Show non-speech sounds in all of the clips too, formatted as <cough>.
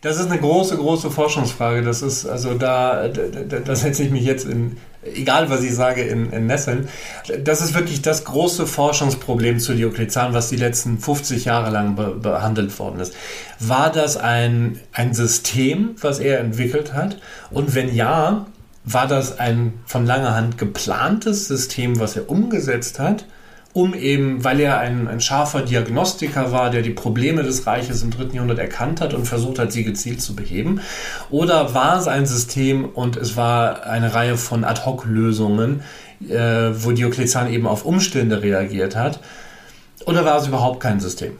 Das ist eine große, große Forschungsfrage. Das ist, also da, da, da setze ich mich jetzt in, egal was ich sage, in, in Nesseln. Das ist wirklich das große Forschungsproblem zu Diokletian, was die letzten 50 Jahre lang be behandelt worden ist. War das ein, ein System, was er entwickelt hat? Und wenn ja, war das ein von langer Hand geplantes System, was er umgesetzt hat? Um eben, weil er ein, ein scharfer Diagnostiker war, der die Probleme des Reiches im dritten Jahrhundert erkannt hat und versucht hat, sie gezielt zu beheben? Oder war es ein System und es war eine Reihe von Ad-Hoc-Lösungen, äh, wo Diokletian eben auf Umstände reagiert hat? Oder war es überhaupt kein System?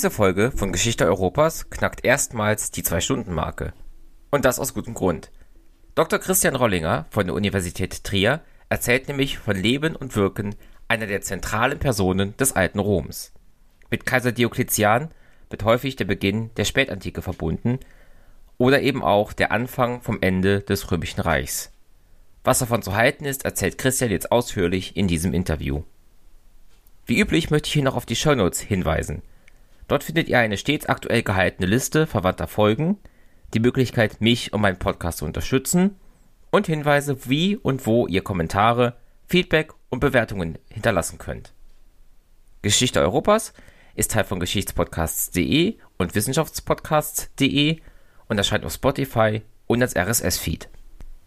Diese Folge von Geschichte Europas knackt erstmals die Zwei-Stunden-Marke. Und das aus gutem Grund. Dr. Christian Rollinger von der Universität Trier erzählt nämlich von Leben und Wirken einer der zentralen Personen des alten Roms. Mit Kaiser Diokletian wird häufig der Beginn der Spätantike verbunden oder eben auch der Anfang vom Ende des Römischen Reichs. Was davon zu halten ist, erzählt Christian jetzt ausführlich in diesem Interview. Wie üblich möchte ich hier noch auf die Shownotes hinweisen. Dort findet ihr eine stets aktuell gehaltene Liste verwandter Folgen, die Möglichkeit, mich und meinen Podcast zu unterstützen und Hinweise, wie und wo ihr Kommentare, Feedback und Bewertungen hinterlassen könnt. Geschichte Europas ist Teil von Geschichtspodcasts.de und Wissenschaftspodcasts.de und erscheint auf Spotify und als RSS-Feed.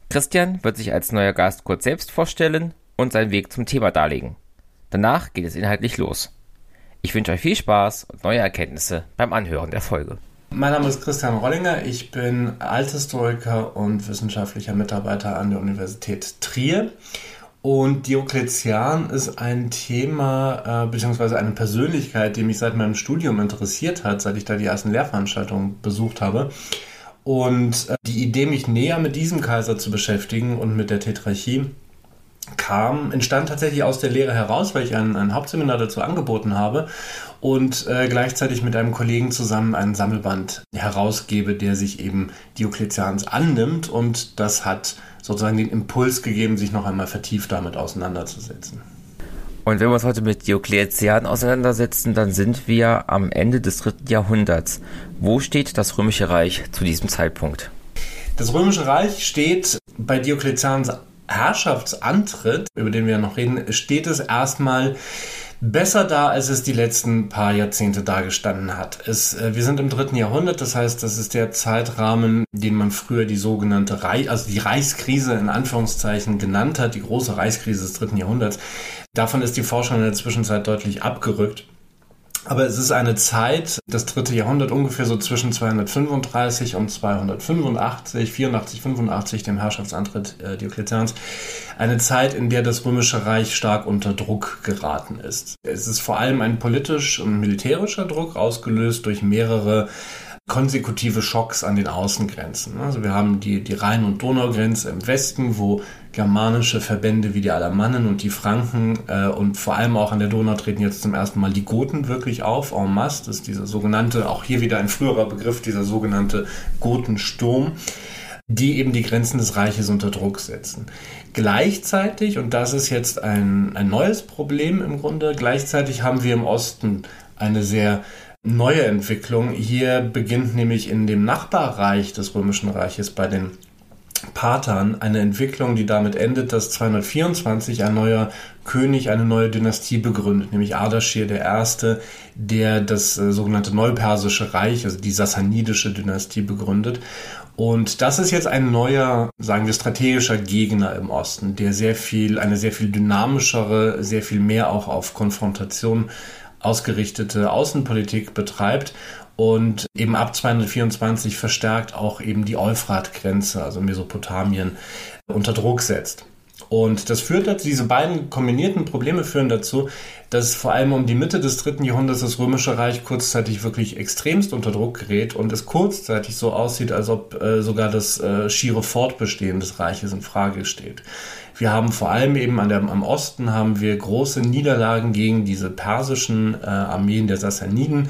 Christian wird sich als neuer Gast kurz selbst vorstellen und seinen Weg zum Thema darlegen. Danach geht es inhaltlich los. Ich wünsche euch viel Spaß und neue Erkenntnisse beim Anhören der Folge. Mein Name ist Christian Rollinger. Ich bin Althistoriker und wissenschaftlicher Mitarbeiter an der Universität Trier. Und Diokletian ist ein Thema äh, bzw. eine Persönlichkeit, die mich seit meinem Studium interessiert hat, seit ich da die ersten Lehrveranstaltungen besucht habe. Und äh, die Idee, mich näher mit diesem Kaiser zu beschäftigen und mit der Tetrarchie, kam, entstand tatsächlich aus der Lehre heraus, weil ich ein, ein Hauptseminar dazu angeboten habe und äh, gleichzeitig mit einem Kollegen zusammen einen Sammelband herausgebe, der sich eben Diokletians annimmt und das hat sozusagen den Impuls gegeben, sich noch einmal vertieft damit auseinanderzusetzen. Und wenn wir uns heute mit Diokletian auseinandersetzen, dann sind wir am Ende des dritten Jahrhunderts. Wo steht das Römische Reich zu diesem Zeitpunkt? Das Römische Reich steht bei Diokletians Herrschaftsantritt, über den wir noch reden, steht es erstmal besser da, als es die letzten paar Jahrzehnte dargestanden hat. Es, äh, wir sind im dritten Jahrhundert, das heißt, das ist der Zeitrahmen, den man früher die sogenannte Reich, also die Reichskrise in Anführungszeichen genannt hat, die große Reichskrise des dritten Jahrhunderts. Davon ist die Forschung in der Zwischenzeit deutlich abgerückt. Aber es ist eine Zeit, das dritte Jahrhundert ungefähr so zwischen 235 und 285, 84, 85, dem Herrschaftsantritt äh, Diokletians, eine Zeit, in der das Römische Reich stark unter Druck geraten ist. Es ist vor allem ein politisch und militärischer Druck, ausgelöst durch mehrere konsekutive Schocks an den Außengrenzen. Also wir haben die, die Rhein- und Donaugrenze im Westen, wo germanische Verbände wie die Alamannen und die Franken äh, und vor allem auch an der Donau treten jetzt zum ersten Mal die Goten wirklich auf, en masse. Das ist dieser sogenannte, auch hier wieder ein früherer Begriff, dieser sogenannte Gotensturm, die eben die Grenzen des Reiches unter Druck setzen. Gleichzeitig, und das ist jetzt ein, ein neues Problem im Grunde, gleichzeitig haben wir im Osten eine sehr neue Entwicklung. Hier beginnt nämlich in dem Nachbarreich des Römischen Reiches bei den Patern eine Entwicklung, die damit endet, dass 224 ein neuer König eine neue Dynastie begründet, nämlich Ardashir I., der das äh, sogenannte Neupersische Reich, also die Sassanidische Dynastie begründet. Und das ist jetzt ein neuer, sagen wir, strategischer Gegner im Osten, der sehr viel, eine sehr viel dynamischere, sehr viel mehr auch auf Konfrontation ausgerichtete Außenpolitik betreibt und eben ab 224 verstärkt auch eben die Euphrat-Grenze, also Mesopotamien, unter Druck setzt. Und das führt dazu, diese beiden kombinierten Probleme führen dazu, dass vor allem um die Mitte des dritten Jahrhunderts das Römische Reich kurzzeitig wirklich extremst unter Druck gerät und es kurzzeitig so aussieht, als ob äh, sogar das äh, schiere Fortbestehen des Reiches in Frage steht. Wir haben vor allem eben an der, am Osten haben wir große Niederlagen gegen diese persischen äh, Armeen der Sassaniden.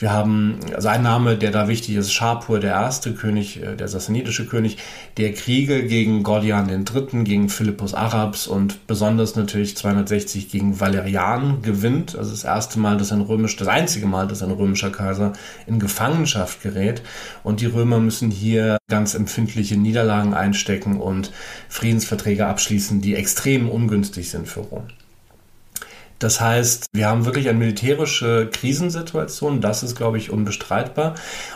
Wir haben sein Name, der da wichtig ist, Schapur, der erste König, äh, der sassanidische König, der Kriege gegen Gordian III., gegen Philippus Arabs und besonders natürlich 260 gegen Valerian gewinnt. Also das erste Mal, dass ein römisch, das einzige Mal, dass ein römischer Kaiser in Gefangenschaft gerät. Und die Römer müssen hier ganz empfindliche Niederlagen einstecken und Friedensverträge abschließen, die extrem ungünstig sind für Rom. Das heißt, wir haben wirklich eine militärische Krisensituation, das ist, glaube ich, unbestreitbar.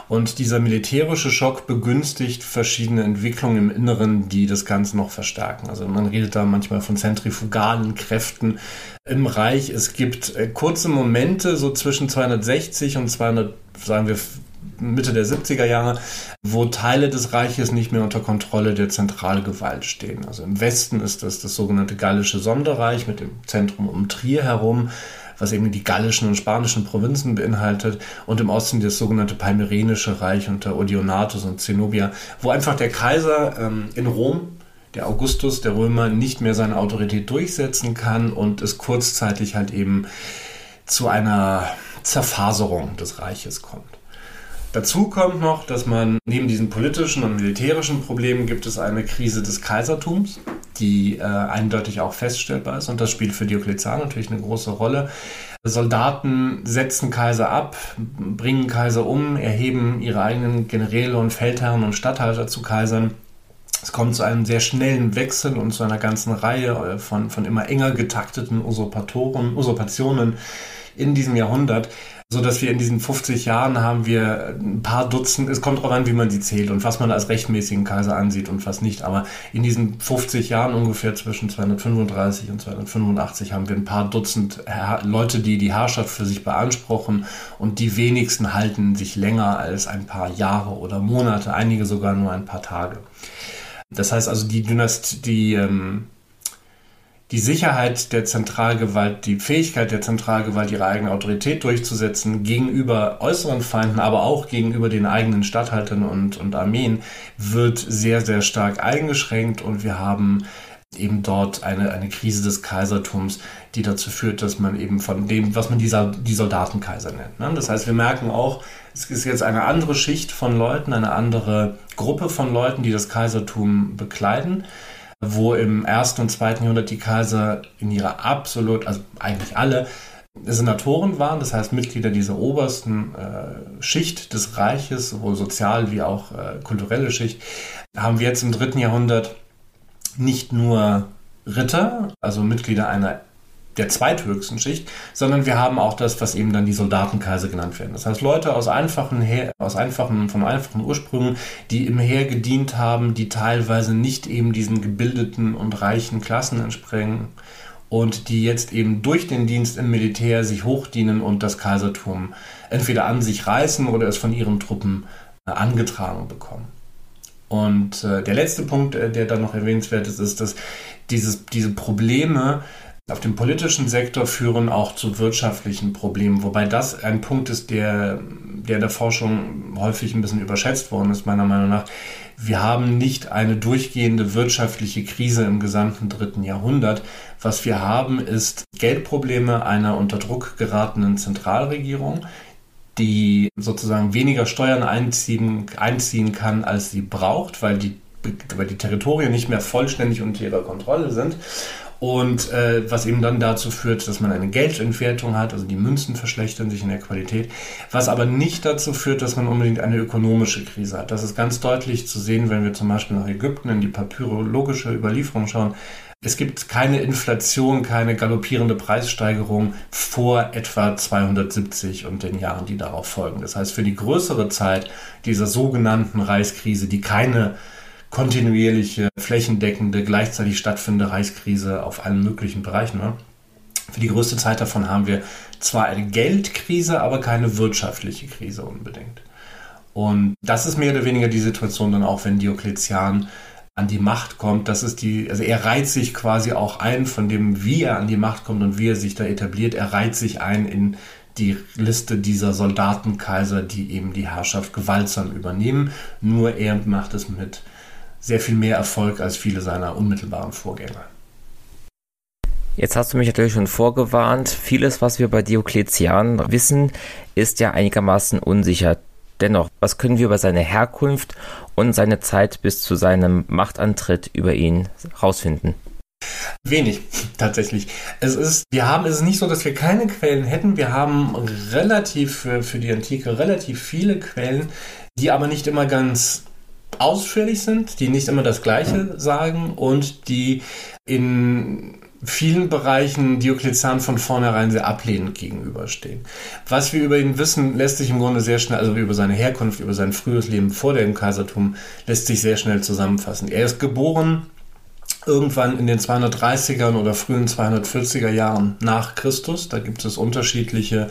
Und dieser militärische Schock begünstigt verschiedene Entwicklungen im Inneren, die das Ganze noch verstärken. Also man redet da manchmal von zentrifugalen Kräften im Reich. Es gibt äh, kurze Momente, so zwischen 260 und 200, sagen wir, Mitte der 70er Jahre, wo Teile des Reiches nicht mehr unter Kontrolle der Zentralgewalt stehen. Also im Westen ist das das sogenannte Gallische Sonderreich mit dem Zentrum um Trier herum, was eben die gallischen und spanischen Provinzen beinhaltet, und im Osten das sogenannte Palmyrenische Reich unter Odeonatus und Zenobia, wo einfach der Kaiser ähm, in Rom der Augustus, der Römer, nicht mehr seine Autorität durchsetzen kann und es kurzzeitig halt eben zu einer Zerfaserung des Reiches kommt. Dazu kommt noch, dass man neben diesen politischen und militärischen Problemen gibt es eine Krise des Kaisertums, die äh, eindeutig auch feststellbar ist und das spielt für Diokletian natürlich eine große Rolle. Soldaten setzen Kaiser ab, bringen Kaiser um, erheben ihre eigenen Generäle und Feldherren und Statthalter zu Kaisern. Es kommt zu einem sehr schnellen Wechsel und zu einer ganzen Reihe äh, von, von immer enger getakteten Usurpatoren, Usurpationen in diesem Jahrhundert, so dass wir in diesen 50 Jahren haben wir ein paar Dutzend, es kommt darauf an, wie man sie zählt und was man als rechtmäßigen Kaiser ansieht und was nicht, aber in diesen 50 Jahren ungefähr zwischen 235 und 285 haben wir ein paar Dutzend Leute, die die Herrschaft für sich beanspruchen und die wenigsten halten sich länger als ein paar Jahre oder Monate, einige sogar nur ein paar Tage. Das heißt also, die Dynastie, die, ähm, die Sicherheit der Zentralgewalt, die Fähigkeit der Zentralgewalt, ihre eigene Autorität durchzusetzen gegenüber äußeren Feinden, aber auch gegenüber den eigenen Statthaltern und, und Armeen, wird sehr, sehr stark eingeschränkt und wir haben eben dort eine, eine Krise des Kaisertums, die dazu führt, dass man eben von dem, was man die, die Soldatenkaiser nennt. Ne? Das heißt, wir merken auch, es ist jetzt eine andere Schicht von Leuten, eine andere Gruppe von Leuten, die das Kaisertum bekleiden wo im ersten und zweiten Jahrhundert die Kaiser in ihrer absolut, also eigentlich alle, Senatoren waren, das heißt Mitglieder dieser obersten äh, Schicht des Reiches, sowohl sozial wie auch äh, kulturelle Schicht, haben wir jetzt im dritten Jahrhundert nicht nur Ritter, also Mitglieder einer der zweithöchsten Schicht, sondern wir haben auch das, was eben dann die Soldatenkaiser genannt werden. Das heißt, Leute aus einfachen, Heer, aus einfachen, von einfachen Ursprüngen, die im Heer gedient haben, die teilweise nicht eben diesen gebildeten und reichen Klassen entspringen und die jetzt eben durch den Dienst im Militär sich hochdienen und das Kaisertum entweder an sich reißen oder es von ihren Truppen äh, angetragen bekommen. Und äh, der letzte Punkt, äh, der dann noch erwähnenswert ist, ist, dass dieses, diese Probleme, auf dem politischen Sektor führen auch zu wirtschaftlichen Problemen, wobei das ein Punkt ist, der, der der Forschung häufig ein bisschen überschätzt worden ist, meiner Meinung nach. Wir haben nicht eine durchgehende wirtschaftliche Krise im gesamten dritten Jahrhundert. Was wir haben, ist Geldprobleme einer unter Druck geratenen Zentralregierung, die sozusagen weniger Steuern einziehen, einziehen kann, als sie braucht, weil die, weil die Territorien nicht mehr vollständig unter ihrer Kontrolle sind. Und äh, was eben dann dazu führt, dass man eine Geldentwertung hat, also die Münzen verschlechtern sich in der Qualität, was aber nicht dazu führt, dass man unbedingt eine ökonomische Krise hat. Das ist ganz deutlich zu sehen, wenn wir zum Beispiel nach Ägypten in die papyrologische Überlieferung schauen. Es gibt keine Inflation, keine galoppierende Preissteigerung vor etwa 270 und den Jahren, die darauf folgen. Das heißt, für die größere Zeit dieser sogenannten Reichskrise, die keine kontinuierliche, flächendeckende, gleichzeitig stattfindende Reichskrise auf allen möglichen Bereichen war. Für die größte Zeit davon haben wir zwar eine Geldkrise, aber keine wirtschaftliche Krise unbedingt. Und das ist mehr oder weniger die Situation dann auch, wenn Diokletian an die Macht kommt. Das ist die, also er reiht sich quasi auch ein von dem, wie er an die Macht kommt und wie er sich da etabliert. Er reiht sich ein in die Liste dieser Soldatenkaiser, die eben die Herrschaft gewaltsam übernehmen. Nur er macht es mit sehr viel mehr Erfolg als viele seiner unmittelbaren Vorgänger. Jetzt hast du mich natürlich schon vorgewarnt. Vieles, was wir bei Diokletian wissen, ist ja einigermaßen unsicher. Dennoch, was können wir über seine Herkunft und seine Zeit bis zu seinem Machtantritt über ihn herausfinden? Wenig, <laughs> tatsächlich. Es ist, wir haben, es ist nicht so, dass wir keine Quellen hätten. Wir haben relativ für, für die Antike relativ viele Quellen, die aber nicht immer ganz ausführlich sind, die nicht immer das Gleiche sagen und die in vielen Bereichen Diokletian von vornherein sehr ablehnend gegenüberstehen. Was wir über ihn wissen, lässt sich im Grunde sehr schnell, also über seine Herkunft, über sein frühes Leben vor dem Kaisertum, lässt sich sehr schnell zusammenfassen. Er ist geboren irgendwann in den 230er oder frühen 240er Jahren nach Christus. Da gibt es unterschiedliche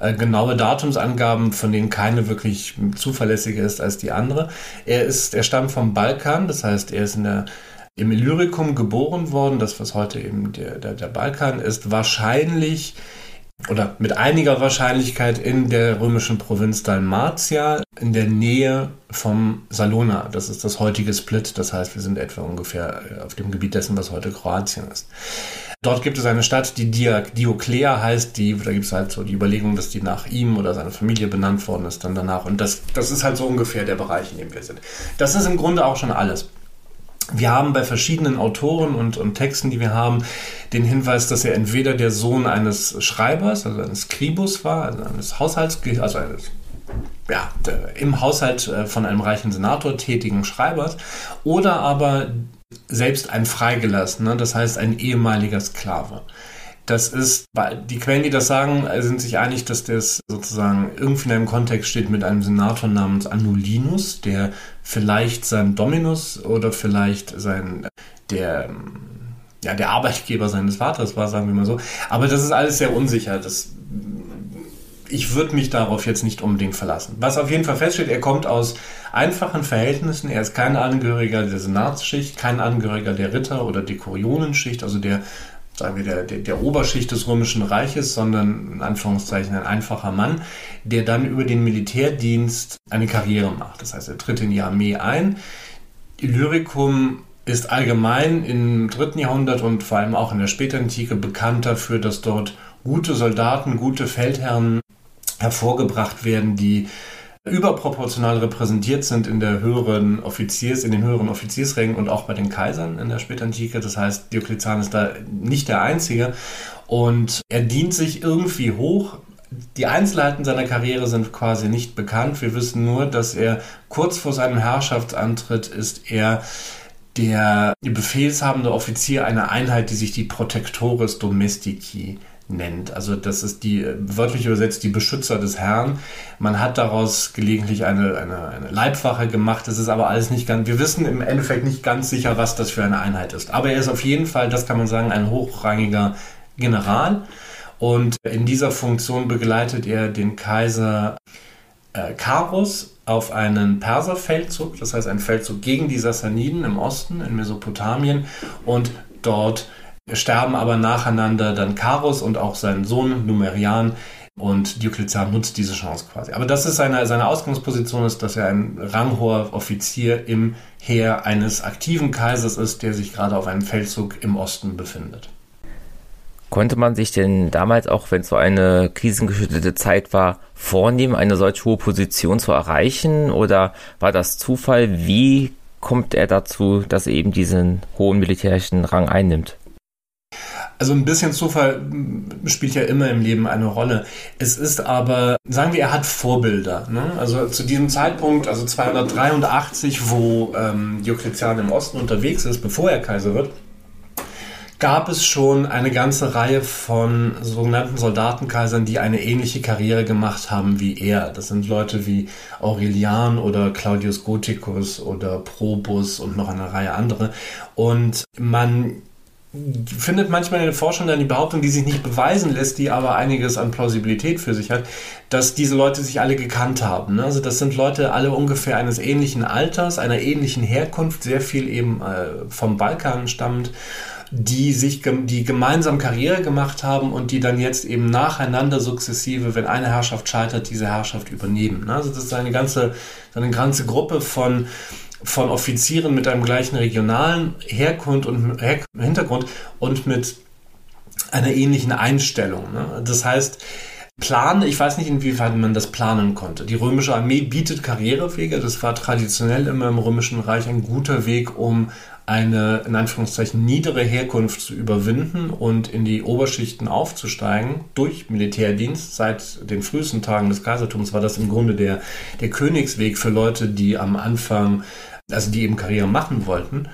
äh, genaue Datumsangaben, von denen keine wirklich zuverlässiger ist als die andere. Er ist, er stammt vom Balkan, das heißt, er ist in der im Illyricum geboren worden, das was heute eben der, der, der Balkan ist, wahrscheinlich oder mit einiger Wahrscheinlichkeit in der römischen Provinz Dalmatia in der Nähe vom Salona. Das ist das heutige Split, das heißt, wir sind etwa ungefähr äh, auf dem Gebiet dessen, was heute Kroatien ist. Dort gibt es eine Stadt, die Dioklea heißt, die, da gibt es halt so die Überlegung, dass die nach ihm oder seiner Familie benannt worden ist dann danach. Und das, das ist halt so ungefähr der Bereich, in dem wir sind. Das ist im Grunde auch schon alles. Wir haben bei verschiedenen Autoren und, und Texten, die wir haben, den Hinweis, dass er entweder der Sohn eines Schreibers, also eines Scribus war, also eines Haushalts, also eines ja, im Haushalt äh, von einem reichen Senator tätigen Schreibers, oder aber selbst ein Freigelassener, das heißt ein ehemaliger Sklave. Das ist, die Quellen, die das sagen, sind sich einig, dass das sozusagen irgendwie in einem Kontext steht mit einem Senator namens Annulinus, der vielleicht sein Dominus oder vielleicht sein, der, ja, der Arbeitgeber seines Vaters war, sagen wir mal so. Aber das ist alles sehr unsicher. Das, ich würde mich darauf jetzt nicht unbedingt verlassen. Was auf jeden Fall feststeht, er kommt aus einfachen Verhältnissen. Er ist kein Angehöriger der Senatsschicht, kein Angehöriger der Ritter- oder Dekurionenschicht, also der sagen wir, der, der, der Oberschicht des Römischen Reiches, sondern in Anführungszeichen ein einfacher Mann, der dann über den Militärdienst eine Karriere macht. Das heißt, er tritt in die Armee ein. Illyricum ist allgemein im dritten Jahrhundert und vor allem auch in der Spätantike bekannt dafür, dass dort gute Soldaten, gute Feldherren hervorgebracht werden, die überproportional repräsentiert sind in der höheren Offiziers, in den höheren Offiziersrängen und auch bei den Kaisern in der Spätantike. Das heißt, Diokletian ist da nicht der Einzige und er dient sich irgendwie hoch. Die Einzelheiten seiner Karriere sind quasi nicht bekannt. Wir wissen nur, dass er kurz vor seinem Herrschaftsantritt ist er der befehlshabende Offizier einer Einheit, die sich die Protectores Domestici nennt. Also das ist die, wörtlich übersetzt, die Beschützer des Herrn. Man hat daraus gelegentlich eine, eine, eine Leibwache gemacht. Das ist aber alles nicht ganz, wir wissen im Endeffekt nicht ganz sicher, was das für eine Einheit ist. Aber er ist auf jeden Fall, das kann man sagen, ein hochrangiger General. Und in dieser Funktion begleitet er den Kaiser äh, Karus auf einen Perserfeldzug, das heißt einen Feldzug gegen die Sassaniden im Osten, in Mesopotamien. Und dort sterben aber nacheinander dann Karus und auch sein Sohn Numerian und Diokletian nutzt diese Chance quasi. Aber das ist seine, seine Ausgangsposition ist, dass er ein ranghoher Offizier im Heer eines aktiven Kaisers ist, der sich gerade auf einem Feldzug im Osten befindet. Konnte man sich denn damals, auch wenn es so eine krisengeschüttete Zeit war, vornehmen, eine solch hohe Position zu erreichen? Oder war das Zufall? Wie kommt er dazu, dass er eben diesen hohen militärischen Rang einnimmt? Also ein bisschen Zufall spielt ja immer im Leben eine Rolle. Es ist aber, sagen wir, er hat Vorbilder. Ne? Also zu diesem Zeitpunkt, also 283, wo ähm, Diokletian im Osten unterwegs ist, bevor er Kaiser wird, gab es schon eine ganze Reihe von sogenannten Soldatenkaisern, die eine ähnliche Karriere gemacht haben wie er. Das sind Leute wie Aurelian oder Claudius Gothicus oder Probus und noch eine Reihe andere. Und man findet manchmal in der Forschung dann die Behauptung, die sich nicht beweisen lässt, die aber einiges an Plausibilität für sich hat, dass diese Leute sich alle gekannt haben. Ne? Also das sind Leute alle ungefähr eines ähnlichen Alters, einer ähnlichen Herkunft, sehr viel eben äh, vom Balkan stammend, die sich die gemeinsam Karriere gemacht haben und die dann jetzt eben nacheinander sukzessive, wenn eine Herrschaft scheitert, diese Herrschaft übernehmen. Ne? Also das ist eine ganze, eine ganze Gruppe von von Offizieren mit einem gleichen regionalen Herkunft und Hintergrund und mit einer ähnlichen Einstellung. Ne? Das heißt, Planen, ich weiß nicht, inwieweit man das planen konnte. Die römische Armee bietet Karrierewege. Das war traditionell immer im römischen Reich ein guter Weg, um eine in Anführungszeichen niedere Herkunft zu überwinden und in die Oberschichten aufzusteigen durch Militärdienst. Seit den frühesten Tagen des Kaisertums war das im Grunde der, der Königsweg für Leute, die am Anfang, also die eben Karriere machen wollten.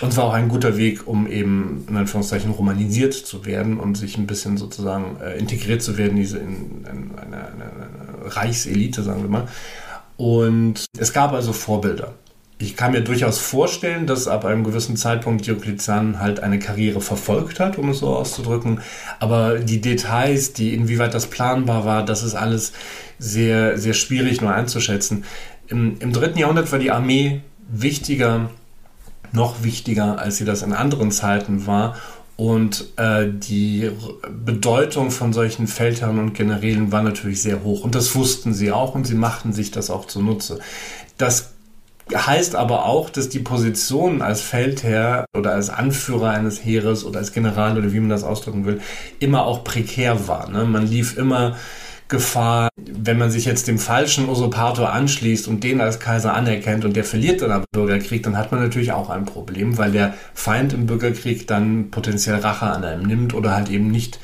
Und es war auch ein guter Weg, um eben in Anführungszeichen romanisiert zu werden und sich ein bisschen sozusagen äh, integriert zu werden diese in, in eine, eine, Reichselite, sagen wir mal. Und es gab also Vorbilder ich kann mir durchaus vorstellen, dass ab einem gewissen Zeitpunkt Diokletian halt eine Karriere verfolgt hat, um es so auszudrücken. Aber die Details, die inwieweit das planbar war, das ist alles sehr, sehr schwierig nur einzuschätzen. Im, im dritten Jahrhundert war die Armee wichtiger, noch wichtiger, als sie das in anderen Zeiten war. Und äh, die Bedeutung von solchen Feldherren und Generälen war natürlich sehr hoch. Und das wussten sie auch und sie machten sich das auch zunutze. Das heißt aber auch, dass die Position als Feldherr oder als Anführer eines Heeres oder als General oder wie man das ausdrücken will, immer auch prekär war. Ne? Man lief immer Gefahr, wenn man sich jetzt dem falschen Usurpator anschließt und den als Kaiser anerkennt und der verliert dann am Bürgerkrieg, dann hat man natürlich auch ein Problem, weil der Feind im Bürgerkrieg dann potenziell Rache an einem nimmt oder halt eben nicht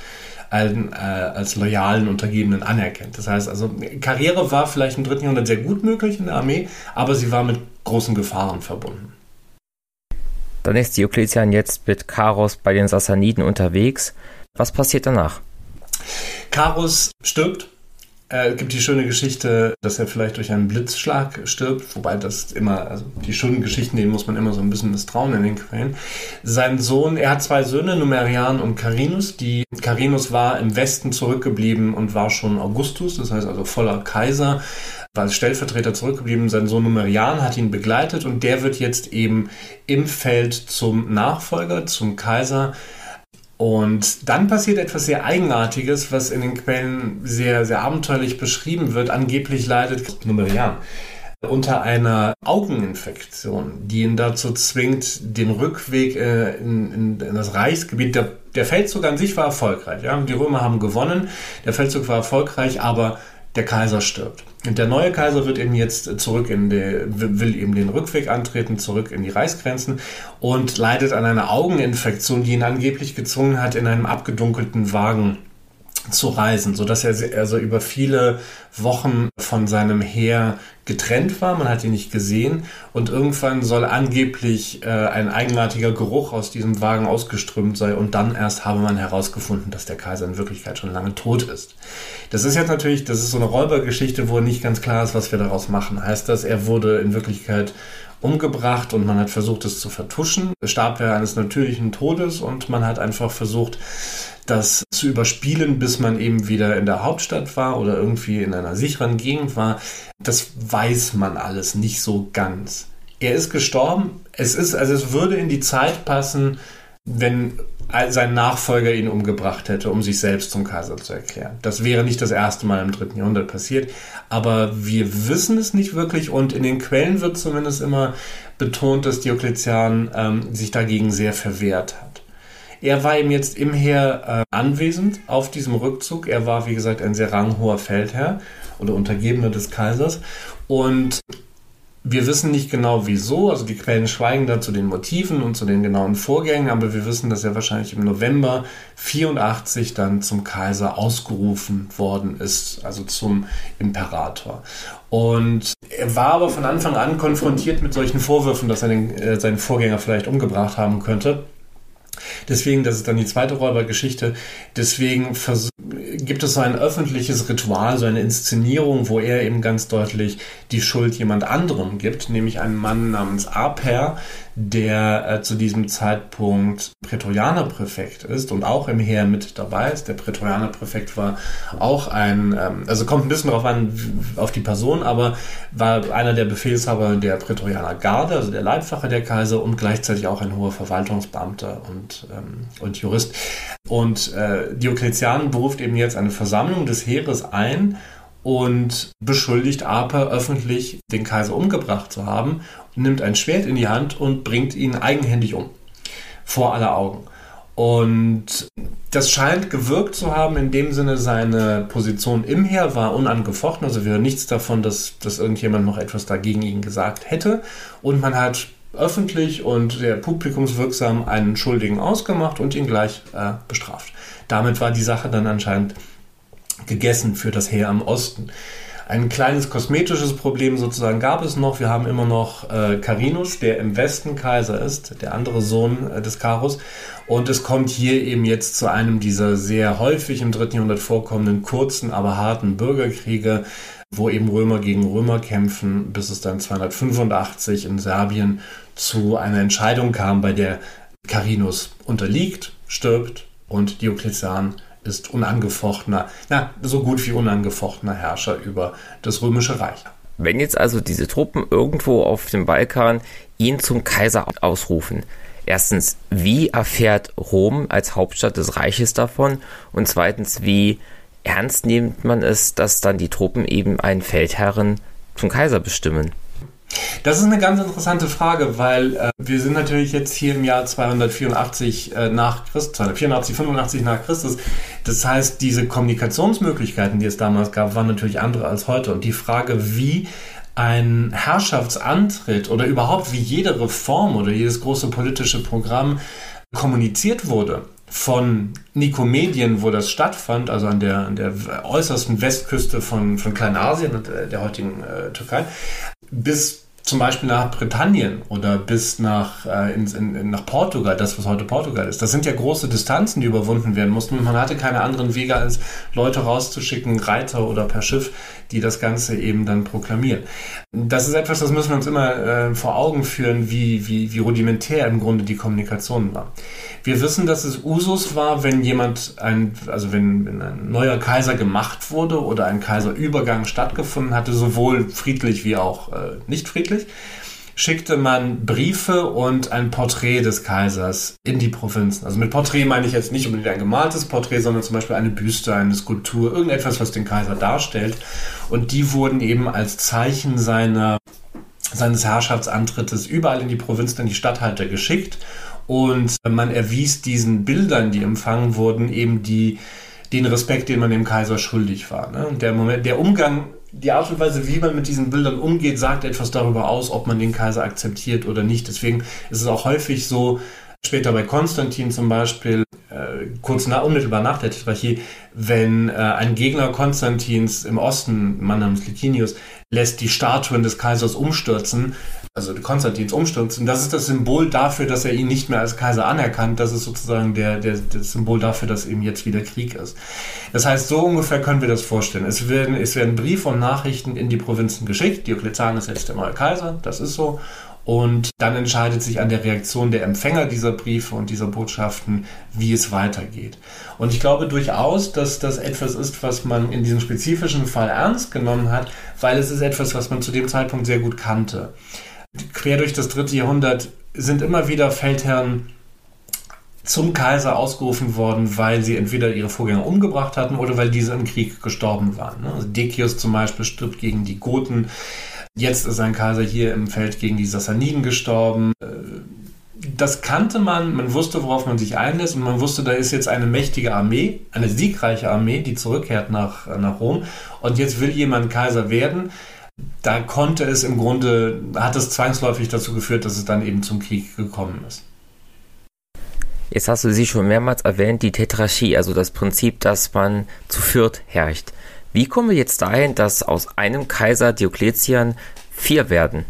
allen, äh, als loyalen Untergebenen anerkennt. Das heißt also, Karriere war vielleicht im dritten Jahrhundert sehr gut möglich in der Armee, aber sie war mit großen Gefahren verbunden. Dann ist Diokletian jetzt mit Karos bei den Sassaniden unterwegs. Was passiert danach? Karos stirbt es gibt die schöne Geschichte, dass er vielleicht durch einen Blitzschlag stirbt, wobei das immer, also die schönen Geschichten, denen muss man immer so ein bisschen misstrauen in den Quellen. Sein Sohn, er hat zwei Söhne, Numerian und Carinus. Die Carinus war im Westen zurückgeblieben und war schon Augustus, das heißt also voller Kaiser war als Stellvertreter zurückgeblieben. Sein Sohn Numerian hat ihn begleitet und der wird jetzt eben im Feld zum Nachfolger, zum Kaiser und dann passiert etwas sehr Eigenartiges, was in den Quellen sehr, sehr abenteuerlich beschrieben wird. Angeblich leidet Numerian unter einer Augeninfektion, die ihn dazu zwingt, den Rückweg äh, in, in, in, das Reichsgebiet, der, der Feldzug an sich war erfolgreich. Ja? Die Römer haben gewonnen, der Feldzug war erfolgreich, aber der Kaiser stirbt. Und der neue Kaiser wird eben jetzt zurück in die, will eben den Rückweg antreten, zurück in die Reichsgrenzen und leidet an einer Augeninfektion, die ihn angeblich gezwungen hat, in einem abgedunkelten Wagen zu reisen, so dass er also über viele Wochen von seinem Heer getrennt war. Man hat ihn nicht gesehen und irgendwann soll angeblich äh, ein eigenartiger Geruch aus diesem Wagen ausgeströmt sein und dann erst habe man herausgefunden, dass der Kaiser in Wirklichkeit schon lange tot ist. Das ist jetzt natürlich, das ist so eine Räubergeschichte, wo nicht ganz klar ist, was wir daraus machen. Heißt das, er wurde in Wirklichkeit umgebracht und man hat versucht, es zu vertuschen. Es starb er eines natürlichen Todes und man hat einfach versucht, das zu überspielen, bis man eben wieder in der Hauptstadt war oder irgendwie in einer sicheren Gegend war, das weiß man alles nicht so ganz. Er ist gestorben. Es ist, also es würde in die Zeit passen, wenn sein Nachfolger ihn umgebracht hätte, um sich selbst zum Kaiser zu erklären. Das wäre nicht das erste Mal im dritten Jahrhundert passiert, aber wir wissen es nicht wirklich und in den Quellen wird zumindest immer betont, dass Diokletian ähm, sich dagegen sehr verwehrt hat. Er war ihm jetzt im Heer äh, anwesend auf diesem Rückzug. Er war, wie gesagt, ein sehr ranghoher Feldherr oder Untergebener des Kaisers. Und wir wissen nicht genau wieso, also die Quellen schweigen da zu den Motiven und zu den genauen Vorgängen, aber wir wissen, dass er wahrscheinlich im November 84 dann zum Kaiser ausgerufen worden ist, also zum Imperator. Und er war aber von Anfang an konfrontiert mit solchen Vorwürfen, dass er den, äh, seinen Vorgänger vielleicht umgebracht haben könnte. Deswegen, das ist dann die zweite Räubergeschichte, deswegen gibt es so ein öffentliches Ritual, so eine Inszenierung, wo er eben ganz deutlich die Schuld jemand anderem gibt, nämlich einem Mann namens Aper, der äh, zu diesem Zeitpunkt Prätorianerpräfekt ist und auch im Heer mit dabei ist. Der Prätorianerpräfekt war auch ein, ähm, also kommt ein bisschen darauf an, auf die Person, aber war einer der Befehlshaber der Prätorianer Garde, also der Leibwache der Kaiser und gleichzeitig auch ein hoher Verwaltungsbeamter und, ähm, und Jurist. Und äh, Diokletian beruft eben jetzt eine Versammlung des Heeres ein, und beschuldigt Aper öffentlich, den Kaiser umgebracht zu haben nimmt ein Schwert in die Hand und bringt ihn eigenhändig um. Vor aller Augen. Und das scheint gewirkt zu haben, in dem Sinne, seine Position im Heer war unangefochten. Also wir hören nichts davon, dass, dass irgendjemand noch etwas dagegen ihn gesagt hätte. Und man hat öffentlich und sehr publikumswirksam einen Schuldigen ausgemacht und ihn gleich äh, bestraft. Damit war die Sache dann anscheinend gegessen für das Heer am Osten. Ein kleines kosmetisches Problem sozusagen gab es noch. Wir haben immer noch äh, Carinus, der im Westen Kaiser ist, der andere Sohn äh, des Karus. Und es kommt hier eben jetzt zu einem dieser sehr häufig im dritten Jahrhundert vorkommenden kurzen, aber harten Bürgerkriege, wo eben Römer gegen Römer kämpfen, bis es dann 285 in Serbien zu einer Entscheidung kam, bei der Carinus unterliegt, stirbt und Diokletian ist unangefochtener, na, so gut wie unangefochtener Herrscher über das Römische Reich. Wenn jetzt also diese Truppen irgendwo auf dem Balkan ihn zum Kaiser ausrufen, erstens, wie erfährt Rom als Hauptstadt des Reiches davon? Und zweitens, wie ernst nimmt man es, dass dann die Truppen eben einen Feldherren zum Kaiser bestimmen? Das ist eine ganz interessante Frage, weil äh, wir sind natürlich jetzt hier im Jahr 284 äh, nach Christus, 284, 85 nach Christus. Das heißt, diese Kommunikationsmöglichkeiten, die es damals gab, waren natürlich andere als heute. Und die Frage, wie ein Herrschaftsantritt oder überhaupt wie jede Reform oder jedes große politische Programm kommuniziert wurde, von Nikomedien, wo das stattfand, also an der, an der äußersten Westküste von, von Kleinasien und äh, der heutigen äh, Türkei, bis zum Beispiel nach Britannien oder bis nach, äh, in, in, nach Portugal, das was heute Portugal ist. Das sind ja große Distanzen, die überwunden werden mussten. Man hatte keine anderen Wege, als Leute rauszuschicken, Reiter oder per Schiff, die das Ganze eben dann proklamieren. Das ist etwas, das müssen wir uns immer äh, vor Augen führen, wie, wie, wie rudimentär im Grunde die Kommunikation war. Wir wissen, dass es Usus war, wenn jemand, ein, also wenn, wenn ein neuer Kaiser gemacht wurde oder ein Kaiserübergang stattgefunden hatte, sowohl friedlich wie auch äh, nicht friedlich, schickte man Briefe und ein Porträt des Kaisers in die Provinzen. Also mit Porträt meine ich jetzt nicht unbedingt ein gemaltes Porträt, sondern zum Beispiel eine Büste, eine Skulptur, irgendetwas, was den Kaiser darstellt. Und die wurden eben als Zeichen seiner, seines Herrschaftsantrittes überall in die Provinzen, in die Statthalter geschickt und man erwies diesen Bildern, die empfangen wurden, eben die, den Respekt, den man dem Kaiser schuldig war. Ne? Der, Moment, der Umgang, die Art und Weise, wie man mit diesen Bildern umgeht, sagt etwas darüber aus, ob man den Kaiser akzeptiert oder nicht. Deswegen ist es auch häufig so, später bei Konstantin zum Beispiel, äh, kurz nach, unmittelbar nach der Tetrarchie, wenn äh, ein Gegner Konstantins im Osten, Mann namens Licinius, lässt die Statuen des Kaisers umstürzen, also Konstantins umstürzen. Das ist das Symbol dafür, dass er ihn nicht mehr als Kaiser anerkannt. Das ist sozusagen der, der, das Symbol dafür, dass eben jetzt wieder Krieg ist. Das heißt, so ungefähr können wir das vorstellen. Es werden, es werden Briefe und Nachrichten in die Provinzen geschickt. Diokletian ist jetzt neue Kaiser, das ist so. Und dann entscheidet sich an der Reaktion der Empfänger dieser Briefe und dieser Botschaften, wie es weitergeht. Und ich glaube durchaus, dass das etwas ist, was man in diesem spezifischen Fall ernst genommen hat, weil es ist etwas, was man zu dem Zeitpunkt sehr gut kannte quer durch das dritte Jahrhundert sind immer wieder Feldherren zum Kaiser ausgerufen worden, weil sie entweder ihre Vorgänger umgebracht hatten oder weil diese im Krieg gestorben waren. Ne? Also Decius zum Beispiel stirbt gegen die Goten. Jetzt ist ein Kaiser hier im Feld gegen die Sassaniden gestorben. Äh, das kannte man, man wusste, worauf man sich einlässt und man wusste, da ist jetzt eine mächtige Armee, eine siegreiche Armee, die zurückkehrt nach, nach Rom und jetzt will jemand Kaiser werden da konnte es im Grunde, hat es zwangsläufig dazu geführt, dass es dann eben zum Krieg gekommen ist. Jetzt hast du sie schon mehrmals erwähnt, die Tetrarchie, also das Prinzip, dass man zu viert herrscht. Wie kommen wir jetzt dahin, dass aus einem Kaiser Diokletian vier werden?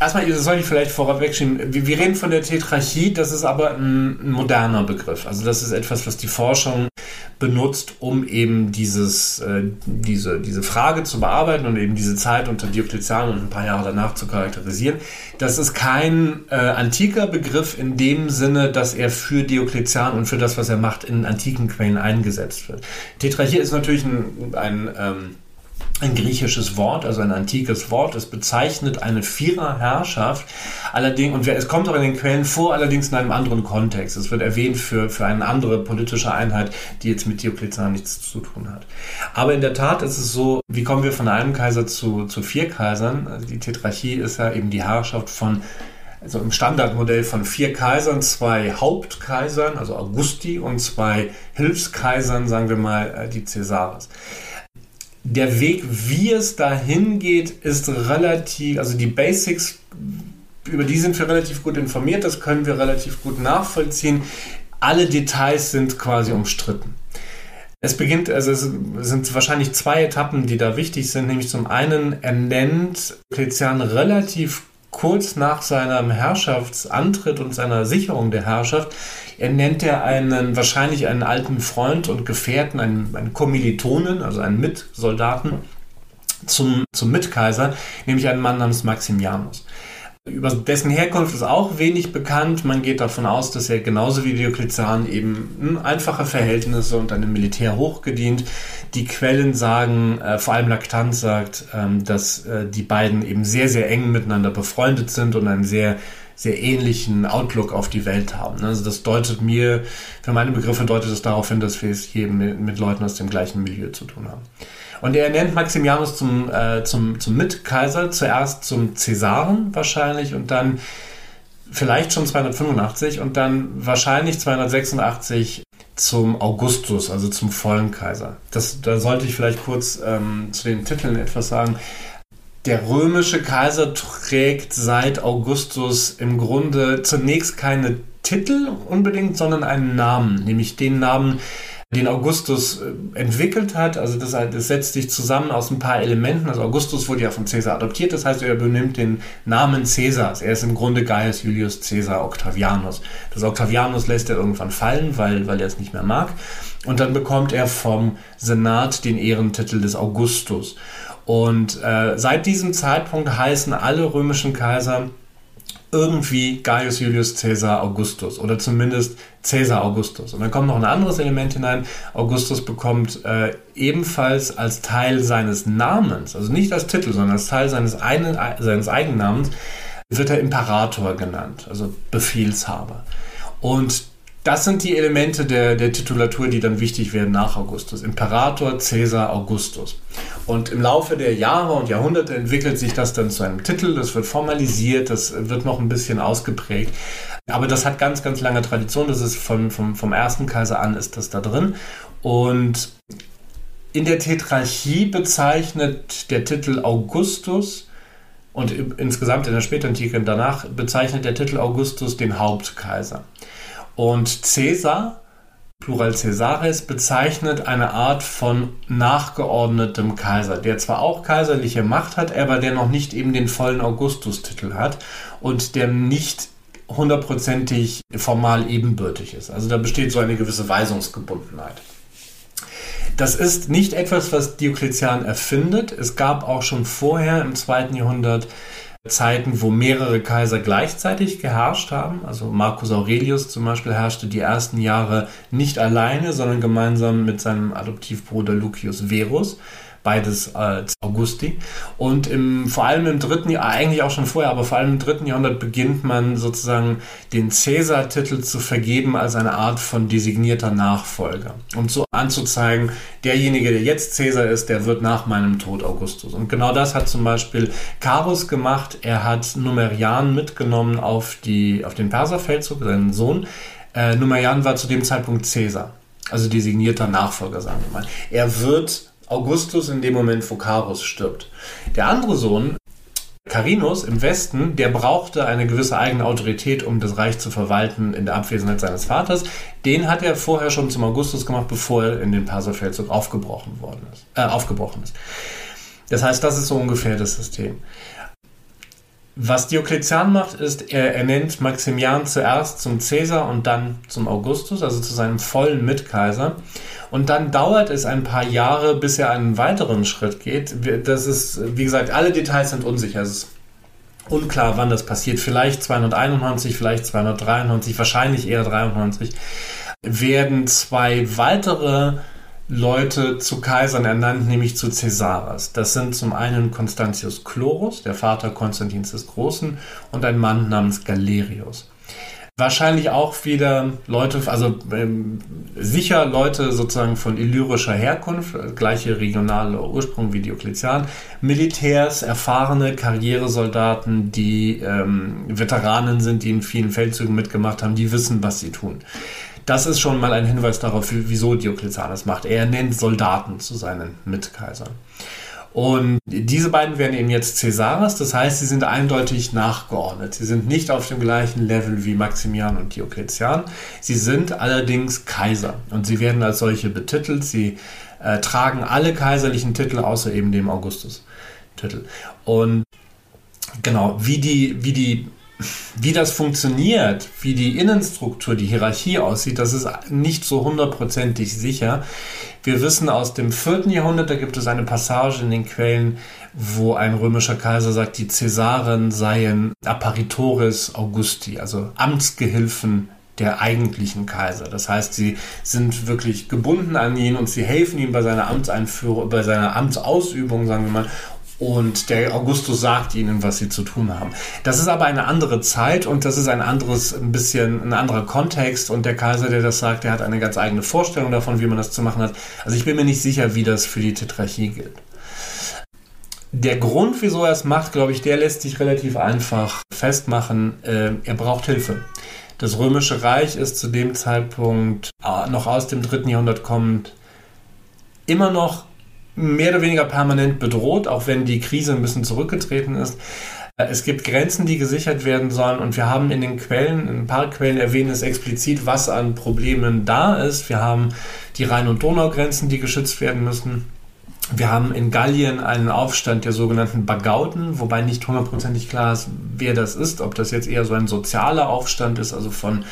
Erstmal soll ich vielleicht vorab schieben. Wir, wir, reden von der Tetrarchie, das ist aber ein, ein, moderner Begriff. Also das ist etwas, was die Forschung benutzt, um eben dieses, äh, diese, diese Frage zu bearbeiten und eben diese Zeit unter Diokletian und ein paar Jahre danach zu charakterisieren. Das ist kein äh, antiker Begriff in dem Sinne, dass er für Diokletian und für das, was er macht, in antiken Quellen eingesetzt wird. Tetrarchie ist natürlich ein, ein ähm, ein griechisches Wort, also ein antikes Wort. Es bezeichnet eine Viererherrschaft. Allerdings, und es kommt auch in den Quellen vor, allerdings in einem anderen Kontext. Es wird erwähnt für, für eine andere politische Einheit, die jetzt mit Diokletian nichts zu tun hat. Aber in der Tat ist es so, wie kommen wir von einem Kaiser zu, zu vier Kaisern? Also die Tetrarchie ist ja eben die Herrschaft von also im Standardmodell von vier Kaisern, zwei Hauptkaisern, also Augusti, und zwei Hilfskaisern, sagen wir mal, äh, die Caesares der Weg, wie es dahin geht, ist relativ, also die Basics, über die sind wir relativ gut informiert, das können wir relativ gut nachvollziehen. Alle Details sind quasi umstritten. Es beginnt, also es sind wahrscheinlich zwei Etappen, die da wichtig sind, nämlich zum einen, er nennt Klezian relativ kurz nach seinem Herrschaftsantritt und seiner Sicherung der Herrschaft, er nennt er einen, wahrscheinlich einen alten Freund und Gefährten, einen, einen Kommilitonen, also einen Mitsoldaten, zum, zum Mitkaiser, nämlich einen Mann namens Maximianus. Über dessen Herkunft ist auch wenig bekannt. Man geht davon aus, dass er genauso wie Diokletian eben einfache Verhältnisse und einem Militär hochgedient. Die Quellen sagen, äh, vor allem Laktanz sagt, ähm, dass äh, die beiden eben sehr, sehr eng miteinander befreundet sind und einen sehr sehr ähnlichen Outlook auf die Welt haben. Also das deutet mir, für meine Begriffe deutet es darauf hin, dass wir es hier mit, mit Leuten aus dem gleichen Milieu zu tun haben. Und er nennt Maximianus zum, äh, zum, zum Mitkaiser, zuerst zum Cäsaren wahrscheinlich und dann vielleicht schon 285 und dann wahrscheinlich 286 zum Augustus, also zum vollen Kaiser. Das, da sollte ich vielleicht kurz ähm, zu den Titeln etwas sagen. Der römische Kaiser trägt seit Augustus im Grunde zunächst keine Titel unbedingt, sondern einen Namen, nämlich den Namen, den Augustus äh, entwickelt hat. Also das, das, setzt sich zusammen aus ein paar Elementen. Also Augustus wurde ja von Caesar adoptiert, das heißt, er benimmt den Namen Caesars. Er ist im Grunde Gaius Julius Caesar Octavianus. Das Octavianus lässt er irgendwann fallen, weil, weil er es nicht mehr mag. Und dann bekommt er vom Senat den Ehrentitel des Augustus. Und äh, seit diesem Zeitpunkt heißen alle römischen Kaiser irgendwie Gaius Julius Caesar Augustus oder zumindest Caesar Augustus. Und dann kommt noch ein anderes Element hinein. Augustus bekommt äh, ebenfalls als Teil seines Namens, also nicht als Titel, sondern als Teil seines, einen, seines Eigennamens, wird er Imperator genannt, also Befehlshaber. Und das sind die Elemente der, der Titulatur, die dann wichtig werden nach Augustus. Imperator Caesar Augustus. Und im Laufe der Jahre und Jahrhunderte entwickelt sich das dann zu einem Titel, das wird formalisiert, das wird noch ein bisschen ausgeprägt. Aber das hat ganz, ganz lange Tradition. Das ist von, vom, vom ersten Kaiser an ist das da drin. Und in der Tetrarchie bezeichnet der Titel Augustus und insgesamt in der Spätantike danach bezeichnet der Titel Augustus den Hauptkaiser. Und Caesar, Plural Caesares, bezeichnet eine Art von nachgeordnetem Kaiser, der zwar auch kaiserliche Macht hat, aber der noch nicht eben den vollen Augustus-Titel hat und der nicht hundertprozentig formal ebenbürtig ist. Also da besteht so eine gewisse Weisungsgebundenheit. Das ist nicht etwas, was Diokletian erfindet. Es gab auch schon vorher im zweiten Jahrhundert Zeiten, wo mehrere Kaiser gleichzeitig geherrscht haben. Also Marcus Aurelius zum Beispiel herrschte die ersten Jahre nicht alleine, sondern gemeinsam mit seinem Adoptivbruder Lucius Verus beides als Augusti. Und im, vor allem im dritten Jahr, eigentlich auch schon vorher, aber vor allem im dritten Jahrhundert beginnt man sozusagen den Cäsar-Titel zu vergeben als eine Art von designierter Nachfolger. Um so anzuzeigen, derjenige, der jetzt Cäsar ist, der wird nach meinem Tod Augustus. Und genau das hat zum Beispiel Carus gemacht. Er hat Numerian mitgenommen auf, die, auf den Perserfeldzug, seinen Sohn. Äh, Numerian war zu dem Zeitpunkt Cäsar also designierter Nachfolger, sagen wir mal. Er wird Augustus in dem Moment Phocarus stirbt. Der andere Sohn, Carinus im Westen, der brauchte eine gewisse eigene Autorität, um das Reich zu verwalten in der Abwesenheit seines Vaters. Den hat er vorher schon zum Augustus gemacht, bevor er in den Perserfeldzug aufgebrochen worden ist, äh, aufgebrochen ist. Das heißt, das ist so ungefähr das System. Was Diokletian macht, ist, er ernennt Maximian zuerst zum Cäsar und dann zum Augustus, also zu seinem vollen Mitkaiser. Und dann dauert es ein paar Jahre, bis er einen weiteren Schritt geht. Das ist, wie gesagt, alle Details sind unsicher. Es ist unklar, wann das passiert. Vielleicht 291, vielleicht 293, wahrscheinlich eher 93. Werden zwei weitere Leute zu Kaisern ernannt, nämlich zu Caesaras. Das sind zum einen Constantius Chlorus, der Vater Konstantins des Großen, und ein Mann namens Galerius. Wahrscheinlich auch wieder Leute, also ähm, sicher Leute sozusagen von illyrischer Herkunft, gleiche regionale Ursprung wie Diokletian, Militärs, erfahrene Karrieresoldaten, die ähm, Veteranen sind, die in vielen Feldzügen mitgemacht haben, die wissen, was sie tun. Das ist schon mal ein Hinweis darauf, wieso Diokletian das macht. Er nennt Soldaten zu seinen Mitkaisern. Und diese beiden werden eben jetzt Caesares, das heißt, sie sind eindeutig nachgeordnet. Sie sind nicht auf dem gleichen Level wie Maximian und Diokletian. Sie sind allerdings Kaiser und sie werden als solche betitelt. Sie äh, tragen alle kaiserlichen Titel außer eben dem Augustus-Titel. Und genau, wie die, wie die wie das funktioniert, wie die Innenstruktur, die Hierarchie aussieht, das ist nicht so hundertprozentig sicher. Wir wissen aus dem vierten Jahrhundert, da gibt es eine Passage in den Quellen, wo ein römischer Kaiser sagt, die Cäsaren seien Apparitores Augusti, also Amtsgehilfen der eigentlichen Kaiser. Das heißt, sie sind wirklich gebunden an ihn und sie helfen ihm bei seiner Amtseinführung, bei seiner Amtsausübung, sagen wir mal, und der Augustus sagt ihnen, was sie zu tun haben. Das ist aber eine andere Zeit und das ist ein anderes, ein bisschen ein anderer Kontext und der Kaiser, der das sagt, der hat eine ganz eigene Vorstellung davon, wie man das zu machen hat. Also ich bin mir nicht sicher, wie das für die Tetrarchie gilt. Der Grund, wieso er es macht, glaube ich, der lässt sich relativ einfach festmachen. Äh, er braucht Hilfe. Das Römische Reich ist zu dem Zeitpunkt äh, noch aus dem dritten Jahrhundert kommend immer noch mehr oder weniger permanent bedroht, auch wenn die Krise ein bisschen zurückgetreten ist. Äh, es gibt Grenzen, die gesichert werden sollen und wir haben in den Quellen, in ein paar Quellen erwähnen es explizit, was an Problemen da ist. Wir haben die Rhein- und Donaugrenzen, die geschützt werden müssen. Wir haben in Gallien einen Aufstand der sogenannten Bagauten, wobei nicht hundertprozentig klar ist, wer das ist, ob das jetzt eher so ein sozialer Aufstand ist, also von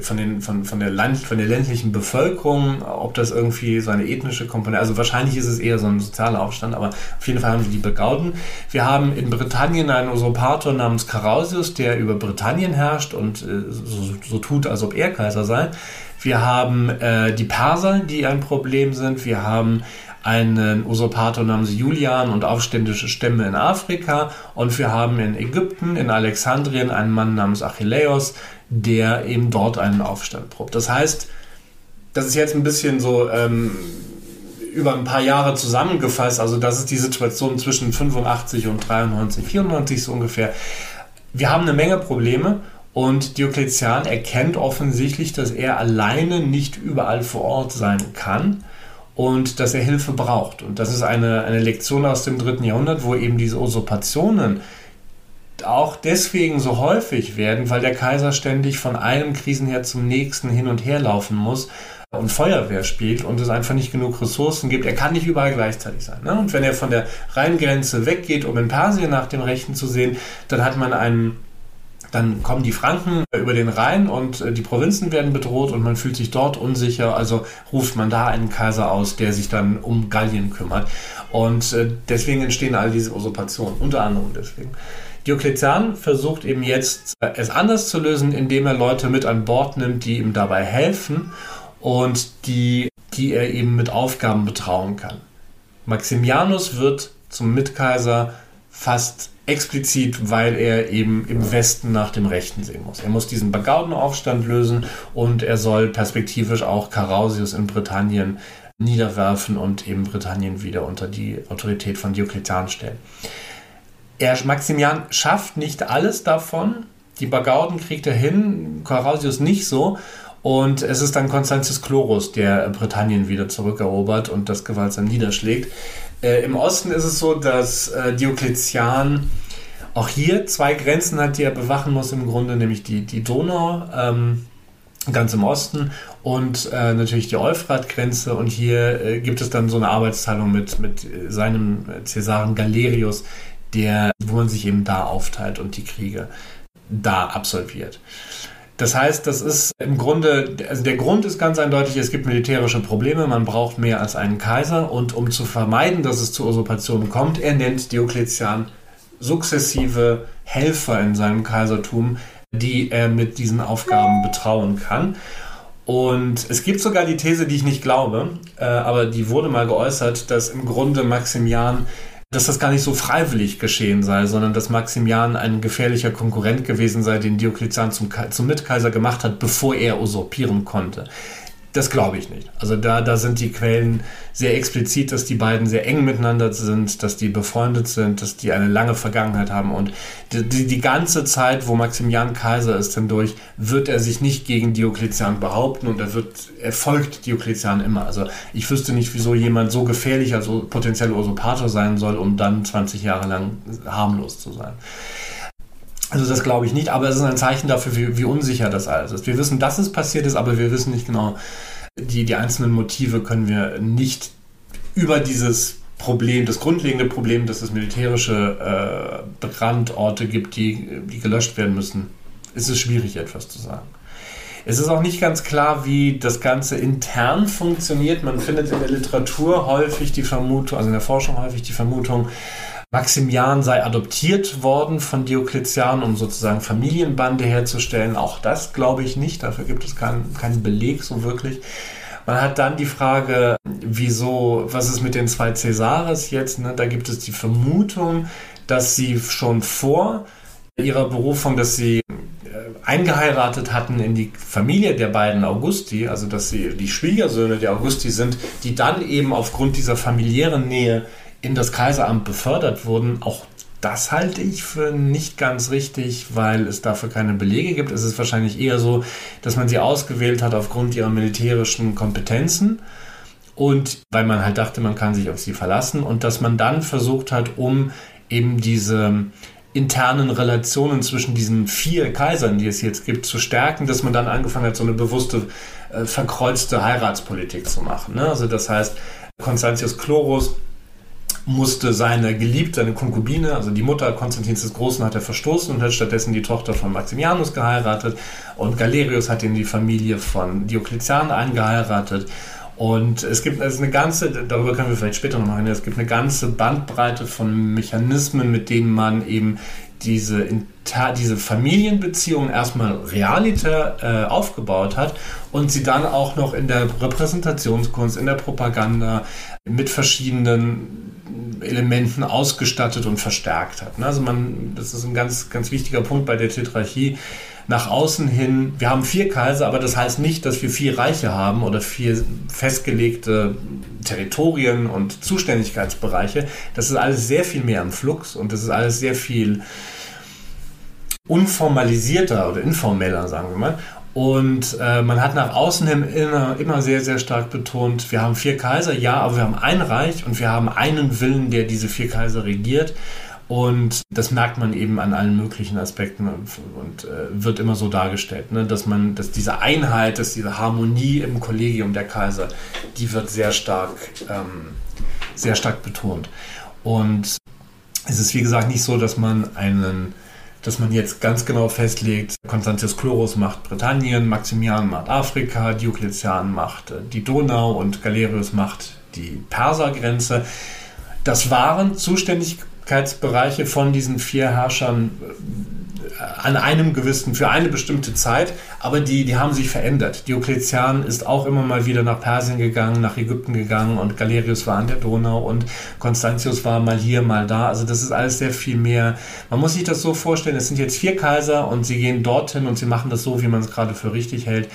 von, den, von, von, der Land, von der ländlichen Bevölkerung, ob das irgendwie so eine ethnische Komponente, also wahrscheinlich ist es eher so ein sozialer Aufstand, aber auf jeden Fall haben wir die Begauden. Wir haben in Britannien einen Usurpator namens Carausius, der über Britannien herrscht und äh, so, so, tut, als ob er Kaiser sei. Wir haben äh, die Perser, die ein Problem sind. Wir haben einen Usurpator namens Julian und aufständische Stämme in Afrika. Und wir haben in Ägypten, in Alexandrien, einen Mann namens Achilleus, der eben dort einen Aufstand probt. Das heißt, das ist jetzt ein bisschen so ähm, über ein paar Jahre zusammengefasst. Also das ist die Situation zwischen 85 und 93, 94 so ungefähr. Wir haben eine Menge Probleme und Diokletian erkennt offensichtlich, dass er alleine nicht überall vor Ort sein kann und dass er Hilfe braucht. Und das ist eine, eine Lektion aus dem dritten Jahrhundert, wo eben diese Usurpationen auch deswegen so häufig werden, weil der Kaiser ständig von einem Krisenherd zum nächsten hin und her laufen muss und Feuerwehr spielt und es einfach nicht genug Ressourcen gibt. Er kann nicht überall gleichzeitig sein. Ne? Und wenn er von der Rheingrenze weggeht, um in Persien nach dem Rechten zu sehen, dann hat man einen dann kommen die Franken über den Rhein und äh, die Provinzen werden bedroht und man fühlt sich dort unsicher. Also ruft man da einen Kaiser aus, der sich dann um Gallien kümmert. Und äh, deswegen entstehen all diese Usurpationen, unter anderem deswegen. Diokletian versucht eben jetzt es anders zu lösen, indem er Leute mit an Bord nimmt, die ihm dabei helfen und die, die er eben mit Aufgaben betrauen kann. Maximianus wird zum Mitkaiser fast explizit, weil er eben im Westen nach dem Rechten sehen muss. Er muss diesen Bagaudenaufstand lösen und er soll perspektivisch auch Carausius in Britannien niederwerfen und eben Britannien wieder unter die Autorität von Diokletian stellen. Er, Maximian schafft nicht alles davon. Die Bagauden kriegt er hin, Carausius nicht so. Und es ist dann Constantius Chlorus, der Britannien wieder zurückerobert und das gewaltsam niederschlägt. Äh, Im Osten ist es so, dass äh, Diokletian auch hier zwei Grenzen hat, die er bewachen muss im Grunde, nämlich die, die Donau ähm, ganz im Osten und äh, natürlich die Euphrat-Grenze. Und hier äh, gibt es dann so eine Arbeitsteilung mit, mit seinem Cäsaren Galerius, der, wo man sich eben da aufteilt und die Kriege da absolviert. Das heißt, das ist im Grunde, also der Grund ist ganz eindeutig, es gibt militärische Probleme, man braucht mehr als einen Kaiser und um zu vermeiden, dass es zu Usurpationen kommt, er nennt Diokletian sukzessive Helfer in seinem Kaisertum, die er mit diesen Aufgaben betrauen kann. Und es gibt sogar die These, die ich nicht glaube, äh, aber die wurde mal geäußert, dass im Grunde Maximian dass das gar nicht so freiwillig geschehen sei, sondern dass Maximian ein gefährlicher Konkurrent gewesen sei, den Diokletian zum, zum Mitkaiser gemacht hat, bevor er usurpieren konnte. Das glaube ich nicht. Also da, da sind die Quellen sehr explizit, dass die beiden sehr eng miteinander sind, dass die befreundet sind, dass die eine lange Vergangenheit haben. Und die, die, die ganze Zeit, wo Maximilian Kaiser ist hindurch, wird er sich nicht gegen Diokletian behaupten und er wird, er folgt Diokletian immer. Also ich wüsste nicht, wieso jemand so gefährlich als potenzieller Usurpator sein soll, um dann 20 Jahre lang harmlos zu sein. Also das glaube ich nicht, aber es ist ein Zeichen dafür, wie, wie, unsicher das alles ist. Wir wissen, dass es passiert ist, aber wir wissen nicht genau, die, die einzelnen Motive können wir nicht über dieses Problem, das grundlegende Problem, dass es militärische äh, Brandorte gibt, die, die gelöscht werden müssen, ist es schwierig, etwas zu sagen. Es ist auch nicht ganz klar, wie das Ganze intern funktioniert. Man findet in der Literatur häufig die Vermutung, also in der Forschung häufig die Vermutung, Maximian sei adoptiert worden von Diokletian, um sozusagen Familienbande herzustellen. Auch das glaube ich nicht. Dafür gibt es keinen, keinen Beleg so wirklich. Man hat dann die Frage, wieso, was ist mit den zwei Cäsares jetzt? Ne? Da gibt es die Vermutung, dass sie schon vor ihrer Berufung, dass sie äh, eingeheiratet hatten in die Familie der beiden Augusti, also dass sie die Schwiegersöhne der Augusti sind, die dann eben aufgrund dieser familiären Nähe in das Kaiseramt befördert wurden, auch das halte ich für nicht ganz richtig, weil es dafür keine Belege gibt. Es ist wahrscheinlich eher so, dass man sie ausgewählt hat aufgrund ihrer militärischen Kompetenzen und weil man halt dachte, man kann sich auf sie verlassen und dass man dann versucht hat, um eben diese internen Relationen zwischen diesen vier Kaisern, die es jetzt gibt, zu stärken, dass man dann angefangen hat, so eine bewusste äh, verkreuzte Heiratspolitik zu machen. Ne? Also das heißt, Constantius Chlorus musste seine Geliebte, seine Konkubine, also die Mutter Konstantins des Großen, hat er verstoßen und hat stattdessen die Tochter von Maximianus geheiratet. Und Galerius hat in die Familie von Diokletian eingeheiratet. Und es gibt also eine ganze, darüber können wir vielleicht später noch machen, es gibt eine ganze Bandbreite von Mechanismen, mit denen man eben diese, diese Familienbeziehungen erstmal realitär äh, aufgebaut hat und sie dann auch noch in der Repräsentationskunst, in der Propaganda mit verschiedenen Elementen ausgestattet und verstärkt hat. Ne? Also man, das ist ein ganz, ganz wichtiger Punkt bei der Tetrarchie. Nach außen hin, wir haben vier Kaiser, aber das heißt nicht, dass wir vier Reiche haben oder vier festgelegte Territorien und Zuständigkeitsbereiche. Das ist alles sehr viel mehr im Flux und das ist alles sehr viel unformalisierter oder informeller, sagen wir mal. Und äh, man hat nach außen hin immer, immer sehr, sehr stark betont, wir haben vier Kaiser, ja, aber wir haben ein Reich und wir haben einen Willen, der diese vier Kaiser regiert. Und das merkt man eben an allen möglichen Aspekten und, und äh, wird immer so dargestellt, ne? dass man, dass diese Einheit, dass diese Harmonie im Kollegium der Kaiser, die wird sehr stark, ähm, sehr stark betont. Und es ist wie gesagt nicht so, dass man einen dass man jetzt ganz genau festlegt, Konstantius Chlorus macht Britannien, Maximian macht Afrika, Diokletian macht äh, die Donau und Galerius macht die Persergrenze. Das waren Zuständigkeitsbereiche von diesen vier Herrschern an einem gewissen, für eine bestimmte Zeit, aber die, die haben sich verändert. Diokletian ist auch immer mal wieder nach Persien gegangen, nach Ägypten gegangen und Galerius war an der Donau und Constantius war mal hier, mal da. Also das ist alles sehr viel mehr. Man muss sich das so vorstellen, es sind jetzt vier Kaiser und sie gehen dorthin und sie machen das so, wie man es gerade für richtig hält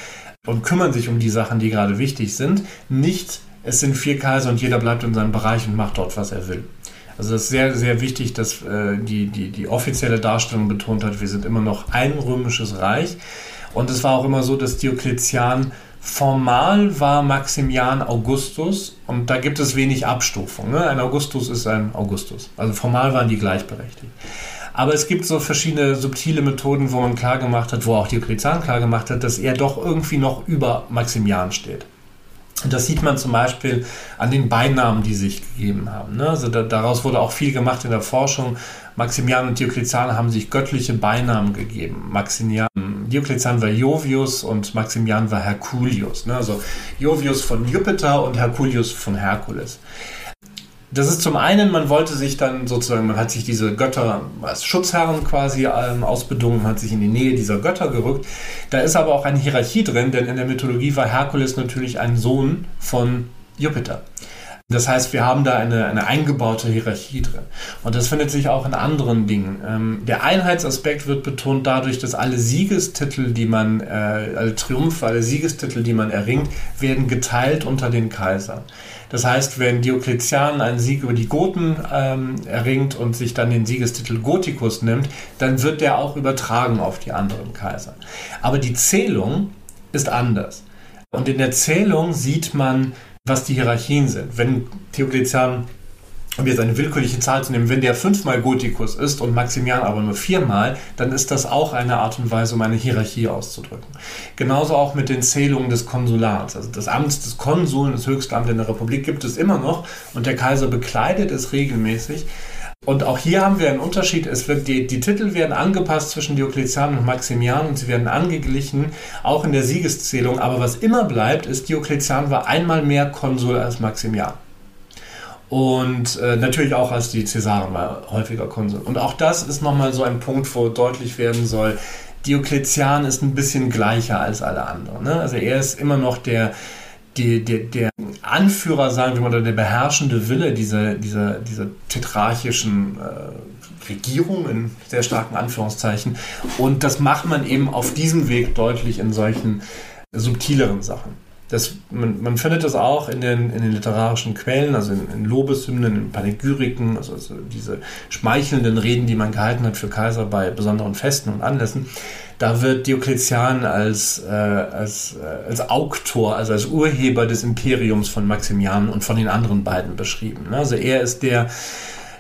und kümmern sich um die Sachen, die gerade wichtig sind. Nicht, es sind vier Kaiser und jeder bleibt in seinem Bereich und macht dort, was er will. Also es ist sehr, sehr wichtig, dass äh, die, die, die offizielle Darstellung betont hat, wir sind immer noch ein römisches Reich. Und es war auch immer so, dass Diokletian formal war Maximian Augustus und da gibt es wenig Abstufung. Ne? Ein Augustus ist ein Augustus. Also formal waren die gleichberechtigt. Aber es gibt so verschiedene subtile Methoden, wo man klar gemacht hat, wo auch Diokletian klar gemacht hat, dass er doch irgendwie noch über Maximian steht. Das sieht man zum Beispiel an den Beinamen, die sich gegeben haben. Ne? Also da, daraus wurde auch viel gemacht in der Forschung. Maximian und Diokletian haben sich göttliche Beinamen gegeben. Maximian, Diokletian war Jovius und Maximian war Herculius. Ne? Also Jovius von Jupiter und Herculius von Herkules. Das ist zum einen, man wollte sich dann sozusagen, man hat sich diese Götter als Schutzherren quasi ähm, ausbedungen, hat sich in die Nähe dieser Götter gerückt. Da ist aber auch eine Hierarchie drin, denn in der Mythologie war Herkules natürlich ein Sohn von Jupiter. Das heißt, wir haben da eine, eine eingebaute Hierarchie drin. Und das findet sich auch in anderen Dingen. Ähm, der Einheitsaspekt wird betont dadurch, dass alle Siegestitel, die man, äh, alle Triumphe, alle Siegestitel, die man erringt, werden geteilt unter den Kaisern. Das heißt, wenn Diokletian einen Sieg über die Goten ähm, erringt und sich dann den Siegestitel Goticus nimmt, dann wird der auch übertragen auf die anderen Kaiser. Aber die Zählung ist anders. Und in der Zählung sieht man, was die Hierarchien sind. Wenn Diokletian um jetzt eine willkürliche Zahl zu nehmen, wenn der fünfmal Gotikus ist und Maximian aber nur viermal, dann ist das auch eine Art und Weise, um eine Hierarchie auszudrücken. Genauso auch mit den Zählungen des Konsulats. Also das Amt des Konsuln, das höchste Amt in der Republik, gibt es immer noch und der Kaiser bekleidet es regelmäßig. Und auch hier haben wir einen Unterschied. Es wird die, die Titel werden angepasst zwischen Diokletian und Maximian und sie werden angeglichen, auch in der Siegeszählung. Aber was immer bleibt, ist, Diokletian war einmal mehr Konsul als Maximian. Und äh, natürlich auch als die Cäsaren war häufiger Konsul. Und auch das ist nochmal so ein Punkt, wo deutlich werden soll, Diokletian ist ein bisschen gleicher als alle anderen. Ne? Also er ist immer noch der, die, der, der Anführer, sagen wir mal, oder der beherrschende Wille dieser, dieser, dieser tetrarchischen äh, Regierung in sehr starken Anführungszeichen. Und das macht man eben auf diesem Weg deutlich in solchen subtileren Sachen. Das, man, man, findet das auch in den, in den literarischen Quellen, also in, in Lobeshymnen, in Panegyriken, also, also, diese schmeichelnden Reden, die man gehalten hat für Kaiser bei besonderen Festen und Anlässen. Da wird Diokletian als, äh, als, äh, als Auktor, also als Urheber des Imperiums von Maximian und von den anderen beiden beschrieben. Also er ist der,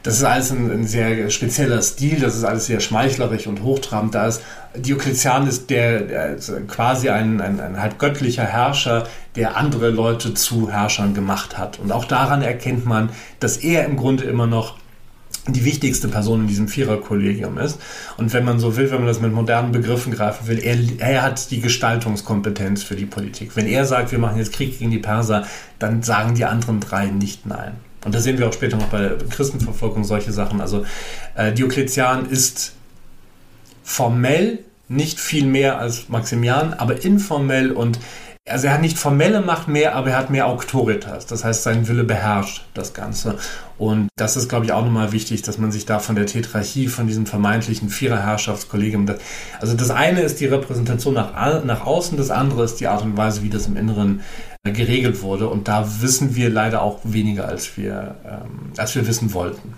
das ist alles ein, ein, sehr spezieller Stil, das ist alles sehr schmeichlerisch und hochtrabend. Da ist Diokletian ist der, der ist quasi ein, ein, ein halb göttlicher Herrscher, der andere Leute zu Herrschern gemacht hat. Und auch daran erkennt man, dass er im Grunde immer noch die wichtigste Person in diesem Viererkollegium ist. Und wenn man so will, wenn man das mit modernen Begriffen greifen will, er, er hat die Gestaltungskompetenz für die Politik. Wenn er sagt, wir machen jetzt Krieg gegen die Perser, dann sagen die anderen drei nicht nein. Und da sehen wir auch später noch bei Christenverfolgung solche Sachen. Also äh, Diokletian ist formell nicht viel mehr als Maximian, aber informell und also er hat nicht formelle Macht mehr, aber er hat mehr Autoritas. Das heißt, sein Wille beherrscht das Ganze. Und das ist, glaube ich, auch nochmal wichtig, dass man sich da von der Tetrarchie, von diesem vermeintlichen Viererherrschaftskollegium, also das eine ist die Repräsentation nach, nach außen, das andere ist die Art und Weise, wie das im Inneren geregelt wurde. Und da wissen wir leider auch weniger, als wir, ähm, als wir wissen wollten.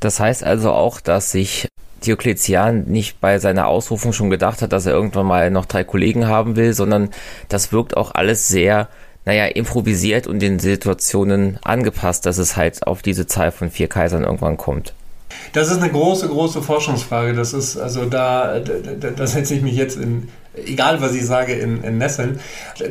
Das heißt also auch, dass sich Diokletian nicht bei seiner Ausrufung schon gedacht hat, dass er irgendwann mal noch drei Kollegen haben will, sondern das wirkt auch alles sehr, naja, improvisiert und den Situationen angepasst, dass es halt auf diese Zahl von vier Kaisern irgendwann kommt. Das ist eine große, große Forschungsfrage. Das ist, also da, da, da setze ich mich jetzt in, egal was ich sage, in, in Nesseln.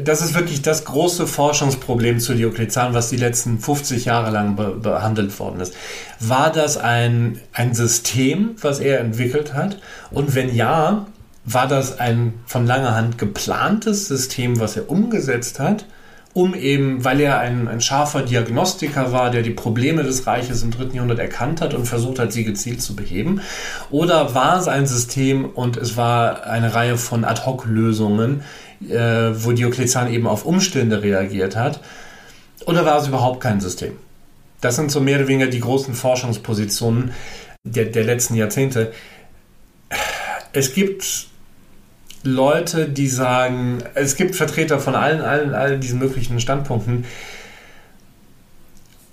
Das ist wirklich das große Forschungsproblem zu Diokletian, was die letzten 50 Jahre lang be behandelt worden ist. War das ein, ein System, was er entwickelt hat? Und wenn ja, war das ein von langer Hand geplantes System, was er umgesetzt hat? Um eben, weil er ein, ein scharfer Diagnostiker war, der die Probleme des Reiches im dritten Jahrhundert erkannt hat und versucht hat, sie gezielt zu beheben? Oder war es ein System und es war eine Reihe von Ad-Hoc-Lösungen, äh, wo Diokletian eben auf Umstände reagiert hat? Oder war es überhaupt kein System? Das sind so mehr oder weniger die großen Forschungspositionen der, der letzten Jahrzehnte. Es gibt Leute, die sagen, es gibt Vertreter von allen, allen, allen diesen möglichen Standpunkten.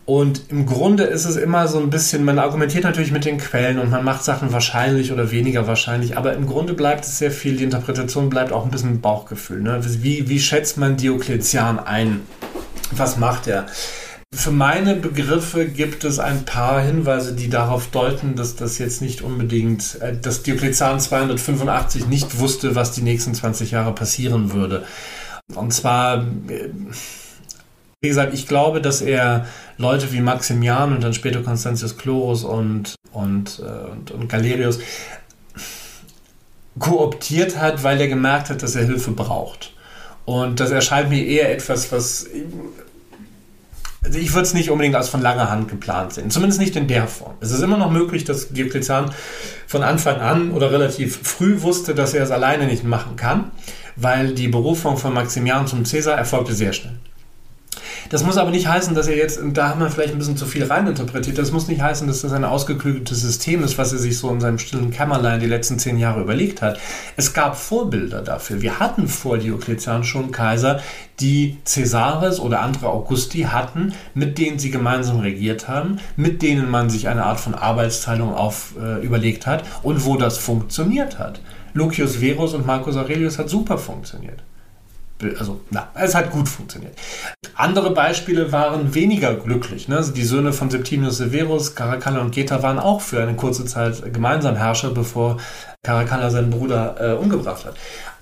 Und im Grunde ist es immer so ein bisschen, man argumentiert natürlich mit den Quellen und man macht Sachen wahrscheinlich oder weniger wahrscheinlich, aber im Grunde bleibt es sehr viel, die Interpretation bleibt auch ein bisschen Bauchgefühl. Ne? Wie, wie schätzt man Diokletian ein? Was macht er? Für meine Begriffe gibt es ein paar Hinweise, die darauf deuten, dass das jetzt nicht unbedingt, äh, dass Diokletian 285 nicht wusste, was die nächsten 20 Jahre passieren würde. Und zwar, wie gesagt, ich glaube, dass er Leute wie Maximian und dann später Constantius Chlorus und, und, äh, und, und Galerius kooptiert hat, weil er gemerkt hat, dass er Hilfe braucht. Und das erscheint mir eher etwas, was. Also ich würde es nicht unbedingt als von langer Hand geplant sehen. Zumindest nicht in der Form. Es ist immer noch möglich, dass Diokletian von Anfang an oder relativ früh wusste, dass er es alleine nicht machen kann, weil die Berufung von Maximian zum Cäsar erfolgte sehr schnell. Das muss aber nicht heißen, dass er jetzt, da haben wir vielleicht ein bisschen zu viel reininterpretiert, das muss nicht heißen, dass das ein ausgeklügeltes System ist, was er sich so in seinem stillen Kämmerlein die letzten zehn Jahre überlegt hat. Es gab Vorbilder dafür. Wir hatten vor Diokletian schon Kaiser, die Caesares oder andere Augusti hatten, mit denen sie gemeinsam regiert haben, mit denen man sich eine Art von Arbeitsteilung auf, äh, überlegt hat und wo das funktioniert hat. Lucius Verus und Marcus Aurelius hat super funktioniert also na, es hat gut funktioniert. Andere Beispiele waren weniger glücklich. Ne? Also die Söhne von Septimius Severus, Caracalla und Geta waren auch für eine kurze Zeit gemeinsam Herrscher, bevor Caracalla seinen Bruder äh, umgebracht hat.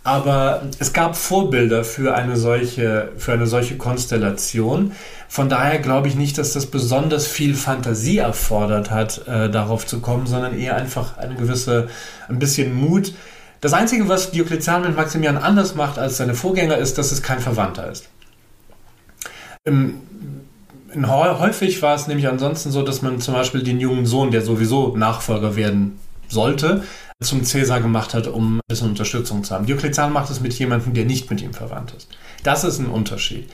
Aber es gab Vorbilder für eine solche, für eine solche Konstellation. Von daher glaube ich nicht, dass das besonders viel Fantasie erfordert hat, äh, darauf zu kommen, sondern eher einfach eine gewisse, ein bisschen Mut, das Einzige, was Diokletian mit Maximian anders macht als seine Vorgänger, ist, dass es kein Verwandter ist. Im, in, häufig war es nämlich ansonsten so, dass man zum Beispiel den jungen Sohn, der sowieso Nachfolger werden sollte, zum Cäsar gemacht hat, um ein bisschen Unterstützung zu haben. Diokletian macht es mit jemandem, der nicht mit ihm verwandt ist. Das ist ein Unterschied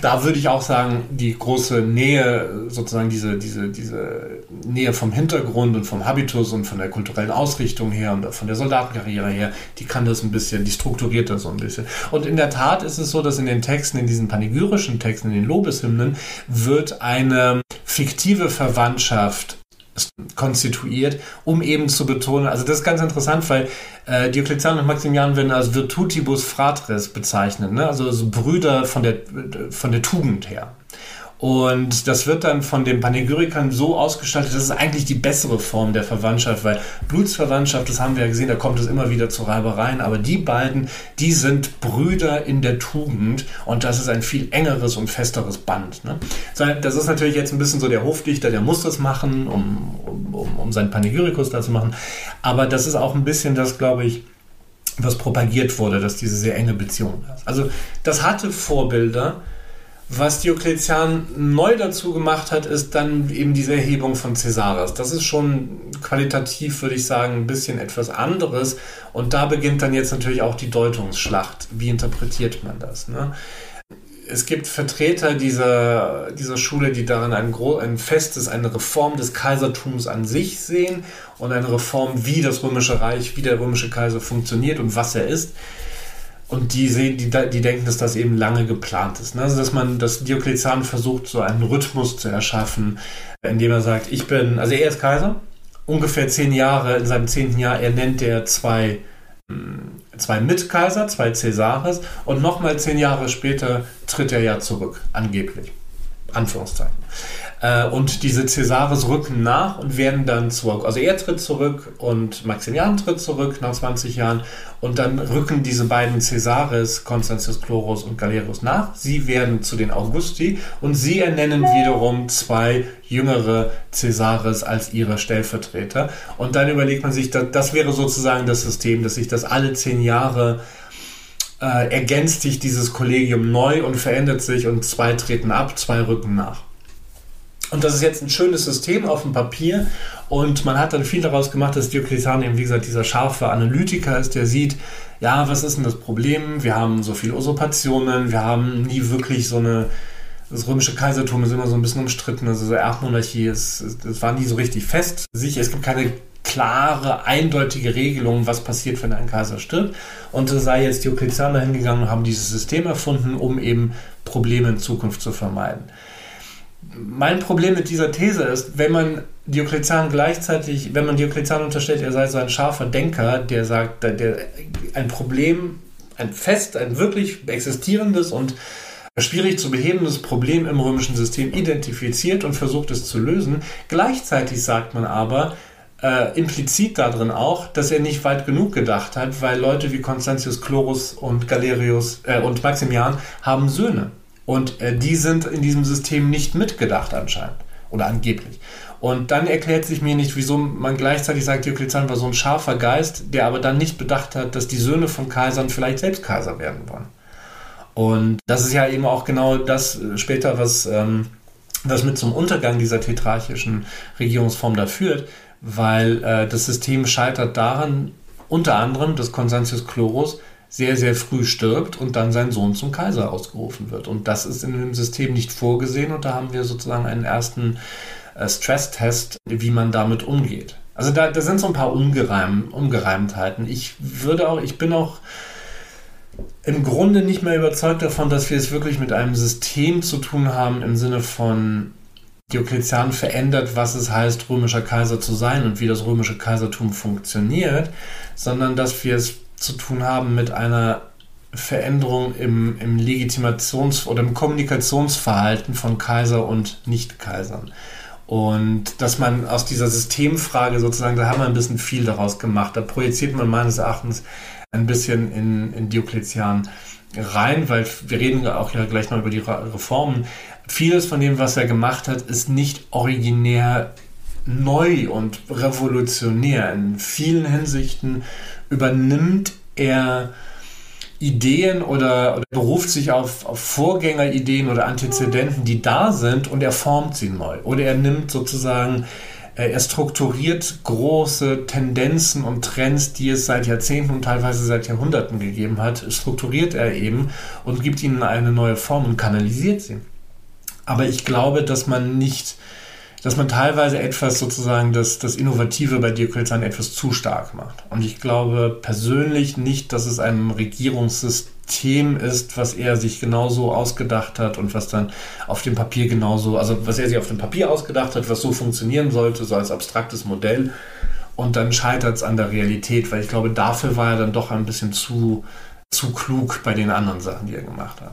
da würde ich auch sagen, die große Nähe, sozusagen diese, diese, diese Nähe vom Hintergrund und vom Habitus und von der kulturellen Ausrichtung her und von der Soldatenkarriere her, die kann das ein bisschen, die strukturiert das so ein bisschen. Und in der Tat ist es so, dass in den Texten, in diesen panegyrischen Texten, in den Lobeshymnen, wird eine fiktive Verwandtschaft konstituiert, um eben zu betonen, also das ist ganz interessant, weil äh, Diokletian und Maximian werden als Virtutibus Fratres bezeichnet, ne? also, also Brüder von der, von der Tugend her. Und das wird dann von den Panegyrikern so ausgestaltet, das ist eigentlich die bessere Form der Verwandtschaft, weil Blutsverwandtschaft, das haben wir ja gesehen, da kommt es immer wieder zu Reibereien, aber die beiden, die sind Brüder in der Tugend und das ist ein viel engeres und festeres Band. Ne? Das ist natürlich jetzt ein bisschen so der Hofdichter, der muss das machen, um, um, um seinen Panegyrikus da zu machen, aber das ist auch ein bisschen das, glaube ich, was propagiert wurde, dass diese sehr enge Beziehung ist. Also das hatte Vorbilder, was Diokletian neu dazu gemacht hat, ist dann eben diese Erhebung von Caesares. Das ist schon qualitativ, würde ich sagen, ein bisschen etwas anderes. Und da beginnt dann jetzt natürlich auch die Deutungsschlacht. Wie interpretiert man das? Ne? Es gibt Vertreter dieser, dieser Schule, die darin ein, ein festes, eine Reform des Kaisertums an sich sehen und eine Reform, wie das römische Reich, wie der römische Kaiser funktioniert und was er ist. Und die sehen, die, die denken, dass das eben lange geplant ist. Ne? Also dass man, dass Diokletian versucht, so einen Rhythmus zu erschaffen, indem er sagt, ich bin, also er ist Kaiser, ungefähr zehn Jahre, in seinem zehnten Jahr, er nennt er zwei, hm, zwei Mitkaiser, zwei Cäsares und nochmal zehn Jahre später tritt er ja zurück, angeblich. Anführungszeichen. Äh, und diese Cäsares rücken nach und werden dann zurück. Also er tritt zurück und Maximian tritt zurück nach 20 Jahren und dann rücken diese beiden Cäsares, Constantius Chlorus und Galerius nach. Sie werden zu den Augusti und sie ernennen wiederum zwei jüngere Cäsares als ihre Stellvertreter. Und dann überlegt man sich, das wäre sozusagen das System, dass sich das alle zehn Jahre äh, ergänzt sich dieses Kollegium neu und verändert sich und zwei treten ab, zwei rücken nach. Und das ist jetzt ein schönes System auf dem Papier und man hat dann viel daraus gemacht, dass Diokletian eben, wie gesagt, dieser scharfe Analytiker ist, der sieht, ja, was ist denn das Problem? Wir haben so viele Usurpationen, wir haben nie wirklich so eine, das römische Kaisertum ist immer so ein bisschen umstritten, also so Erbmonarchie, es, es war nie so richtig fest. Sicher, es gibt keine klare, eindeutige Regelung, was passiert, wenn ein Kaiser stirbt. Und es sei jetzt Diokletian dahin gegangen und haben dieses System erfunden, um eben Probleme in Zukunft zu vermeiden mein Problem mit dieser These ist, wenn man Diokletian gleichzeitig, wenn man Diokletian unterstellt, er sei so ein scharfer Denker, der sagt, der ein Problem, ein fest, ein wirklich existierendes und schwierig zu behebendes Problem im römischen System identifiziert und versucht es zu lösen. Gleichzeitig sagt man aber, äh, implizit darin auch, dass er nicht weit genug gedacht hat, weil Leute wie Constantius Chlorus und Galerius äh, und Maximian haben Söhne. Und äh, die sind in diesem System nicht mitgedacht anscheinend. Oder angeblich. Und dann erklärt sich mir nicht, wieso man gleichzeitig sagt, Diokletian war so ein scharfer Geist, der aber dann nicht bedacht hat, dass die Söhne von Kaisern vielleicht selbst Kaiser werden wollen. Und das ist ja eben auch genau das äh, später, was, ähm, was mit zum Untergang dieser tetrarchischen Regierungsform da führt, weil äh, das System scheitert daran, unter anderem, dass Constantius Chlorus sehr, sehr früh stirbt und dann sein Sohn zum Kaiser ausgerufen wird. Und das ist in dem System nicht vorgesehen und da haben wir sozusagen einen ersten äh, Stresstest, wie man damit umgeht. Also da, da sind so ein paar Ungereim, Ungereimtheiten. Ich würde auch, ich bin auch im Grunde nicht mehr überzeugt davon, dass wir es wirklich mit einem System zu tun haben im Sinne von Diokletian verändert, was es heißt, römischer Kaiser zu sein und wie das römische Kaisertum funktioniert, sondern dass wir es zu tun haben mit einer Veränderung im, im Legitimations- oder im Kommunikationsverhalten von Kaiser und Nicht-Kaisern. Und dass man aus dieser Systemfrage sozusagen, da haben wir ein bisschen viel daraus gemacht. Da projiziert man meines Erachtens ein bisschen in, in Diokletian rein, weil wir reden auch ja gleich noch über die Reformen. Vieles von dem, was er gemacht hat, ist nicht originär neu und revolutionär. In vielen Hinsichten übernimmt er Ideen oder, oder beruft sich auf, auf Vorgängerideen oder Antizedenten, die da sind und er formt sie neu. Oder er nimmt sozusagen, äh, er strukturiert große Tendenzen und Trends, die es seit Jahrzehnten und teilweise seit Jahrhunderten gegeben hat, strukturiert er eben und gibt ihnen eine neue Form und kanalisiert sie. Aber ich glaube, dass man nicht dass man teilweise etwas sozusagen das, das Innovative bei Diokletian etwas zu stark macht. Und ich glaube persönlich nicht, dass es ein Regierungssystem ist, was er sich genauso ausgedacht hat und was dann auf dem Papier genauso, also was er sich auf dem Papier ausgedacht hat, was so funktionieren sollte, so als abstraktes Modell. Und dann scheitert es an der Realität, weil ich glaube, dafür war er dann doch ein bisschen zu, zu klug bei den anderen Sachen, die er gemacht hat.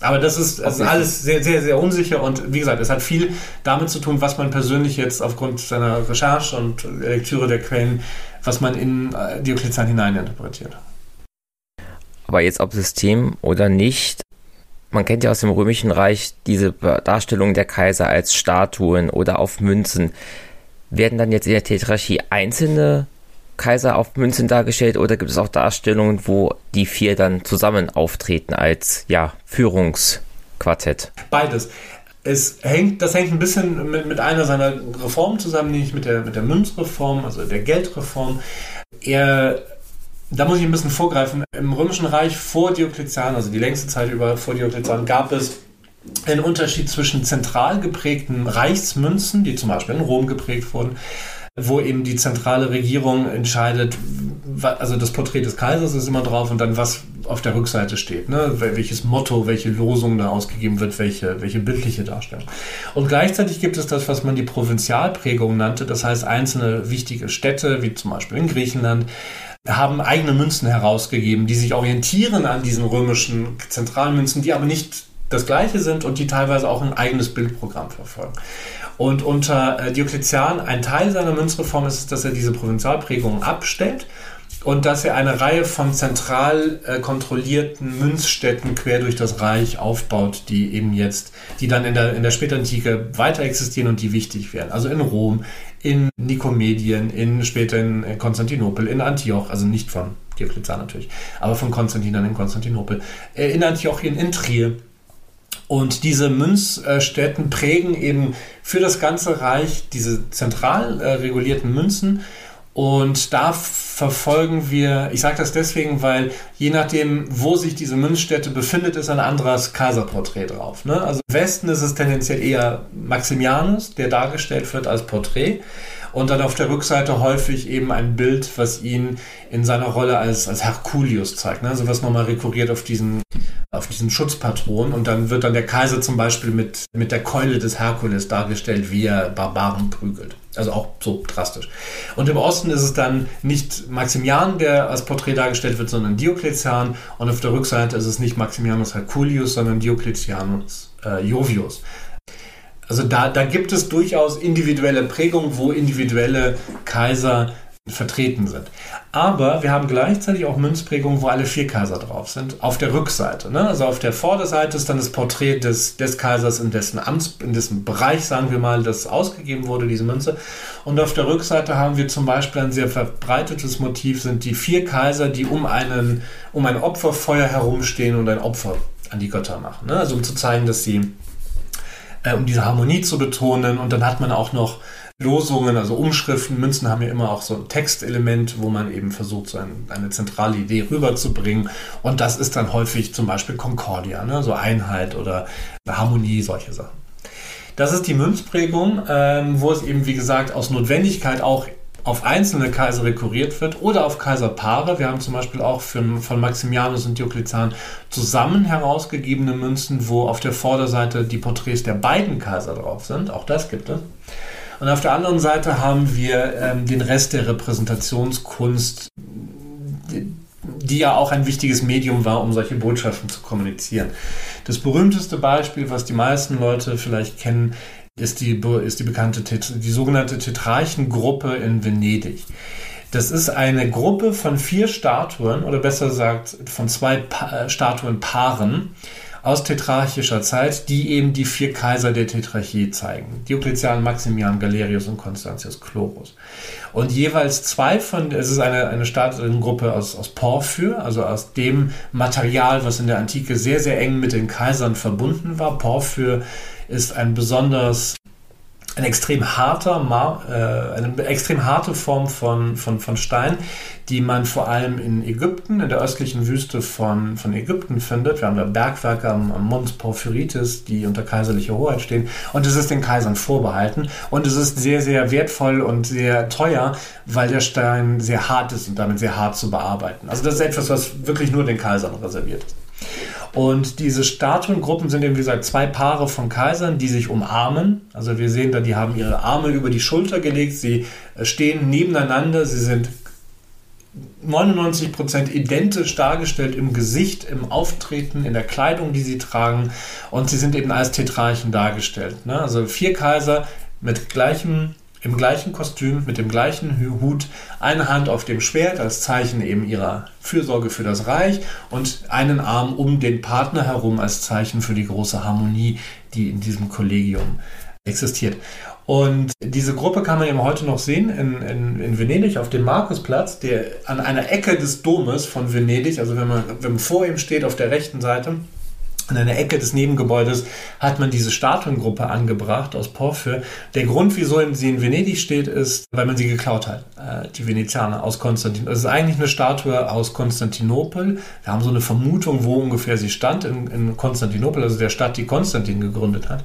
Aber das ist, das ist alles sehr, sehr, sehr unsicher und wie gesagt, es hat viel damit zu tun, was man persönlich jetzt aufgrund seiner Recherche und Lektüre der Quellen, was man in äh, Diokletian hineininterpretiert. Aber jetzt ob System oder nicht, man kennt ja aus dem Römischen Reich diese Darstellung der Kaiser als Statuen oder auf Münzen. Werden dann jetzt in der Tetrarchie einzelne Kaiser auf Münzen dargestellt oder gibt es auch Darstellungen, wo die vier dann zusammen auftreten als ja, Führungsquartett? Beides. Es hängt, das hängt ein bisschen mit, mit einer seiner Reformen zusammen, nämlich mit der, mit der Münzreform, also der Geldreform. Er da muss ich ein bisschen vorgreifen. Im Römischen Reich vor Diokletian, also die längste Zeit über vor Diokletian, gab es einen Unterschied zwischen zentral geprägten Reichsmünzen, die zum Beispiel in Rom geprägt wurden, wo eben die zentrale Regierung entscheidet, also das Porträt des Kaisers ist immer drauf und dann was auf der Rückseite steht, ne? welches Motto, welche Losung da ausgegeben wird, welche, welche bildliche Darstellung. Und gleichzeitig gibt es das, was man die Provinzialprägung nannte, das heißt einzelne wichtige Städte, wie zum Beispiel in Griechenland, haben eigene Münzen herausgegeben, die sich orientieren an diesen römischen Zentralmünzen, die aber nicht das gleiche sind und die teilweise auch ein eigenes Bildprogramm verfolgen. Und unter äh, Diokletian, ein Teil seiner Münzreform ist, dass er diese Provinzialprägungen abstellt und dass er eine Reihe von zentral äh, kontrollierten Münzstätten quer durch das Reich aufbaut, die eben jetzt, die dann in der, in der Spätantike weiter existieren und die wichtig werden. Also in Rom, in Nikomedien, in später in Konstantinopel, in Antioch, also nicht von Diokletian natürlich, aber von Konstantin in Konstantinopel, äh, in Antiochien, in Trier. Und diese Münzstätten prägen eben für das ganze Reich diese zentral äh, regulierten Münzen. Und da verfolgen wir, ich sage das deswegen, weil je nachdem, wo sich diese Münzstätte befindet, ist ein anderes Kaiserporträt drauf. Ne? Also im Westen ist es tendenziell eher Maximianus, der dargestellt wird als Porträt. Und dann auf der Rückseite häufig eben ein Bild, was ihn in seiner Rolle als, als Herkulius zeigt. Ne? Also was nochmal rekurriert auf diesen auf diesen Schutzpatron und dann wird dann der Kaiser zum Beispiel mit, mit der Keule des Herkules dargestellt, wie er Barbaren prügelt. Also auch so drastisch. Und im Osten ist es dann nicht Maximian, der als Porträt dargestellt wird, sondern Diokletian. Und auf der Rückseite ist es nicht Maximianus Herculius, sondern Diokletianus äh, Jovius. Also da, da gibt es durchaus individuelle Prägungen, wo individuelle Kaiser vertreten sind. Aber wir haben gleichzeitig auch Münzprägungen, wo alle vier Kaiser drauf sind, auf der Rückseite. Ne? Also auf der Vorderseite ist dann das Porträt des, des Kaisers, in dessen Amts, in dessen Bereich, sagen wir mal, das ausgegeben wurde, diese Münze. Und auf der Rückseite haben wir zum Beispiel ein sehr verbreitetes Motiv, sind die vier Kaiser, die um, einen, um ein Opferfeuer herumstehen und ein Opfer an die Götter machen. Ne? Also um zu zeigen, dass sie, äh, um diese Harmonie zu betonen. Und dann hat man auch noch Losungen, also Umschriften. Münzen haben ja immer auch so ein Textelement, wo man eben versucht, so ein, eine zentrale Idee rüberzubringen. Und das ist dann häufig zum Beispiel Concordia, ne? so Einheit oder Harmonie, solche Sachen. Das ist die Münzprägung, ähm, wo es eben, wie gesagt, aus Notwendigkeit auch auf einzelne Kaiser rekurriert wird oder auf Kaiserpaare. Wir haben zum Beispiel auch für, von Maximianus und Diokletian zusammen herausgegebene Münzen, wo auf der Vorderseite die Porträts der beiden Kaiser drauf sind. Auch das gibt es. Und auf der anderen Seite haben wir ähm, den Rest der Repräsentationskunst, die, die ja auch ein wichtiges Medium war, um solche Botschaften zu kommunizieren. Das berühmteste Beispiel, was die meisten Leute vielleicht kennen, ist die, ist die bekannte, die sogenannte Tetrarchengruppe in Venedig. Das ist eine Gruppe von vier Statuen, oder besser gesagt von zwei pa äh, Statuenpaaren, aus tetrarchischer Zeit, die eben die vier Kaiser der Tetrarchie zeigen. Diokletian, Maximian, Galerius und Constantius Chlorus. Und jeweils zwei von, es ist eine, eine Staatsgruppe aus, aus Porphyr, also aus dem Material, was in der Antike sehr, sehr eng mit den Kaisern verbunden war. Porphyr ist ein besonders ein extrem harter, äh, eine extrem harte Form von, von, von Stein, die man vor allem in Ägypten, in der östlichen Wüste von, von Ägypten findet. Wir haben da Bergwerke am, am Mons Porphyritis, die unter kaiserlicher Hoheit stehen. Und es ist den Kaisern vorbehalten. Und es ist sehr, sehr wertvoll und sehr teuer, weil der Stein sehr hart ist und damit sehr hart zu bearbeiten. Also das ist etwas, was wirklich nur den Kaisern reserviert ist. Und diese Statuengruppen sind eben, wie gesagt, zwei Paare von Kaisern, die sich umarmen. Also wir sehen da, die haben ihre Arme über die Schulter gelegt, sie äh, stehen nebeneinander, sie sind 99% identisch dargestellt im Gesicht, im Auftreten, in der Kleidung, die sie tragen und sie sind eben als Tetrarchen dargestellt. Ne? Also vier Kaiser mit gleichem im gleichen Kostüm, mit dem gleichen Hut, eine Hand auf dem Schwert als Zeichen eben ihrer Fürsorge für das Reich und einen Arm um den Partner herum als Zeichen für die große Harmonie, die in diesem Kollegium existiert. Und diese Gruppe kann man eben heute noch sehen in, in, in Venedig auf dem Markusplatz, der an einer Ecke des Domes von Venedig, also wenn man, wenn man vor ihm steht auf der rechten Seite, in einer Ecke des Nebengebäudes hat man diese Statuengruppe angebracht aus Porphyr. Der Grund, wieso sie in Venedig steht, ist, weil man sie geklaut hat, äh, die Venezianer aus Konstantinopel. Es ist eigentlich eine Statue aus Konstantinopel. Wir haben so eine Vermutung, wo ungefähr sie stand, in, in Konstantinopel, also der Stadt, die Konstantin gegründet hat.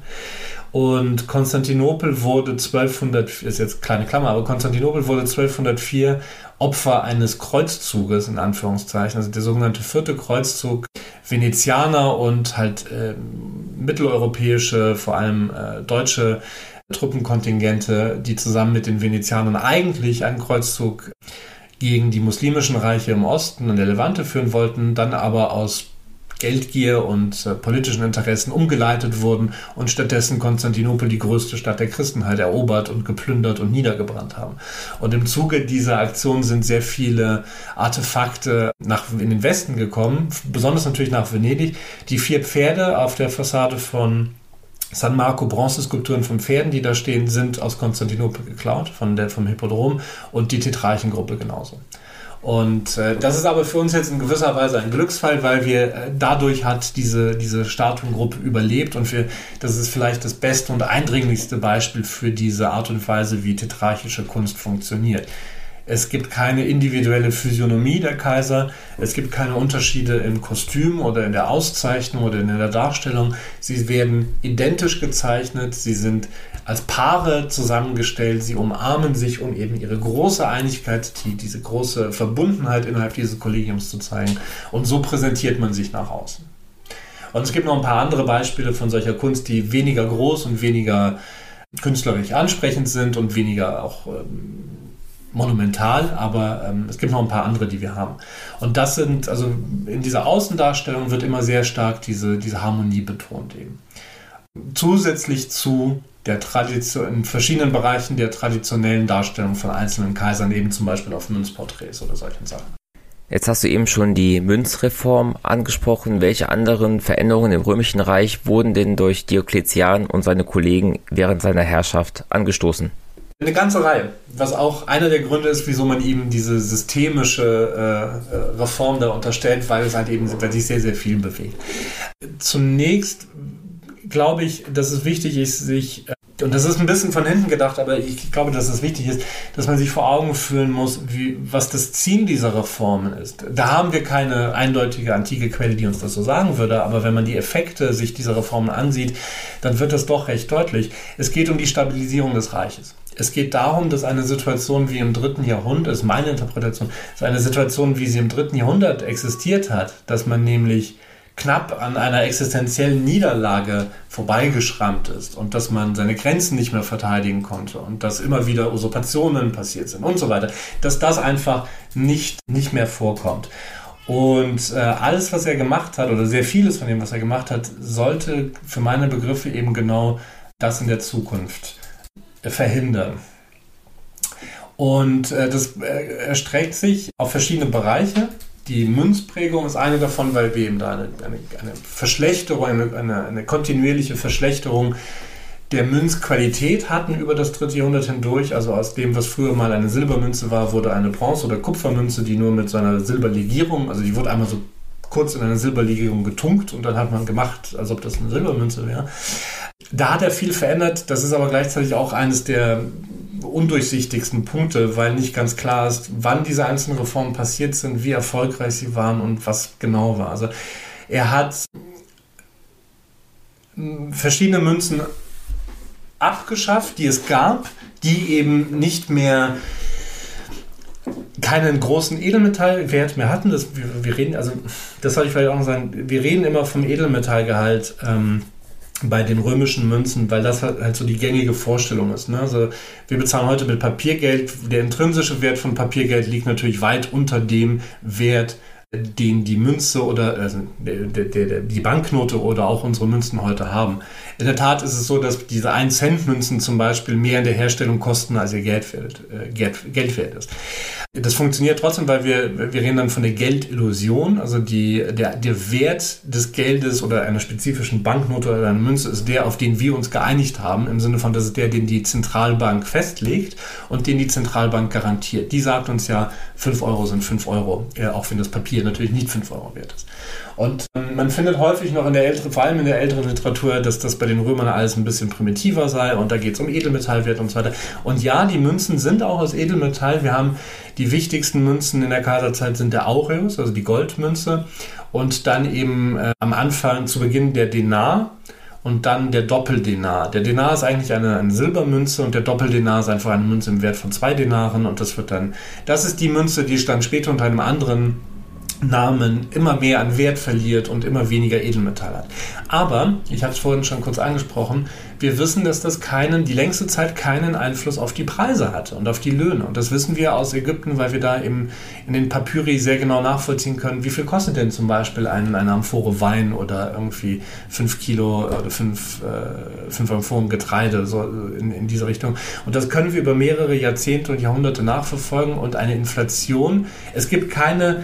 Und Konstantinopel wurde 1200, ist jetzt kleine Klammer, aber Konstantinopel wurde 1204 Opfer eines Kreuzzuges, in Anführungszeichen, also der sogenannte vierte Kreuzzug Venezianer und halt äh, mitteleuropäische, vor allem äh, deutsche Truppenkontingente, die zusammen mit den Venezianern eigentlich einen Kreuzzug gegen die muslimischen Reiche im Osten und der Levante führen wollten, dann aber aus Geldgier und äh, politischen Interessen umgeleitet wurden und stattdessen Konstantinopel, die größte Stadt der Christenheit, erobert und geplündert und niedergebrannt haben. Und im Zuge dieser Aktion sind sehr viele Artefakte nach, in den Westen gekommen, besonders natürlich nach Venedig. Die vier Pferde auf der Fassade von San Marco Bronzeskulpturen von Pferden, die da stehen, sind aus Konstantinopel geklaut, von der, vom Hippodrom und die Tetrarchengruppe genauso. Und äh, das ist aber für uns jetzt in gewisser Weise ein Glücksfall, weil wir äh, dadurch hat diese, diese Statuengruppe überlebt und wir, das ist vielleicht das beste und eindringlichste Beispiel für diese Art und Weise, wie tetrarchische Kunst funktioniert. Es gibt keine individuelle Physiognomie der Kaiser. Es gibt keine Unterschiede im Kostüm oder in der Auszeichnung oder in der Darstellung. Sie werden identisch gezeichnet. Sie sind als Paare zusammengestellt. Sie umarmen sich, um eben ihre große Einigkeit, die, diese große Verbundenheit innerhalb dieses Kollegiums zu zeigen. Und so präsentiert man sich nach außen. Und es gibt noch ein paar andere Beispiele von solcher Kunst, die weniger groß und weniger künstlerisch ansprechend sind und weniger auch ähm, monumental, aber ähm, es gibt noch ein paar andere, die wir haben. Und das sind, also in dieser Außendarstellung wird immer sehr stark diese, diese Harmonie betont eben. Zusätzlich zu der Tradition, in verschiedenen Bereichen der traditionellen Darstellung von einzelnen Kaisern, eben zum Beispiel auf Münzporträts oder solchen Sachen. Jetzt hast du eben schon die Münzreform angesprochen. Welche anderen Veränderungen im Römischen Reich wurden denn durch Diokletian und seine Kollegen während seiner Herrschaft angestoßen? Eine ganze Reihe, was auch einer der Gründe ist, wieso man ihm diese systemische äh, äh Reform da unterstellt, weil es halt eben weil sich sehr, sehr viel bewegt. Zunächst glaube ich, dass es wichtig ist, sich äh, und das ist ein bisschen von hinten gedacht, aber ich glaube, dass es wichtig ist, dass man sich vor Augen führen muss, wie, was das Ziel dieser Reformen ist. Da haben wir keine eindeutige antike Quelle, die uns das so sagen würde, aber wenn man die Effekte sich dieser Reformen ansieht, dann wird das doch recht deutlich. Es geht um die Stabilisierung des Reiches. Es geht darum, dass eine Situation wie im dritten Jahrhundert, ist meine Interpretation, dass eine Situation, wie sie im dritten Jahrhundert existiert hat, dass man nämlich knapp an einer existenziellen Niederlage vorbeigeschrammt ist und dass man seine Grenzen nicht mehr verteidigen konnte und dass immer wieder Usurpationen passiert sind und so weiter, dass das einfach nicht, nicht mehr vorkommt. Und äh, alles, was er gemacht hat, oder sehr vieles von dem, was er gemacht hat, sollte für meine Begriffe eben genau das in der Zukunft verhindern. Und äh, das äh, erstreckt sich auf verschiedene Bereiche. Die Münzprägung ist eine davon, weil wir eben da eine, eine, eine Verschlechterung, eine, eine, kontinuierliche Verschlechterung der Münzqualität hatten über das dritte Jahrhundert hindurch. Also aus dem, was früher mal eine Silbermünze war, wurde eine Bronze- oder Kupfermünze, die nur mit so einer Silberlegierung, also die wurde einmal so kurz in eine Silberlegierung getunkt und dann hat man gemacht, als ob das eine Silbermünze wäre. Da hat er viel verändert. Das ist aber gleichzeitig auch eines der undurchsichtigsten Punkte, weil nicht ganz klar ist, wann diese einzelnen Reformen passiert sind, wie erfolgreich sie waren und was genau war. Also er hat verschiedene Münzen abgeschafft, die es gab, die eben nicht mehr keinen großen Edelmetallwert mehr hatten. Das, wir, wir reden, also das soll ich vielleicht auch noch sagen, wir reden immer vom Edelmetallgehalt. Ähm, bei den römischen Münzen, weil das halt, halt so die gängige Vorstellung ist. Ne? Also wir bezahlen heute mit Papiergeld. Der intrinsische Wert von Papiergeld liegt natürlich weit unter dem Wert, den die Münze oder also der, der, der, die Banknote oder auch unsere Münzen heute haben. In der Tat ist es so, dass diese 1-Cent-Münzen zum Beispiel mehr in der Herstellung kosten, als ihr Geld, äh, Geld, Geld wert ist. Das funktioniert trotzdem, weil wir, wir reden dann von der Geldillusion. Also die, der, der Wert des Geldes oder einer spezifischen Banknote oder einer Münze ist der, auf den wir uns geeinigt haben, im Sinne von, das ist der, den die Zentralbank festlegt und den die Zentralbank garantiert. Die sagt uns ja, 5 Euro sind 5 Euro, äh, auch wenn das Papier natürlich nicht 5 Euro wert ist. Und ähm, man findet häufig noch in der älteren, vor allem in der älteren Literatur, dass das bei den Römern alles ein bisschen primitiver sei und da geht es um Edelmetallwert und so weiter. Und ja, die Münzen sind auch aus Edelmetall. Wir haben die wichtigsten Münzen in der Kaiserzeit sind der Aureus, also die Goldmünze, und dann eben äh, am Anfang zu Beginn der Denar und dann der Doppeldenar. Der Denar ist eigentlich eine, eine Silbermünze und der Doppeldenar ist einfach eine Münze im Wert von zwei Denaren und das wird dann, das ist die Münze, die dann später unter einem anderen Namen immer mehr an Wert verliert und immer weniger Edelmetall hat. Aber, ich habe es vorhin schon kurz angesprochen, wir wissen, dass das keinen, die längste Zeit keinen Einfluss auf die Preise hatte und auf die Löhne. Und das wissen wir aus Ägypten, weil wir da im, in den Papyri sehr genau nachvollziehen können, wie viel kostet denn zum Beispiel ein, eine Amphore Wein oder irgendwie fünf Kilo oder fünf, äh, fünf Amphoren Getreide, so in, in diese Richtung. Und das können wir über mehrere Jahrzehnte und Jahrhunderte nachverfolgen und eine Inflation, es gibt keine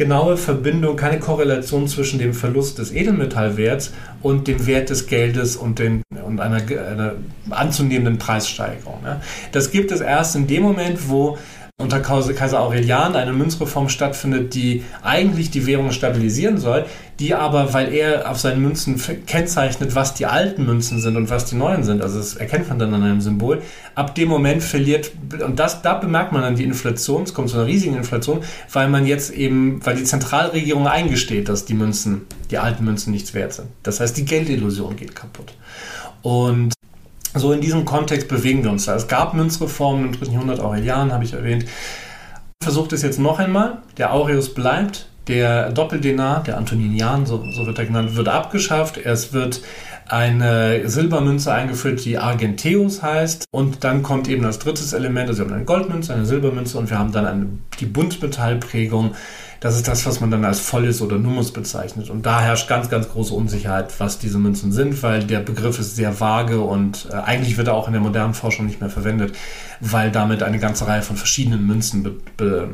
genaue Verbindung, keine Korrelation zwischen dem Verlust des Edelmetallwerts und dem Wert des Geldes und, den, und einer, einer anzunehmenden Preissteigerung. Ne? Das gibt es erst in dem Moment, wo unter Kaiser Aurelian eine Münzreform stattfindet, die eigentlich die Währung stabilisieren soll, die aber, weil er auf seinen Münzen kennzeichnet, was die alten Münzen sind und was die neuen sind, also das erkennt man dann an einem Symbol, ab dem Moment verliert, und das, da bemerkt man dann die Inflation, es kommt zu einer riesigen Inflation, weil man jetzt eben, weil die Zentralregierung eingesteht, dass die Münzen, die alten Münzen nichts wert sind. Das heißt, die Geldillusion geht kaputt. Und so in diesem Kontext bewegen wir uns da. Es gab Münzreformen im 3. Jahrhundert, Aurelian habe ich erwähnt. Versucht es jetzt noch einmal. Der Aureus bleibt, Der Doppeldenar, der Antoninian, so, so wird er genannt, wird abgeschafft. Es wird eine Silbermünze eingeführt, die Argenteus heißt. Und dann kommt eben das drittes Element. Also wir haben eine Goldmünze, eine Silbermünze und wir haben dann eine, die Buntmetallprägung. Das ist das, was man dann als Volles oder Nummus bezeichnet. Und da herrscht ganz, ganz große Unsicherheit, was diese Münzen sind, weil der Begriff ist sehr vage und äh, eigentlich wird er auch in der modernen Forschung nicht mehr verwendet, weil damit eine ganze Reihe von verschiedenen Münzen be, be,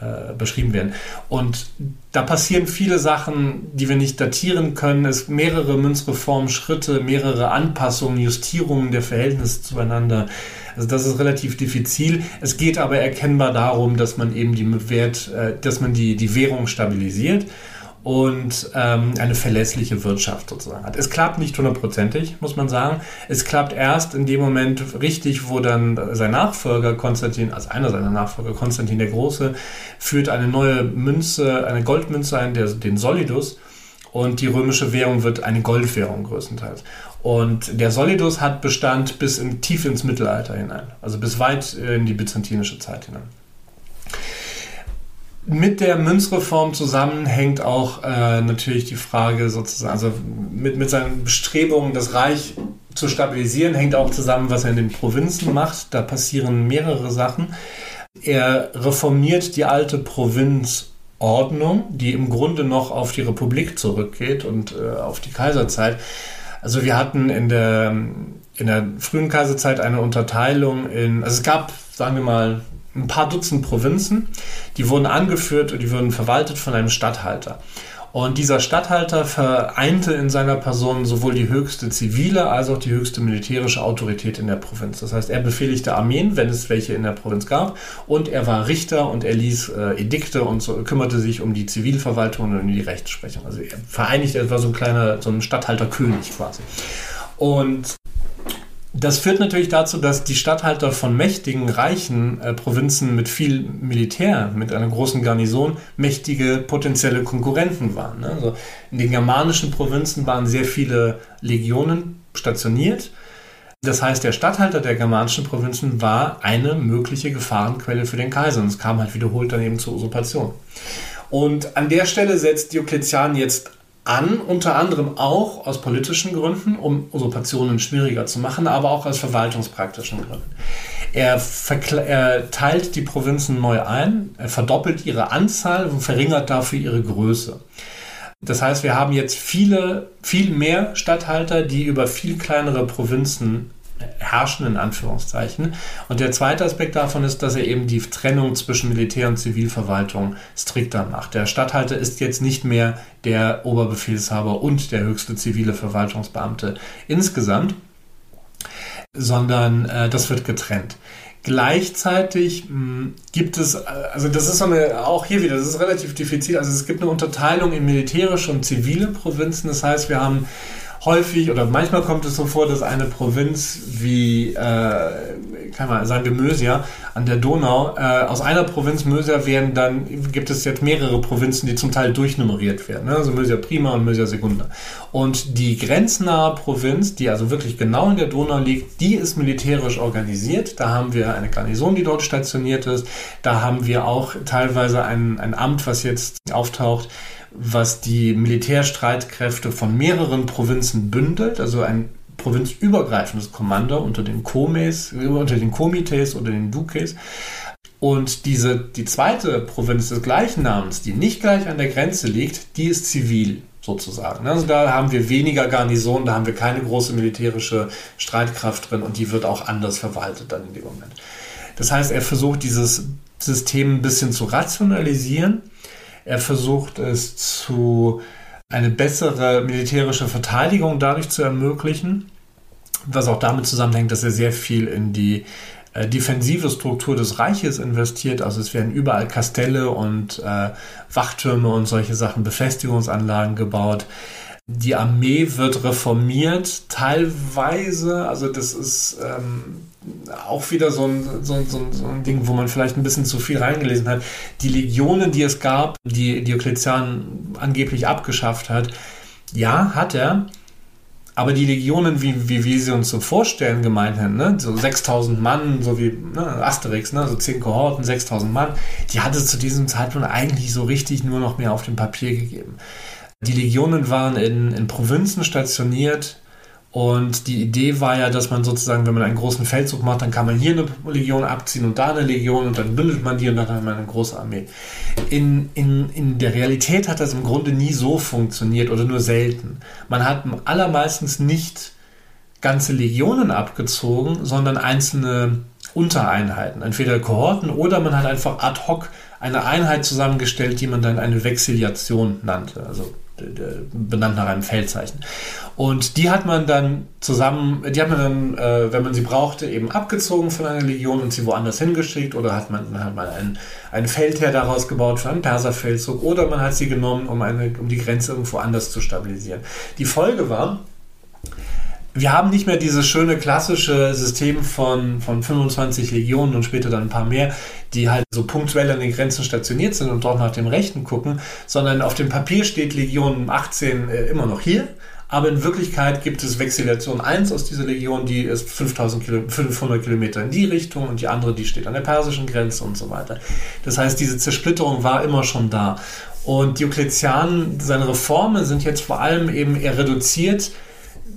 äh, beschrieben werden. Und da passieren viele Sachen, die wir nicht datieren können. Es mehrere Münzreformschritte, mehrere Anpassungen, Justierungen der Verhältnisse zueinander. Also das ist relativ diffizil. Es geht aber erkennbar darum, dass man eben die Wert, äh, dass man die, die Währung stabilisiert und ähm, eine verlässliche Wirtschaft sozusagen hat. Es klappt nicht hundertprozentig, muss man sagen. Es klappt erst in dem Moment richtig, wo dann sein Nachfolger Konstantin, also einer seiner Nachfolger Konstantin der Große, führt eine neue Münze, eine Goldmünze ein, der, den Solidus. Und die römische Währung wird eine Goldwährung größtenteils. Und der Solidus hat Bestand bis in, tief ins Mittelalter hinein, also bis weit in die byzantinische Zeit hinein. Mit der Münzreform zusammenhängt auch äh, natürlich die Frage sozusagen, also mit, mit seinen Bestrebungen, das Reich zu stabilisieren, hängt auch zusammen, was er in den Provinzen macht. Da passieren mehrere Sachen. Er reformiert die alte Provinzordnung, die im Grunde noch auf die Republik zurückgeht und äh, auf die Kaiserzeit. Also wir hatten in der, in der frühen Kaiserzeit eine Unterteilung in, also es gab, sagen wir mal, ein paar Dutzend Provinzen, die wurden angeführt und die wurden verwaltet von einem Statthalter. Und dieser Statthalter vereinte in seiner Person sowohl die höchste zivile als auch die höchste militärische Autorität in der Provinz. Das heißt, er befehligte Armeen, wenn es welche in der Provinz gab, und er war Richter und er ließ äh, Edikte und so, kümmerte sich um die Zivilverwaltung und um die Rechtsprechung. Also er vereinigte, er war so ein kleiner, so ein Statthalterkönig quasi. Und das führt natürlich dazu, dass die Statthalter von mächtigen, reichen äh, Provinzen mit viel Militär, mit einer großen Garnison, mächtige potenzielle Konkurrenten waren. Ne? Also in den germanischen Provinzen waren sehr viele Legionen stationiert. Das heißt, der Statthalter der germanischen Provinzen war eine mögliche Gefahrenquelle für den Kaiser. Und es kam halt wiederholt dann eben zur Usurpation. Und an der Stelle setzt Diokletian jetzt an, unter anderem auch aus politischen Gründen, um Usurpationen schwieriger zu machen, aber auch aus verwaltungspraktischen Gründen. Er, er, teilt die Provinzen neu ein, er verdoppelt ihre Anzahl und verringert dafür ihre Größe. Das heißt, wir haben jetzt viele, viel mehr Statthalter, die über viel kleinere Provinzen herrschen, in Anführungszeichen. Und der zweite Aspekt davon ist, dass er eben die Trennung zwischen Militär und Zivilverwaltung strikter macht. Der Statthalter ist jetzt nicht mehr der Oberbefehlshaber und der höchste zivile Verwaltungsbeamte insgesamt, sondern äh, das wird getrennt. Gleichzeitig mh, hm, gibt es, also das ist so eine, auch hier wieder, das ist relativ diffizil, also es gibt eine Unterteilung in militärische und zivile Provinzen. Das heißt, wir haben häufig oder manchmal kommt es so vor, dass eine Provinz wie, äh, kann man sagen Mösia an der Donau, äh, aus einer Provinz Mösia werden dann, gibt es jetzt mehrere Provinzen, die zum Teil durchnummeriert werden, ne? also Mösia Prima und Mösia Segunda. Und die grenznahe Provinz, die also wirklich genau in der Donau liegt, die ist militärisch organisiert. Da haben wir eine Garnison, die dort stationiert ist. Da haben wir auch teilweise ein, ein Amt, was jetzt auftaucht, was die Militärstreitkräfte von mehreren Provinzen bündelt, also ein provinzübergreifendes Kommando unter den Komes, unter den Komites oder den Dukes. Und diese, die zweite Provinz des gleichen Namens, die nicht gleich an der Grenze liegt, die ist zivil sozusagen. Also da haben wir weniger Garnison, da haben wir keine große militärische Streitkraft drin und die wird auch anders verwaltet dann in dem Moment. Das heißt, er versucht dieses System ein bisschen zu rationalisieren er versucht es zu eine bessere militärische Verteidigung dadurch zu ermöglichen, was auch damit zusammenhängt, dass er sehr viel in die äh, defensive Struktur des Reiches investiert. Also es werden überall Kastelle und äh, Wachtürme und solche Sachen, Befestigungsanlagen gebaut. Die Armee wird reformiert, teilweise. Also das ist ähm, auch wieder so ein, so, so, so ein Ding, wo man vielleicht ein bisschen zu viel reingelesen hat. Die Legionen, die es gab, die Diokletian angeblich abgeschafft hat, ja, hat er. Aber die Legionen, wie, wie wir sie uns so vorstellen, gemeinhin, ne? so 6000 Mann, so wie ne? Asterix, ne? so 10 Kohorten, 6000 Mann, die hat es zu diesem Zeitpunkt eigentlich so richtig nur noch mehr auf dem Papier gegeben. Die Legionen waren in, in Provinzen stationiert, und die Idee war ja, dass man sozusagen, wenn man einen großen Feldzug macht, dann kann man hier eine Legion abziehen und da eine Legion und dann bündelt man die und dann hat man eine große Armee. In, in, in der Realität hat das im Grunde nie so funktioniert oder nur selten. Man hat allermeistens nicht ganze Legionen abgezogen, sondern einzelne Untereinheiten, entweder Kohorten oder man hat einfach ad hoc eine Einheit zusammengestellt, die man dann eine Vexillation nannte. Also benannt nach einem Feldzeichen. Und die hat man dann zusammen, die hat man dann, äh, wenn man sie brauchte, eben abgezogen von einer Legion und sie woanders hingeschickt oder hat man, dann hat man einen, einen Feldherr daraus gebaut für einen Perserfeldzug oder man hat sie genommen, um, eine, um die Grenze irgendwo anders zu stabilisieren. Die Folge war, wir haben nicht mehr dieses schöne klassische System von, von 25 Legionen und später dann ein paar mehr, die halt so punktuell an den Grenzen stationiert sind und dort nach dem Rechten gucken, sondern auf dem Papier steht Legion 18 äh, immer noch hier. Aber in Wirklichkeit gibt es Vexillation 1 aus dieser Legion, die ist 5000 Kilo, 500 Kilometer in die Richtung und die andere, die steht an der persischen Grenze und so weiter. Das heißt, diese Zersplitterung war immer schon da. Und Diokletian, seine Reformen sind jetzt vor allem eben eher reduziert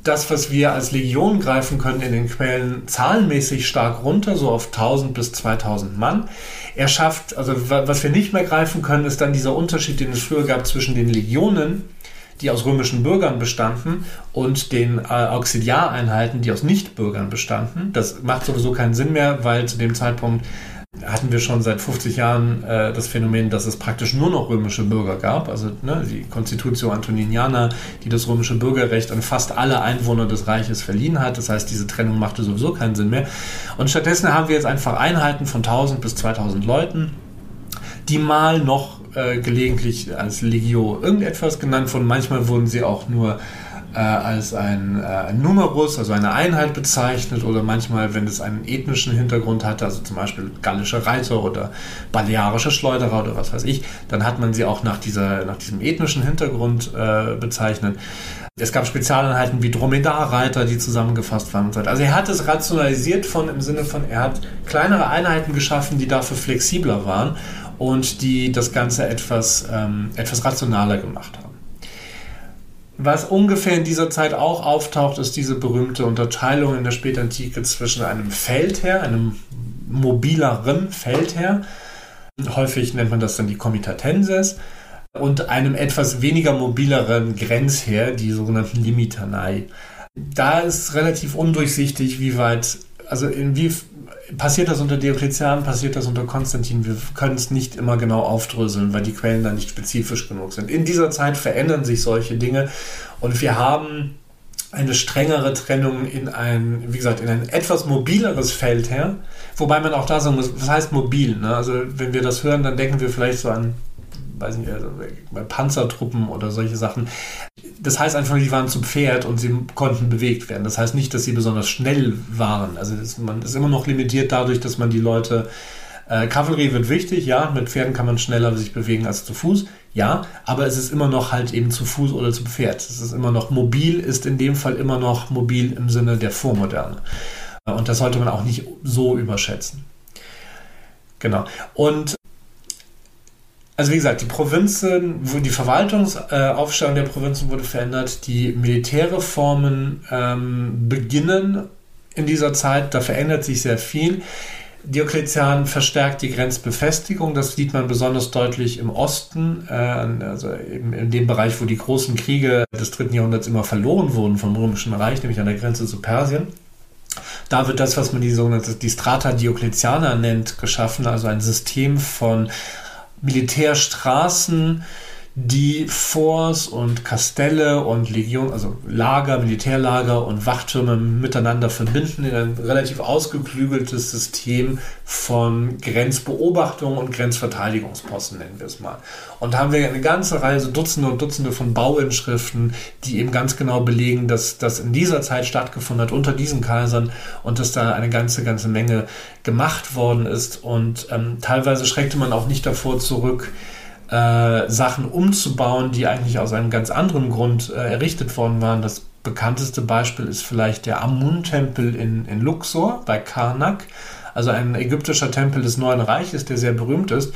das, was wir als Legion greifen können in den Quellen, zahlenmäßig stark runter, so auf 1000 bis 2000 Mann. Er schafft, also was wir nicht mehr greifen können, ist dann dieser Unterschied, den es früher gab zwischen den Legionen, die aus römischen Bürgern bestanden, und den äh, Auxiliareinheiten, die aus Nichtbürgern bestanden. Das macht sowieso keinen Sinn mehr, weil zu dem Zeitpunkt hatten wir schon seit 50 Jahren äh, das Phänomen, dass es praktisch nur noch römische Bürger gab. Also ne, die Constitutio Antoniniana, die das römische Bürgerrecht an fast alle Einwohner des Reiches verliehen hat. Das heißt, diese Trennung machte sowieso keinen Sinn mehr. Und stattdessen haben wir jetzt einfach Einheiten von 1000 bis 2000 Leuten, die mal noch äh, gelegentlich als Legio irgendetwas genannt wurden. Manchmal wurden sie auch nur äh, als ein, äh, Numerus, also eine Einheit bezeichnet oder manchmal, wenn es einen ethnischen Hintergrund hat, also zum Beispiel gallische Reiter oder balearische Schleuderer oder was weiß ich, dann hat man sie auch nach, dieser, nach diesem ethnischen Hintergrund äh, bezeichnet. Es gab Spezialeinheiten wie Dromedarreiter, die zusammengefasst waren. Also er hat es rationalisiert von im Sinne von, er hat kleinere Einheiten geschaffen, die dafür flexibler waren und die das Ganze etwas, ähm, etwas rationaler gemacht haben. Was ungefähr in dieser Zeit auch auftaucht, ist diese berühmte Unterteilung in der Spätantike zwischen einem Feldherr, einem mobileren Feldherr, häufig nennt man das dann die Comitatenses, und einem etwas weniger mobileren Grenzherr, die sogenannten Limitanei. Da ist relativ undurchsichtig, wie weit, also in wie passiert das unter Diokletian, passiert das unter Konstantin. Wir können es nicht immer genau aufdröseln, weil die Quellen da nicht spezifisch genug sind. In dieser Zeit verändern sich solche Dinge und wir haben eine strengere Trennung in ein, wie gesagt, in ein etwas mobileres Feld her. Wobei man auch da sagen muss, was heißt mobil? Ne? Also wenn wir das hören, dann denken wir vielleicht so an weiß nicht, also bei Panzertruppen oder solche Sachen. Das heißt einfach, die waren zu Pferd und sie konnten bewegt werden. Das heißt nicht, dass sie besonders schnell waren. Also das, man ist immer noch limitiert dadurch, dass man die Leute äh, Kavallerie wird wichtig, ja, mit Pferden kann man schneller sich bewegen als zu Fuß, ja, aber es ist immer noch halt eben zu Fuß oder zu Pferd. Es ist immer noch mobil, ist in dem Fall immer noch mobil im Sinne der Vormoderne. Und das sollte man auch nicht so überschätzen. Genau. Und also wie gesagt, die Provinzen, die Verwaltungsaufstellung der Provinzen wurde verändert, die Militärreformen ähm, beginnen in dieser Zeit, da verändert sich sehr viel. Diokletian verstärkt die Grenzbefestigung, das sieht man besonders deutlich im Osten, äh, also eben in dem Bereich, wo die großen Kriege des dritten Jahrhunderts immer verloren wurden vom Römischen Reich, nämlich an der Grenze zu Persien. Da wird das, was man die sogenannte die Strata Diokletiana nennt, geschaffen, also ein System von Militärstraßen, die Forts und Kastelle und Legion, also Lager, Militärlager und Wachtürme miteinander verbinden in ein relativ ausgeklügeltes System von Grenzbeobachtung und Grenzverteidigungsposten, nennen wir es mal. Und da haben wir eine ganze Reihe, so Dutzende und Dutzende von Bauinschriften, die eben ganz genau belegen, dass das in dieser Zeit stattgefunden hat, unter diesen Kaisern und dass da eine ganze, ganze Menge gemacht worden ist. Und ähm, teilweise schreckte man auch nicht davor zurück, äh, Sachen umzubauen, die eigentlich aus einem ganz anderen Grund äh, errichtet worden waren. Das bekannteste Beispiel ist vielleicht der Amun-Tempel in, in Luxor bei Karnak, also ein ägyptischer Tempel des Neuen Reiches, der sehr berühmt ist.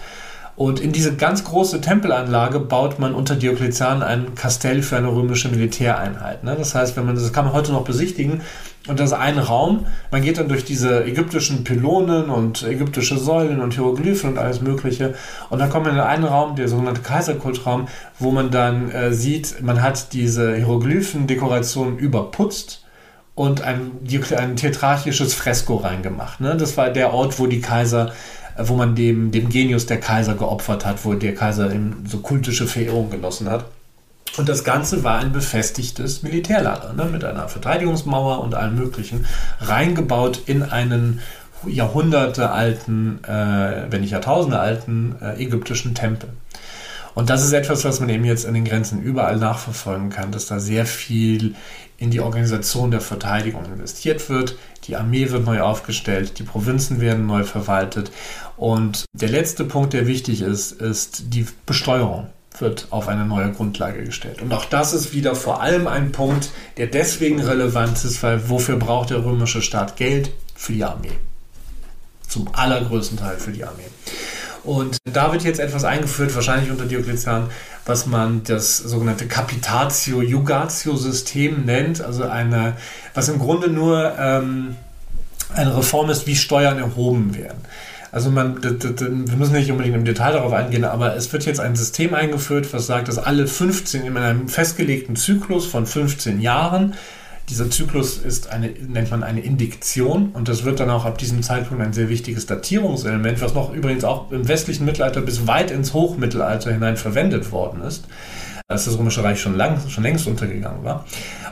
Und in diese ganz große Tempelanlage baut man unter Diokletian ein Kastell für eine römische Militäreinheit. Ne? Das heißt, wenn man das kann man heute noch besichtigen. Und das ist ein Raum. Man geht dann durch diese ägyptischen Pylonen und ägyptische Säulen und Hieroglyphen und alles Mögliche. Und dann kommt man in einen Raum, der sogenannte Kaiserkultraum, wo man dann äh, sieht, man hat diese Hieroglyphen-Dekoration überputzt und ein, ein tetrarchisches Fresko reingemacht. Ne? Das war der Ort, wo die Kaiser wo man dem, dem Genius der Kaiser geopfert hat, wo der Kaiser eben so kultische Verehrung genossen hat. Und das Ganze war ein befestigtes Militärlager ne, mit einer Verteidigungsmauer und allem Möglichen, reingebaut in einen Jahrhunderte alten, äh, wenn nicht Jahrtausende alten äh, ägyptischen Tempel. Und das ist etwas, was man eben jetzt an den Grenzen überall nachverfolgen kann, dass da sehr viel in die Organisation der Verteidigung investiert wird. Die Armee wird neu aufgestellt, die Provinzen werden neu verwaltet. Und der letzte Punkt, der wichtig ist, ist die Besteuerung wird auf eine neue Grundlage gestellt. Und auch das ist wieder vor allem ein Punkt, der deswegen relevant ist, weil wofür braucht der römische Staat Geld? Für die Armee. Zum allergrößten Teil für die Armee. Und da wird jetzt etwas eingeführt, wahrscheinlich unter Diokletian, was man das sogenannte Capitatio-Jugatio-System nennt, also eine, was im Grunde nur ähm, eine Reform ist, wie Steuern erhoben werden. Also man, wir müssen nicht unbedingt im Detail darauf eingehen, aber es wird jetzt ein System eingeführt, was sagt, dass alle 15 in einem festgelegten Zyklus von 15 Jahren dieser Zyklus ist eine, nennt man eine Indiktion und das wird dann auch ab diesem Zeitpunkt ein sehr wichtiges Datierungselement, was noch übrigens auch im westlichen Mittelalter bis weit ins Hochmittelalter hinein verwendet worden ist, als das Römische Reich schon, lang, schon längst untergegangen war.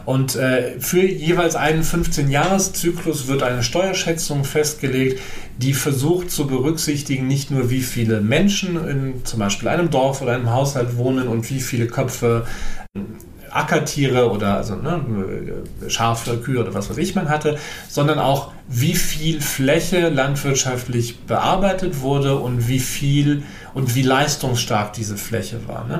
Und äh, für jeweils einen 15-Jahres-Zyklus wird eine Steuerschätzung festgelegt, die versucht zu berücksichtigen, nicht nur wie viele Menschen in zum Beispiel einem Dorf oder einem Haushalt wohnen und wie viele Köpfe Ackertiere oder also ne, Schafe, Kühe oder was weiß ich man hatte, sondern auch wie viel Fläche landwirtschaftlich bearbeitet wurde und wie viel und wie leistungsstark diese Fläche war. Ne?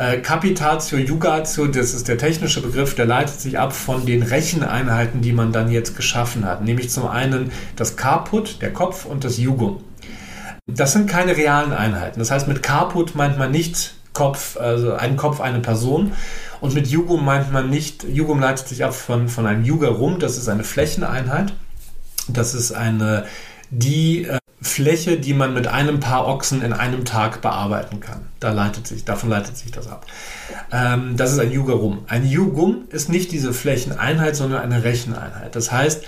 Äh, Capitatio Jugatio, das ist der technische Begriff, der leitet sich ab von den Recheneinheiten, die man dann jetzt geschaffen hat. Nämlich zum einen das Caput, der Kopf, und das Jugum. Das sind keine realen Einheiten. Das heißt, mit Caput meint man nicht Kopf, also ein Kopf, eine Person. Und mit Jugum meint man nicht, Jugum leitet sich ab von, von einem Jugerum, das ist eine Flächeneinheit. Das ist eine, die äh, Fläche, die man mit einem Paar Ochsen in einem Tag bearbeiten kann. Da leitet sich, davon leitet sich das ab. Ähm, das ist ein Jugerum. Ein Jugum ist nicht diese Flächeneinheit, sondern eine Recheneinheit. Das heißt,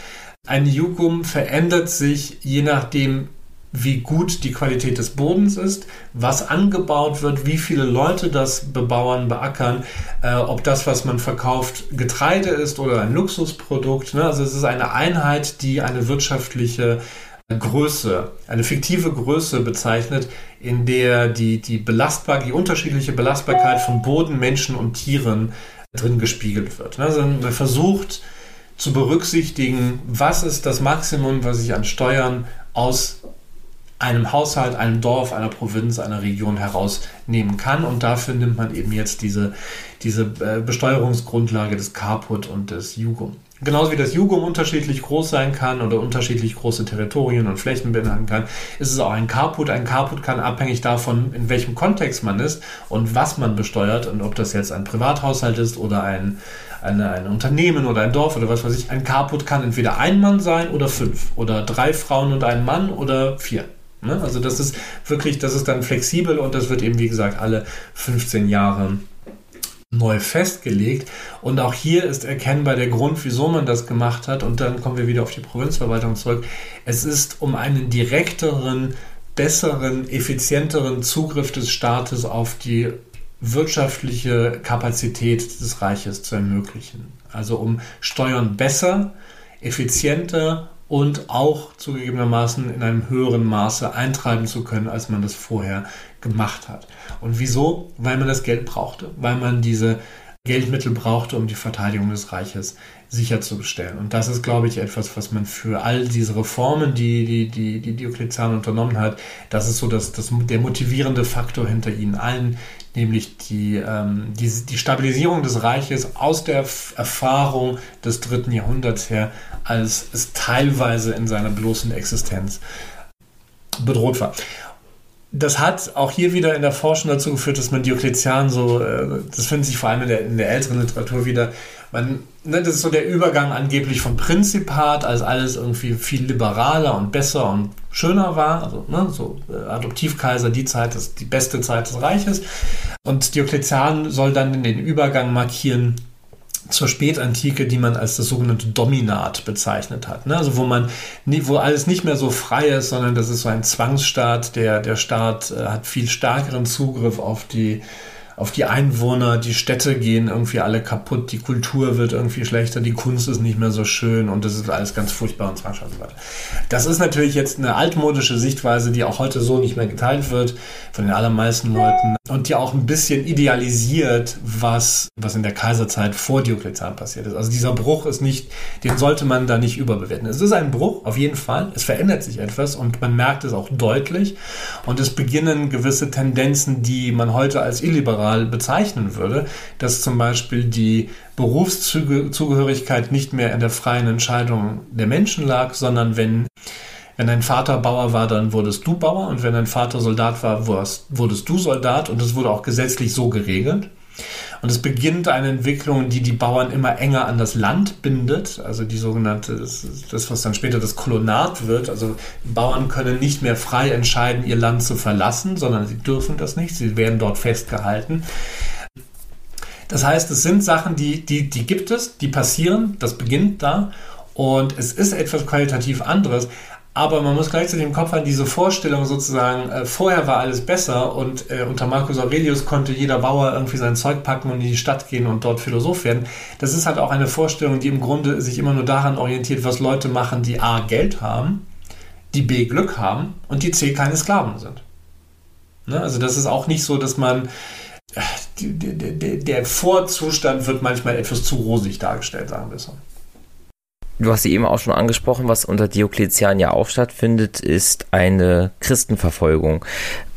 ein Jugum verändert sich je nachdem, wie gut die Qualität des Bodens ist, was angebaut wird, wie viele Leute das bebauern, beackern, äh, ob das, was man verkauft, Getreide ist oder ein Luxusprodukt. Ne? Also es ist eine Einheit, die eine wirtschaftliche Größe, eine fiktive Größe bezeichnet, in der die, die belastbar, die unterschiedliche Belastbarkeit von Boden, Menschen und Tieren drin gespiegelt wird. Ne? Also man versucht zu berücksichtigen, was ist das Maximum, was ich an Steuern aus einem Haushalt, einem Dorf, einer Provinz, einer Region herausnehmen kann. Und dafür nimmt man eben jetzt diese, diese äh, Besteuerungsgrundlage des Caput und des Jugum. Genauso wie das Jugum unterschiedlich groß sein kann oder unterschiedlich große Territorien und Flächen beinhalten kann, ist es auch ein Caput. Ein Caput kann abhängig davon, in welchem Kontext man ist und was man besteuert und ob das jetzt ein Privathaushalt ist oder ein, eine, ein Unternehmen oder ein Dorf oder was weiß ich. Ein Caput kann entweder ein Mann sein oder fünf oder drei Frauen und ein Mann oder vier. Ne? Also das ist wirklich, das ist dann flexibel und das wird eben, wie gesagt, alle 15 Jahre neu festgelegt. Und auch hier ist erkennbar der Grund, wieso man das gemacht hat. Und dann kommen wir wieder auf die Provinzverwaltung zurück. Es ist um einen direkteren, besseren, effizienteren Zugriff des Staates auf die wirtschaftliche Kapazität des Reiches zu ermöglichen. Also um Steuern besser, effizienter und auch zugegebenermaßen in einem höheren Maße eintreiben zu können, als man das vorher gemacht hat. Und wieso? Weil man das Geld brauchte, weil man diese Geldmittel brauchte, um die Verteidigung des Reiches sicherzustellen. Und das ist, glaube ich, etwas, was man für all diese Reformen, die, die, die, die Diokletian unternommen hat, das ist so das, das, der motivierende Faktor hinter ihnen allen, nämlich die, ähm, die, die Stabilisierung des Reiches aus der Erfahrung des dritten Jahrhunderts her, als es teilweise in seiner bloßen Existenz bedroht war das hat auch hier wieder in der Forschung dazu geführt, dass man Diokletian so, äh, das findet sich vor allem in der, in der älteren Literatur wieder, man, ne, das ist so der Übergang angeblich vom Prinzipat, als alles irgendwie viel liberaler und besser und schöner war, also ne, so äh, Adoptivkaiser, die Zeit ist die beste Zeit des Reiches. Und Diokletian soll dann den Übergang markieren zur Spätantike, die man als das sogenannte Dominat bezeichnet hat. Ne? Also wo man, wo alles nicht mehr so frei ist, sondern das ist so ein Zwangsstaat. Der, der Staat äh, hat viel stärkeren Zugriff auf die auf die Einwohner, die Städte gehen irgendwie alle kaputt, die Kultur wird irgendwie schlechter, die Kunst ist nicht mehr so schön und das ist alles ganz furchtbar und so weiter. Das ist natürlich jetzt eine altmodische Sichtweise, die auch heute so nicht mehr geteilt wird von den allermeisten Leuten und die auch ein bisschen idealisiert, was, was in der Kaiserzeit vor Diokletian passiert ist. Also dieser Bruch ist nicht, den sollte man da nicht überbewerten. Es ist ein Bruch, auf jeden Fall. Es verändert sich etwas und man merkt es auch deutlich und es beginnen gewisse Tendenzen, die man heute als illiberal liberal bezeichnen würde, dass zum Beispiel die Berufszugehörigkeit nicht mehr in der freien Entscheidung der Menschen lag, sondern wenn wenn dein Vater Bauer war, dann wurdest du Bauer. Und wenn dein Vater Soldat war, wurdest du Soldat. Und das wurde auch gesetzlich so geregelt. Und es beginnt eine Entwicklung, die die Bauern immer enger an das Land bindet, also die sogenannte, das was dann später das Kolonat wird. Also Bauern können nicht mehr frei entscheiden, ihr Land zu verlassen, sondern sie dürfen das nicht, sie werden dort festgehalten. Das heißt, es sind Sachen, die, die, die gibt es, die passieren, das beginnt da. Und es ist etwas qualitativ anderes, aber man muss gleichzeitig im Kopf haben, diese Vorstellung sozusagen, äh, vorher war alles besser und äh, unter Marcus Aurelius konnte jeder Bauer irgendwie sein Zeug packen und in die Stadt gehen und dort Philosoph werden. Das ist halt auch eine Vorstellung, die im Grunde sich immer nur daran orientiert, was Leute machen, die A, Geld haben, die B, Glück haben und die C, keine Sklaven sind. Ne? Also das ist auch nicht so, dass man, äh, der Vorzustand wird manchmal etwas zu rosig dargestellt, sagen wir so. Du hast sie eben auch schon angesprochen, was unter Diokletian ja auch stattfindet, ist eine Christenverfolgung.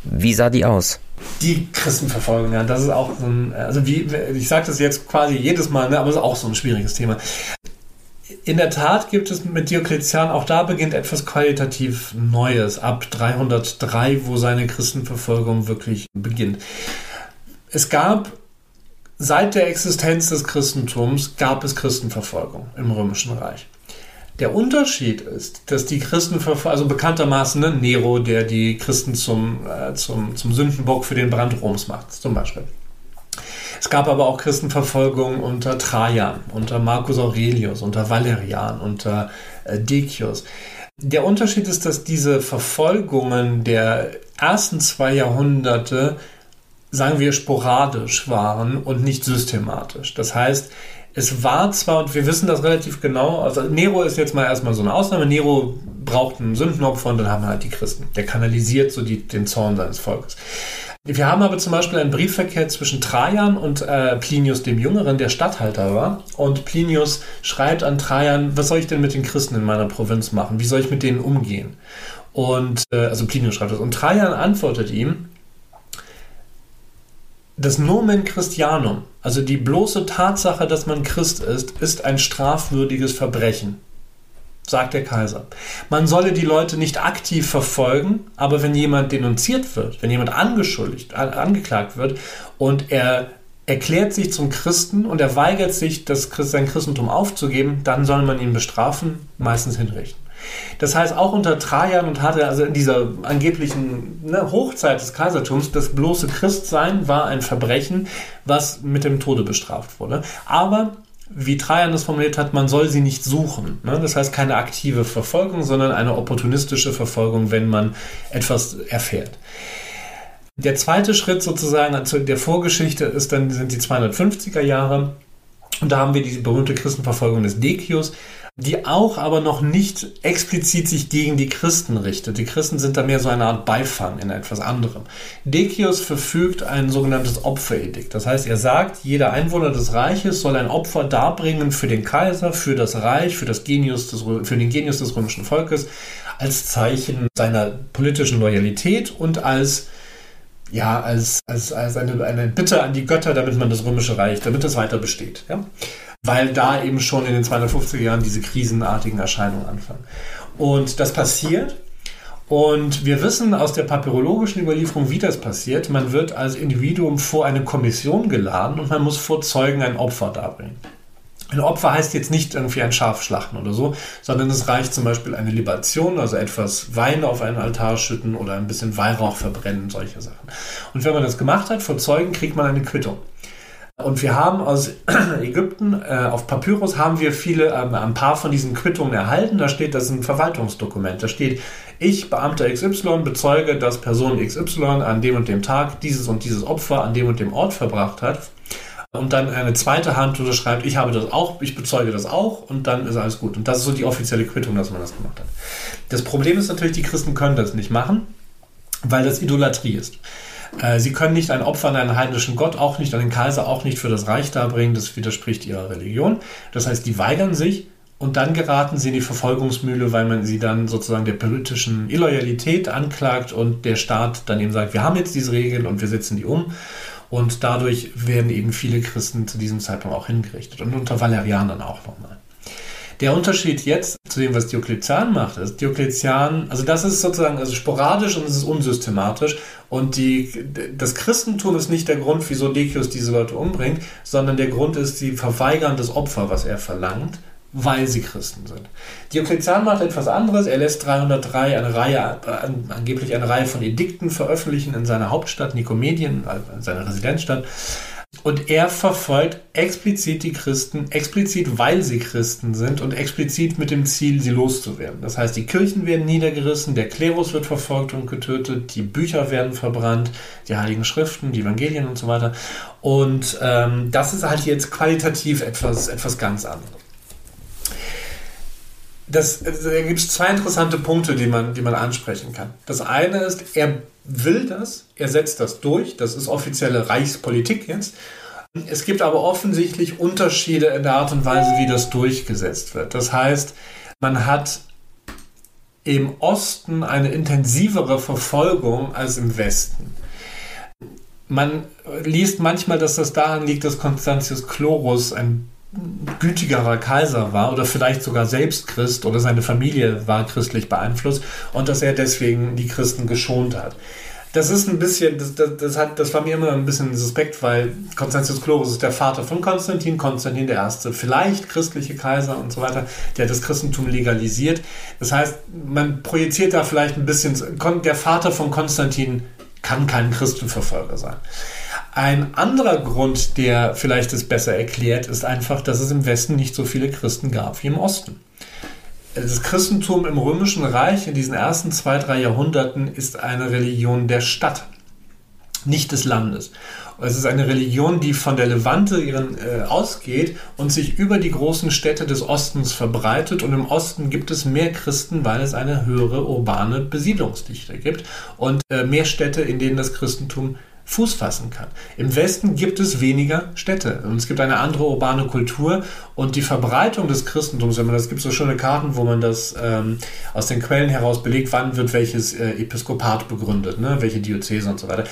Wie sah die aus? Die Christenverfolgung, ja, das ist auch so ein, also wie, ich sage das jetzt quasi jedes Mal, ne, aber es ist auch so ein schwieriges Thema. In der Tat gibt es mit Diokletian, auch da beginnt etwas qualitativ Neues ab 303, wo seine Christenverfolgung wirklich beginnt. Es gab seit der Existenz des Christentums gab es Christenverfolgung im Römischen Reich. Der Unterschied ist, dass die Christen, also bekanntermaßen ne, Nero, der die Christen zum, äh, zum, zum Sündenbock für den Brand Roms macht, zum Beispiel. Es gab aber auch Christenverfolgung unter Trajan, unter Marcus Aurelius, unter Valerian, unter äh, Decius. Der Unterschied ist, dass diese Verfolgungen der ersten zwei Jahrhunderte, sagen wir, sporadisch waren und nicht systematisch. Das heißt, es war zwar, und wir wissen das relativ genau, also Nero ist jetzt mal erstmal so eine Ausnahme. Nero braucht einen Sündenopfer und dann haben wir halt die Christen. Der kanalisiert so die, den Zorn seines Volkes. Wir haben aber zum Beispiel einen Briefverkehr zwischen Trajan und äh, Plinius dem Jüngeren, der Statthalter war. Und Plinius schreibt an Trajan, was soll ich denn mit den Christen in meiner Provinz machen? Wie soll ich mit denen umgehen? Und äh, also Plinius schreibt das. Und Trajan antwortet ihm, das Nomen Christianum, also die bloße Tatsache, dass man Christ ist, ist ein strafwürdiges Verbrechen, sagt der Kaiser. Man solle die Leute nicht aktiv verfolgen, aber wenn jemand denunziert wird, wenn jemand angeschuldigt, angeklagt wird und er erklärt sich zum Christen und er weigert sich, das, sein Christentum aufzugeben, dann soll man ihn bestrafen, meistens hinrichten. Das heißt, auch unter Trajan und hatte also in dieser angeblichen ne, Hochzeit des Kaisertums, das bloße Christsein war ein Verbrechen, was mit dem Tode bestraft wurde. Aber wie Trajan das formuliert hat, man soll sie nicht suchen. Ne? Das heißt keine aktive Verfolgung, sondern eine opportunistische Verfolgung, wenn man etwas erfährt. Der zweite Schritt sozusagen zu der Vorgeschichte ist dann, sind die 250er Jahre. Und da haben wir die berühmte Christenverfolgung des Decius. Die auch aber noch nicht explizit sich gegen die Christen richtet. Die Christen sind da mehr so eine Art Beifang in etwas anderem. Decius verfügt ein sogenanntes Opferedikt. Das heißt, er sagt, jeder Einwohner des Reiches soll ein Opfer darbringen für den Kaiser, für das Reich, für, das Genius des, für den Genius des römischen Volkes, als Zeichen seiner politischen Loyalität und als ja, als, als, als eine, eine Bitte an die Götter, damit man das römische Reich, damit es weiter besteht. Ja? Weil da eben schon in den 250er Jahren diese krisenartigen Erscheinungen anfangen. Und das passiert. Und wir wissen aus der papyrologischen Überlieferung, wie das passiert. Man wird als Individuum vor eine Kommission geladen und man muss vor Zeugen ein Opfer darbringen. Ein Opfer heißt jetzt nicht irgendwie ein Schaf schlachten oder so, sondern es reicht zum Beispiel eine Libation, also etwas Wein auf einen Altar schütten oder ein bisschen Weihrauch verbrennen, solche Sachen. Und wenn man das gemacht hat, vor Zeugen kriegt man eine Quittung. Und wir haben aus <clears throat> Ägypten, äh, auf Papyrus haben wir viele, äh, ein paar von diesen Quittungen erhalten. Da steht, das ist ein Verwaltungsdokument. Da steht, ich, Beamter XY, bezeuge, dass Person XY an dem und dem Tag dieses und dieses Opfer an dem und dem Ort verbracht hat. Und dann eine zweite Hand unterschreibt, ich habe das auch, ich bezeuge das auch und dann ist alles gut. Und das ist so die offizielle Quittung, dass man das gemacht hat. Das Problem ist natürlich, die Christen können das nicht machen, weil das Idolatrie ist. Äh, sie können nicht ein Opfer an einen heidnischen Gott, auch nicht an den Kaiser, auch nicht für das Reich darbringen. Das widerspricht ihrer Religion. Das heißt, die weigern sich und dann geraten sie in die Verfolgungsmühle, weil man sie dann sozusagen der politischen Illoyalität anklagt und der Staat dann eben sagt, wir haben jetzt diese Regeln und wir setzen die um. Und dadurch werden eben viele Christen zu diesem Zeitpunkt auch hingerichtet. Und unter Valerianern auch nochmal. Der Unterschied jetzt zu dem, was Diokletian macht, ist, Diokletian, also das ist sozusagen also sporadisch und es ist unsystematisch und die, das Christentum ist nicht der Grund, wieso Decius diese Leute umbringt, sondern der Grund ist, sie verweigern das Opfer, was er verlangt, weil sie Christen sind. Diokletian macht etwas anderes. Er lässt 303 eine Reihe, angeblich eine Reihe von Edikten veröffentlichen in seiner Hauptstadt Nikomedien, in seiner Residenzstadt. Und er verfolgt explizit die Christen, explizit weil sie Christen sind und explizit mit dem Ziel, sie loszuwerden. Das heißt, die Kirchen werden niedergerissen, der Klerus wird verfolgt und getötet, die Bücher werden verbrannt, die Heiligen Schriften, die Evangelien und so weiter. Und ähm, das ist halt jetzt qualitativ etwas, etwas ganz anderes. Das, also, da gibt es zwei interessante Punkte, die man, die man ansprechen kann. Das eine ist, er will das, er setzt das durch, das ist offizielle Reichspolitik jetzt. Es gibt aber offensichtlich Unterschiede in der Art und Weise, wie das durchgesetzt wird. Das heißt, man hat im Osten eine intensivere Verfolgung als im Westen. Man liest manchmal, dass das daran liegt, dass Constantius Chlorus ein gütigerer Kaiser war oder vielleicht sogar selbst Christ oder seine Familie war christlich beeinflusst und dass er deswegen die Christen geschont hat. Das ist ein bisschen, das, das, das, hat, das war mir immer ein bisschen suspekt, weil Konstantius Chlorus ist der Vater von Konstantin, Konstantin der Erste, vielleicht christliche Kaiser und so weiter, der das Christentum legalisiert. Das heißt, man projiziert da vielleicht ein bisschen, der Vater von Konstantin kann kein Christenverfolger sein. Ein anderer Grund, der vielleicht es besser erklärt, ist einfach, dass es im Westen nicht so viele Christen gab wie im Osten. Das Christentum im Römischen Reich in diesen ersten zwei, drei Jahrhunderten ist eine Religion der Stadt, nicht des Landes. Es ist eine Religion, die von der Levante ihren, äh, ausgeht und sich über die großen Städte des Ostens verbreitet. Und im Osten gibt es mehr Christen, weil es eine höhere urbane Besiedlungsdichte gibt und äh, mehr Städte, in denen das Christentum Fuß fassen kann. Im Westen gibt es weniger Städte und es gibt eine andere urbane Kultur und die Verbreitung des Christentums, wenn man das gibt so schöne Karten, wo man das ähm, aus den Quellen heraus belegt, wann wird welches äh, Episkopat begründet, ne, welche Diözese und so weiter.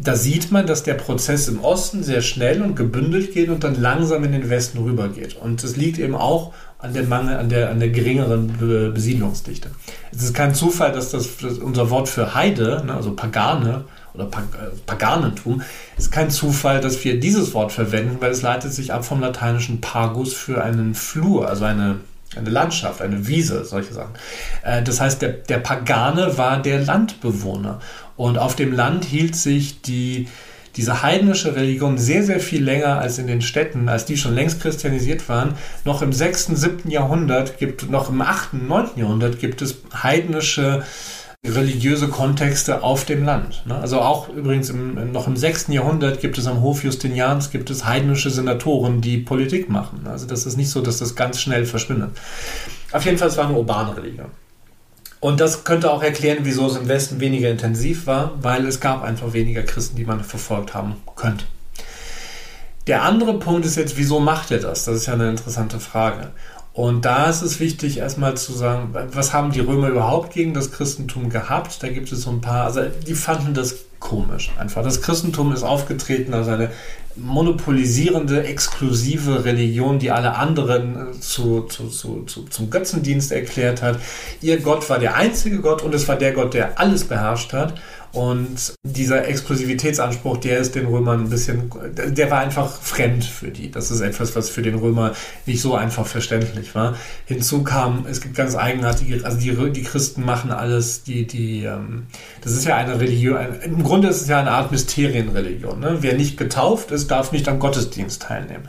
Da sieht man, dass der Prozess im Osten sehr schnell und gebündelt geht und dann langsam in den Westen rübergeht. Und es liegt eben auch an der Mangel, an der, an der geringeren Besiedlungsdichte. Es ist kein Zufall, dass das, dass unser Wort für Heide, ne, also Pagane, oder äh, Paganentum, ist kein Zufall, dass wir dieses Wort verwenden, weil es leitet sich ab vom lateinischen Pagus für einen Flur, also eine, eine Landschaft, eine Wiese, solche Sachen. Äh, das heißt, der, der Pagane war der Landbewohner. Und auf dem Land hielt sich die, diese heidnische Religion sehr, sehr viel länger als in den Städten, als die schon längst christianisiert waren. Noch im 6., 7. Jahrhundert gibt, noch im 8., 9. Jahrhundert gibt es heidnische religiöse Kontexte auf dem Land. Ne? Also auch übrigens im, noch im 6. Jahrhundert gibt es am Hof Justinians gibt es heidnische Senatoren, die Politik machen. Also das ist nicht so, dass das ganz schnell verschwindet. Auf jeden Fall, es war eine urbane Religion. Und das könnte auch erklären, wieso es im Westen weniger intensiv war, weil es gab einfach weniger Christen, die man verfolgt haben könnte. Der andere Punkt ist jetzt, wieso macht er das? Das ist ja eine interessante Frage. Und da ist es wichtig, erstmal zu sagen, was haben die Römer überhaupt gegen das Christentum gehabt? Da gibt es so ein paar, also die fanden das komisch einfach. Das Christentum ist aufgetreten als eine monopolisierende, exklusive Religion, die alle anderen äh, zu, zu, zu, zu, zum Götzendienst erklärt hat. Ihr Gott war der einzige Gott und es war der Gott, der alles beherrscht hat. Und dieser Exklusivitätsanspruch, der ist den Römern ein bisschen, der war einfach fremd für die. Das ist etwas, was für den Römer nicht so einfach verständlich war. Hinzu kam, es gibt ganz eigenartige, also die, die Christen machen alles, die, die, ähm, das ist ja eine Religion, im Grunde ist es ja eine Art Mysterienreligion. Ne? Wer nicht getauft ist, darf nicht am Gottesdienst teilnehmen.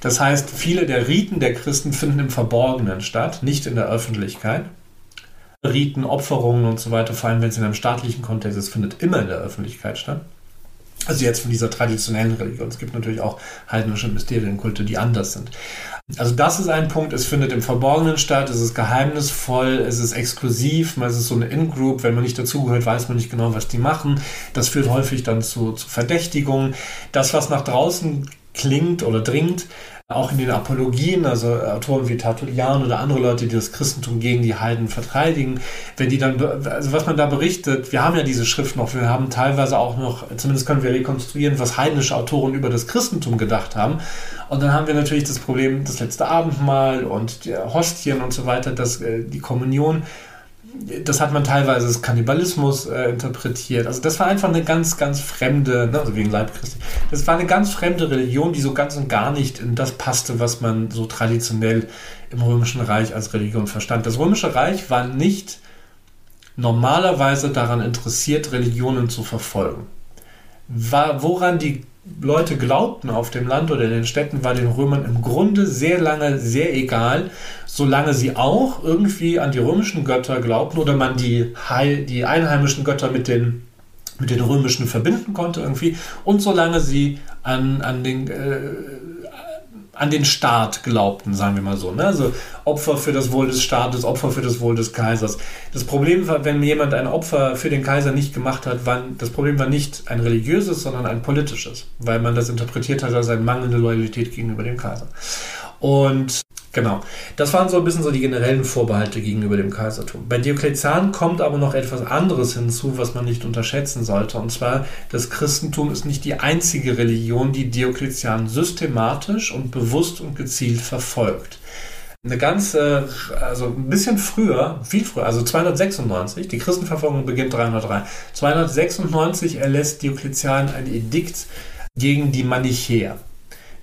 Das heißt, viele der Riten der Christen finden im Verborgenen statt, nicht in der Öffentlichkeit. Riten, Opferungen und so weiter, vor allem wenn es in einem staatlichen Kontext ist, findet immer in der Öffentlichkeit statt. Also jetzt von dieser traditionellen Religion. Es gibt natürlich auch heidnische Mysterienkulte, die anders sind. Also das ist ein Punkt, es findet im Verborgenen statt, es ist geheimnisvoll, es ist exklusiv, es ist so eine In-Group, wenn man nicht dazugehört, weiß man nicht genau, was die machen. Das führt häufig dann zu, zu Verdächtigungen. Das, was nach draußen klingt oder dringt, auch in den Apologien, also Autoren wie Tertullian oder andere Leute, die das Christentum gegen die Heiden verteidigen, wenn die dann, also was man da berichtet, wir haben ja diese Schrift noch, wir haben teilweise auch noch, zumindest können wir rekonstruieren, was heidnische Autoren über das Christentum gedacht haben. Und dann haben wir natürlich das Problem, das letzte Abendmahl und die Hostien und so weiter, dass äh, die Kommunion das hat man teilweise als Kannibalismus äh, interpretiert. Also das war einfach eine ganz, ganz fremde, ne, also wegen Leib Christi, das war eine ganz fremde Religion, die so ganz und gar nicht in das passte, was man so traditionell im Römischen Reich als Religion verstand. Das Römische Reich war nicht normalerweise daran interessiert, Religionen zu verfolgen. War, woran die Leute glaubten auf dem Land oder in den Städten, war den Römern im Grunde sehr lange sehr egal, solange sie auch irgendwie an die römischen Götter glaubten oder man die, Heil, die einheimischen Götter mit den, mit den römischen verbinden konnte irgendwie. Und solange sie an, an den äh, an den Staat glaubten, sagen wir mal so. Ne? Also Opfer für das Wohl des Staates, Opfer für das Wohl des Kaisers. Das Problem war, wenn jemand ein Opfer für den Kaiser nicht gemacht hat, war, das Problem war nicht ein religiöses, sondern ein politisches, weil man das interpretiert hat als eine mangelnde Loyalität gegenüber dem Kaiser. Und Genau. Das waren so ein bisschen so die generellen Vorbehalte gegenüber dem Kaisertum. Bei Diokletian kommt aber noch etwas anderes hinzu, was man nicht unterschätzen sollte. Und zwar, das Christentum ist nicht die einzige Religion, die Diokletian systematisch und bewusst und gezielt verfolgt. Eine ganze, also ein bisschen früher, viel früher, also 296, die Christenverfolgung beginnt 303. 296 erlässt Diokletian ein Edikt gegen die Manichäer.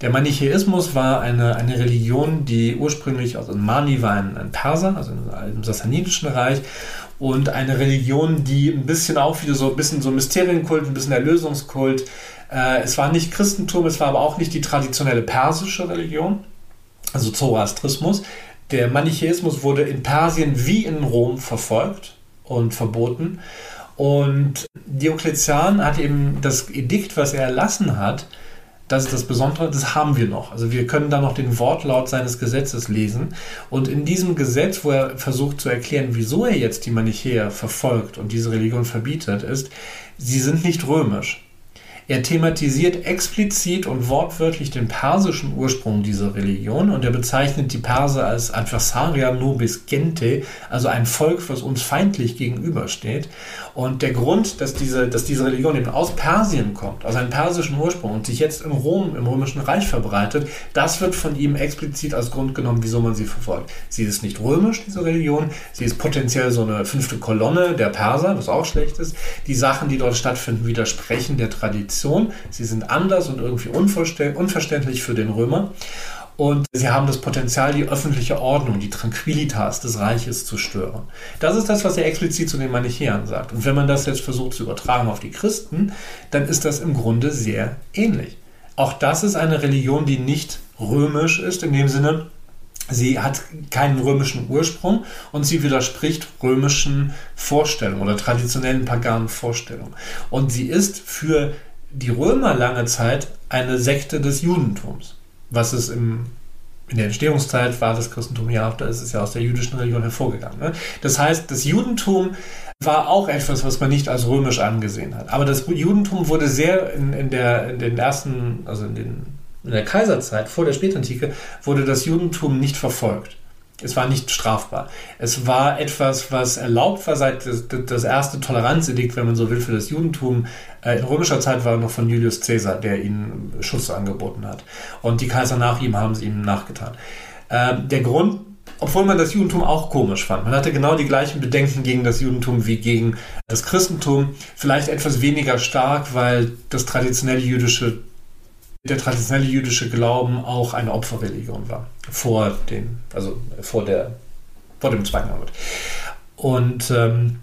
Der Manichäismus war eine, eine Religion, die ursprünglich, also Mani war ein, ein Perser, also im Sassanidischen Reich, und eine Religion, die ein bisschen auch wieder so ein bisschen so Mysterienkult, ein bisschen Erlösungskult. Äh, es war nicht Christentum, es war aber auch nicht die traditionelle persische Religion, also Zoroastrismus. Der Manichäismus wurde in Persien wie in Rom verfolgt und verboten. Und Diokletian hat eben das Edikt, was er erlassen hat, das ist das Besondere, das haben wir noch. Also wir können da noch den Wortlaut seines Gesetzes lesen. Und in diesem Gesetz, wo er versucht zu erklären, wieso er jetzt die Manichäer verfolgt und diese Religion verbietet, ist, sie sind nicht römisch. Er thematisiert explizit und wortwörtlich den persischen Ursprung dieser Religion und er bezeichnet die Perser als Adversaria nobis gente, also ein Volk, was uns feindlich gegenübersteht. Und der Grund, dass diese, dass diese Religion eben aus Persien kommt, aus einem persischen Ursprung und sich jetzt im Rom, im Römischen Reich verbreitet, das wird von ihm explizit als Grund genommen, wieso man sie verfolgt. Sie ist nicht römisch, diese Religion. Sie ist potenziell so eine fünfte Kolonne der Perser, was auch schlecht ist. Die Sachen, die dort stattfinden, widersprechen der Tradition. Sie sind anders und irgendwie unverständlich für den Römer. Und sie haben das Potenzial, die öffentliche Ordnung, die Tranquilitas des Reiches zu stören. Das ist das, was er explizit zu den Manichäern sagt. Und wenn man das jetzt versucht zu übertragen auf die Christen, dann ist das im Grunde sehr ähnlich. Auch das ist eine Religion, die nicht römisch ist, in dem Sinne, Sie hat keinen römischen Ursprung und sie widerspricht römischen Vorstellungen oder traditionellen paganen Vorstellungen. Und sie ist für die Römer lange Zeit eine Sekte des Judentums, was es im in der Entstehungszeit war das Christentum ja auch, da ist es ja aus der jüdischen Religion hervorgegangen. Ne? Das heißt, das Judentum war auch etwas, was man nicht als römisch angesehen hat. Aber das Judentum wurde sehr in, in, der, in den ersten, also in, den, in der Kaiserzeit, vor der Spätantike, wurde das Judentum nicht verfolgt. Es war nicht strafbar. Es war etwas, was erlaubt war seit das erste Toleranzedikt, wenn man so will, für das Judentum. Äh, in römischer Zeit war noch von Julius Caesar, der ihnen Schutz angeboten hat. Und die Kaiser nach ihm haben es ihm nachgetan. Ähm, der Grund, obwohl man das Judentum auch komisch fand. Man hatte genau die gleichen Bedenken gegen das Judentum wie gegen das Christentum. Vielleicht etwas weniger stark, weil das traditionelle jüdische der traditionelle jüdische Glauben auch eine Opferreligion war. Vor, den, also vor, der, vor dem Zweiten Jahrhundert. Und ähm,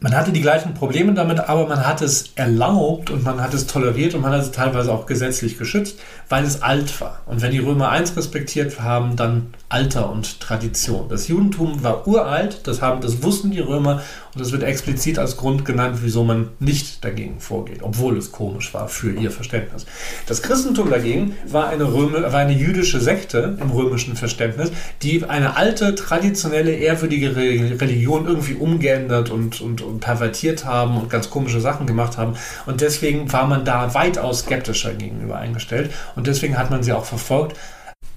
man hatte die gleichen Probleme damit, aber man hat es erlaubt und man hat es toleriert und man hat es teilweise auch gesetzlich geschützt, weil es alt war. Und wenn die Römer eins respektiert haben, dann Alter und Tradition. Das Judentum war uralt, das, haben, das wussten die Römer und das wird explizit als Grund genannt, wieso man nicht dagegen vorgeht, obwohl es komisch war für ihr Verständnis. Das Christentum dagegen war eine, Röme, war eine jüdische Sekte im römischen Verständnis, die eine alte, traditionelle, ehrwürdige Religion irgendwie umgeändert und, und, und pervertiert haben und ganz komische Sachen gemacht haben. Und deswegen war man da weitaus skeptischer gegenüber eingestellt und deswegen hat man sie auch verfolgt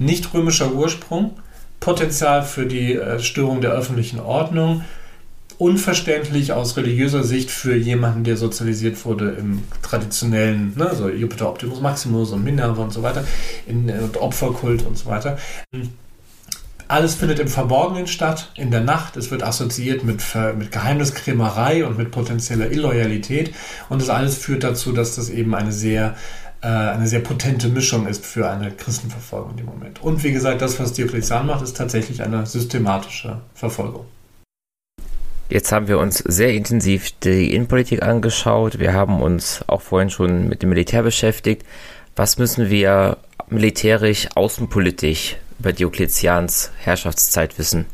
nicht römischer Ursprung, Potenzial für die äh, Störung der öffentlichen Ordnung, unverständlich aus religiöser Sicht für jemanden, der sozialisiert wurde im traditionellen, ne, so Jupiter Optimus Maximus und Minerva und so weiter, in, äh, Opferkult und so weiter. Alles findet im Verborgenen statt, in der Nacht. Es wird assoziiert mit, mit Geheimniskrämerei und mit potenzieller Illoyalität. Und das alles führt dazu, dass das eben eine sehr äh, eine sehr potente Mischung ist für eine Christenverfolgung im Moment. Und wie gesagt, das, was Diokletian macht, ist tatsächlich eine systematische Verfolgung. Jetzt haben wir uns sehr intensiv die Innenpolitik angeschaut. Wir haben uns auch vorhin schon mit dem Militär beschäftigt. Was müssen wir militärisch, außenpolitisch über Diokletians Herrschaftszeit wissen?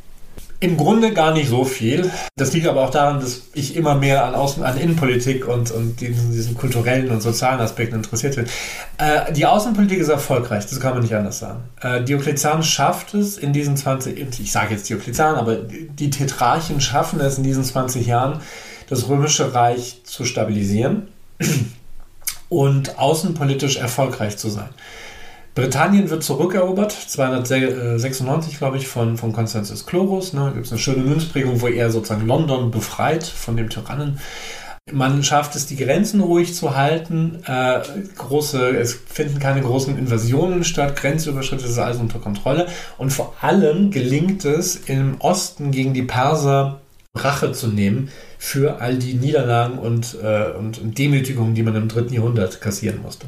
Im Grunde gar nicht so viel. Das liegt aber auch daran, dass ich immer mehr an, Außen-, an Innenpolitik und, und diesen, diesen kulturellen und sozialen Aspekten interessiert bin. Äh, die Außenpolitik ist erfolgreich, das kann man nicht anders sagen. Äh, Diokletian schafft es in diesen 20, ich sage jetzt Diokletian, aber die Tetrarchen schaffen es in diesen 20 Jahren, das Römische Reich zu stabilisieren und außenpolitisch erfolgreich zu sein. Britannien wird zurückerobert, 296, glaube ich, von, von Constantius Chlorus. Ne? Da gibt es eine schöne Münzprägung, wo er sozusagen London befreit von dem Tyrannen. Man schafft es, die Grenzen ruhig zu halten. Äh, große, es finden keine großen Invasionen statt. Grenzüberschritte ist alles unter Kontrolle. Und vor allem gelingt es, im Osten gegen die Perser Rache zu nehmen für all die Niederlagen und, äh, und Demütigungen, die man im dritten Jahrhundert kassieren musste.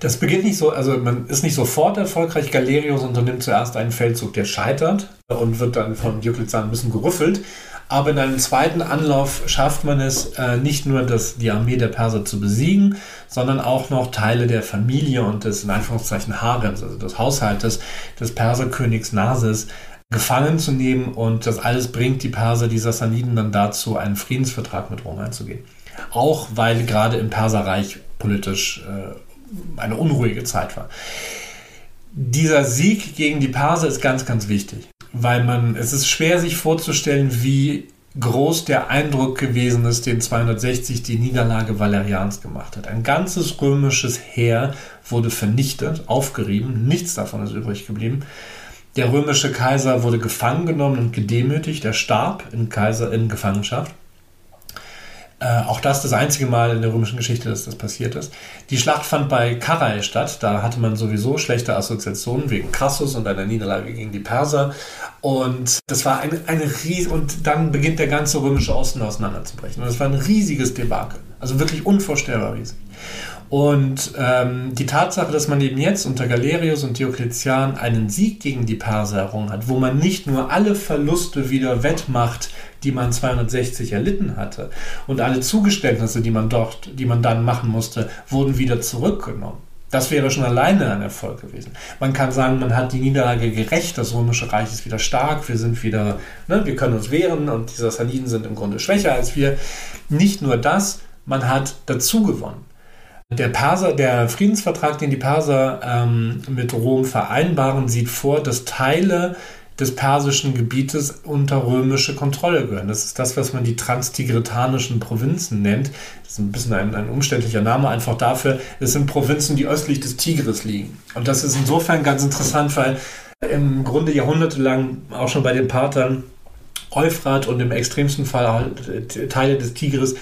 Das beginnt nicht so, also man ist nicht sofort erfolgreich. Galerius unternimmt zuerst einen Feldzug, der scheitert und wird dann von Diokletian ein bisschen gerüffelt. Aber in einem zweiten Anlauf schafft man es äh, nicht nur, das, die Armee der Perser zu besiegen, sondern auch noch Teile der Familie und des in Anführungszeichen Harems, also des Haushaltes des Perserkönigs Nases, gefangen zu nehmen. Und das alles bringt die Perser, die Sassaniden, dann dazu, einen Friedensvertrag mit Rom einzugehen. Auch weil gerade im Perserreich politisch äh, eine unruhige Zeit war. Dieser Sieg gegen die Perser ist ganz, ganz wichtig, weil man, es ist schwer sich vorzustellen, wie groß der Eindruck gewesen ist, den 260 die Niederlage Valerians gemacht hat. Ein ganzes römisches Heer wurde vernichtet, aufgerieben, nichts davon ist übrig geblieben. Der römische Kaiser wurde gefangen genommen und gedemütigt, er starb in, Kaiser, in Gefangenschaft. Äh, auch das das einzige Mal in der römischen Geschichte, dass das passiert ist. Die Schlacht fand bei Karrhä statt. Da hatte man sowieso schlechte Assoziationen wegen Crassus und einer Niederlage gegen die Perser. Und das war eine, eine riesige, und dann beginnt der ganze römische Osten auseinanderzubrechen. Und das war ein riesiges Debakel. Also wirklich unvorstellbar riesig. Und ähm, die Tatsache, dass man eben jetzt unter Galerius und Diokletian einen Sieg gegen die Perser errungen hat, wo man nicht nur alle Verluste wieder wettmacht, die man 260 erlitten hatte, und alle Zugeständnisse, die man dort, die man dann machen musste, wurden wieder zurückgenommen. Das wäre schon alleine ein Erfolg gewesen. Man kann sagen, man hat die Niederlage gerecht, das Römische Reich ist wieder stark, wir sind wieder, ne, wir können uns wehren und die Sassaniden sind im Grunde schwächer als wir. Nicht nur das, man hat dazu gewonnen. Der Perser, der Friedensvertrag, den die Perser ähm, mit Rom vereinbaren, sieht vor, dass Teile des persischen Gebietes unter römische Kontrolle gehören. Das ist das, was man die transtigritanischen Provinzen nennt. Das ist ein bisschen ein, ein umständlicher Name einfach dafür. Es sind Provinzen, die östlich des Tigris liegen. Und das ist insofern ganz interessant, weil im Grunde jahrhundertelang auch schon bei den Partern Euphrat und im extremsten Fall halt Teile des Tigris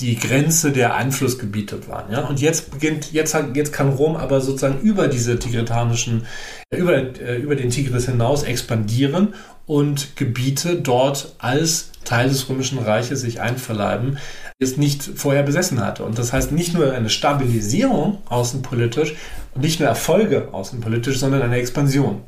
die Grenze der Einflussgebiete waren. Ja? Und jetzt beginnt, jetzt, jetzt kann Rom aber sozusagen über diese tigritanischen, äh, über, äh, über den Tigris hinaus expandieren und Gebiete dort als Teil des Römischen Reiches sich einverleiben, die es nicht vorher besessen hatte. Und das heißt nicht nur eine Stabilisierung außenpolitisch und nicht nur Erfolge außenpolitisch, sondern eine Expansion.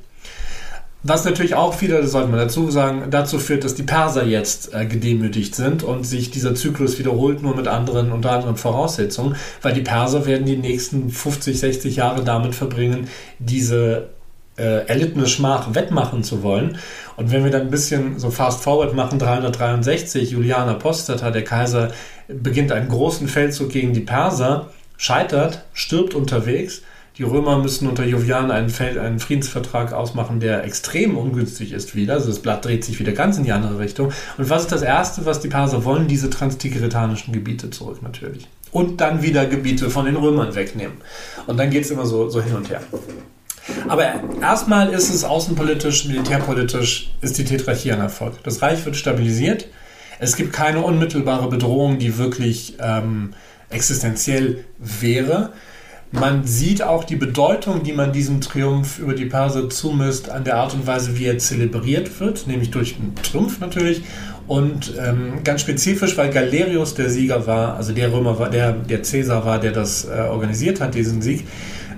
Was natürlich auch wieder, das sollte man dazu sagen, dazu führt, dass die Perser jetzt äh, gedemütigt sind und sich dieser Zyklus wiederholt, nur mit anderen, unter anderen Voraussetzungen, weil die Perser werden die nächsten 50, 60 Jahre damit verbringen, diese äh, erlittene Schmach wettmachen zu wollen. Und wenn wir dann ein bisschen so fast forward machen, 363, Julian Apostata, der Kaiser, beginnt einen großen Feldzug gegen die Perser, scheitert, stirbt unterwegs die Römer müssen unter Jovian einen, einen, Friedensvertrag ausmachen, der extrem ungünstig ist wieder. Also das Blatt dreht sich wieder ganz in die andere Richtung. Und was ist das Erste, was die Perser wollen? Diese transtigritanischen Gebiete zurück natürlich. Und dann wieder Gebiete von den Römern wegnehmen. Und dann geht es immer so, so hin und her. Aber erstmal ist es außenpolitisch, militärpolitisch, ist die Tetrarchie ein Erfolg. Das Reich wird stabilisiert. Es gibt keine unmittelbare Bedrohung, die wirklich ähm, existenziell wäre. Man sieht auch die Bedeutung, die man diesem Triumph über die Perser zumisst, an der Art und Weise, wie er zelebriert wird, nämlich durch einen Triumph natürlich. Und ähm, ganz spezifisch, weil Galerius der Sieger war, also der Römer war, der, der Cäsar war, der das äh, organisiert hat, diesen Sieg,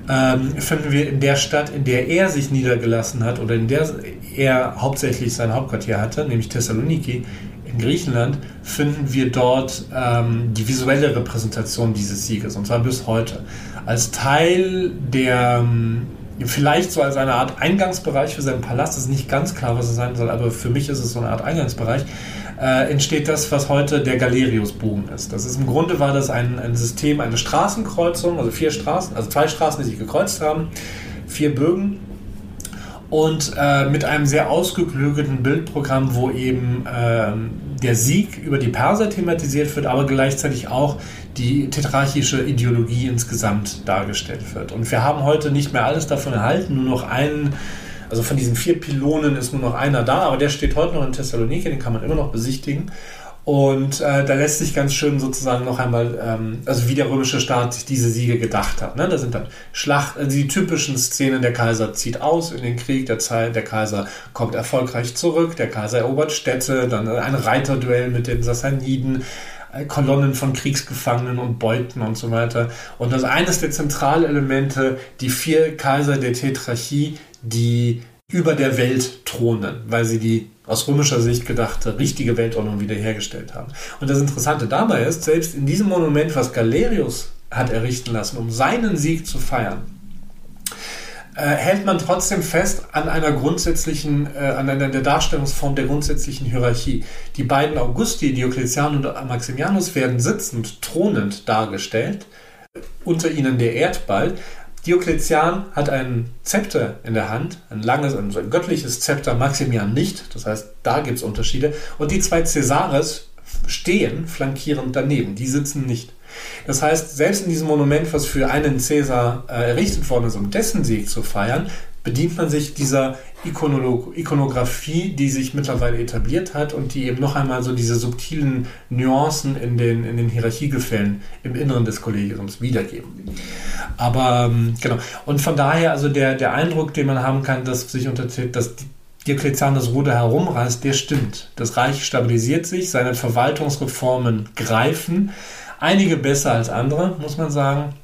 ähm, finden wir in der Stadt, in der er sich niedergelassen hat oder in der er hauptsächlich sein Hauptquartier hatte, nämlich Thessaloniki, in Griechenland, finden wir dort ähm, die visuelle Repräsentation dieses Sieges, und zwar bis heute als Teil der, ähm, vielleicht so als eine Art Eingangsbereich für seinen Palast, das ist nicht ganz klar, was es sein soll, aber für mich ist es so eine Art Eingangsbereich, äh, entsteht das, was heute der Galeriusbogen ist. Das ist im Grunde war das ein, ein System, eine Straßenkreuzung, also vier Straßen, also zwei Straßen, die sich gekreuzt haben, vier Bögen und äh, mit einem sehr ausgeklügelten Bildprogramm, wo eben äh, der Sieg über die Perser thematisiert wird, aber gleichzeitig auch die tetrarchische Ideologie insgesamt dargestellt wird. Und wir haben heute nicht mehr alles davon erhalten, nur noch einen, also von diesen vier Pylonen ist nur noch einer da, aber der steht heute noch in Thessaloniki, den kann man immer noch besichtigen. Und äh, da lässt sich ganz schön sozusagen noch einmal, ähm, also wie der römische Staat sich diese Siege gedacht hat. Ne? Da sind dann Schlacht, also die typischen Szenen, der Kaiser zieht aus in den Krieg, der, der Kaiser kommt erfolgreich zurück, der Kaiser erobert Städte, dann ein Reiterduell mit den Sassaniden, Kolonnen von Kriegsgefangenen und Beuten und so weiter. Und das eines der Zentralelemente, die vier Kaiser der Tetrarchie, die über der Welt thronen, weil sie die aus römischer Sicht gedachte richtige Weltordnung wiederhergestellt haben. Und das Interessante dabei ist, selbst in diesem Monument, was Galerius hat errichten lassen, um seinen Sieg zu feiern, hält man trotzdem fest an einer grundsätzlichen, äh, an einer der Darstellungsform der grundsätzlichen Hierarchie. Die beiden Augusti, Diokletian und Maximianus, werden sitzend, thronend dargestellt, unter ihnen der Erdball, Diokletian hat ein Zepter in der Hand, ein langes, also ein göttliches Zepter, Maximian nicht. Das heißt, da gibt es Unterschiede. Und die zwei Cäsares stehen flankierend daneben. Die sitzen nicht. Das heißt, selbst in diesem Monument, was für einen Cäsar äh, errichtet worden ist, um dessen Sieg zu feiern, bedient man sich dieser Ikonolog Ikonografie, die sich mittlerweile etabliert hat und die eben noch einmal so diese subtilen Nuancen in den, in den Hierarchiegefällen im Inneren des Kollegiums wiedergeben. Aber ähm, genau. Und von daher, also der, der Eindruck, den man haben kann, dass sich unter dass Diokletian das Ruder herumreißt, der stimmt. Das Reich stabilisiert sich, seine Verwaltungsreformen greifen. Einige besser als andere, muss man sagen.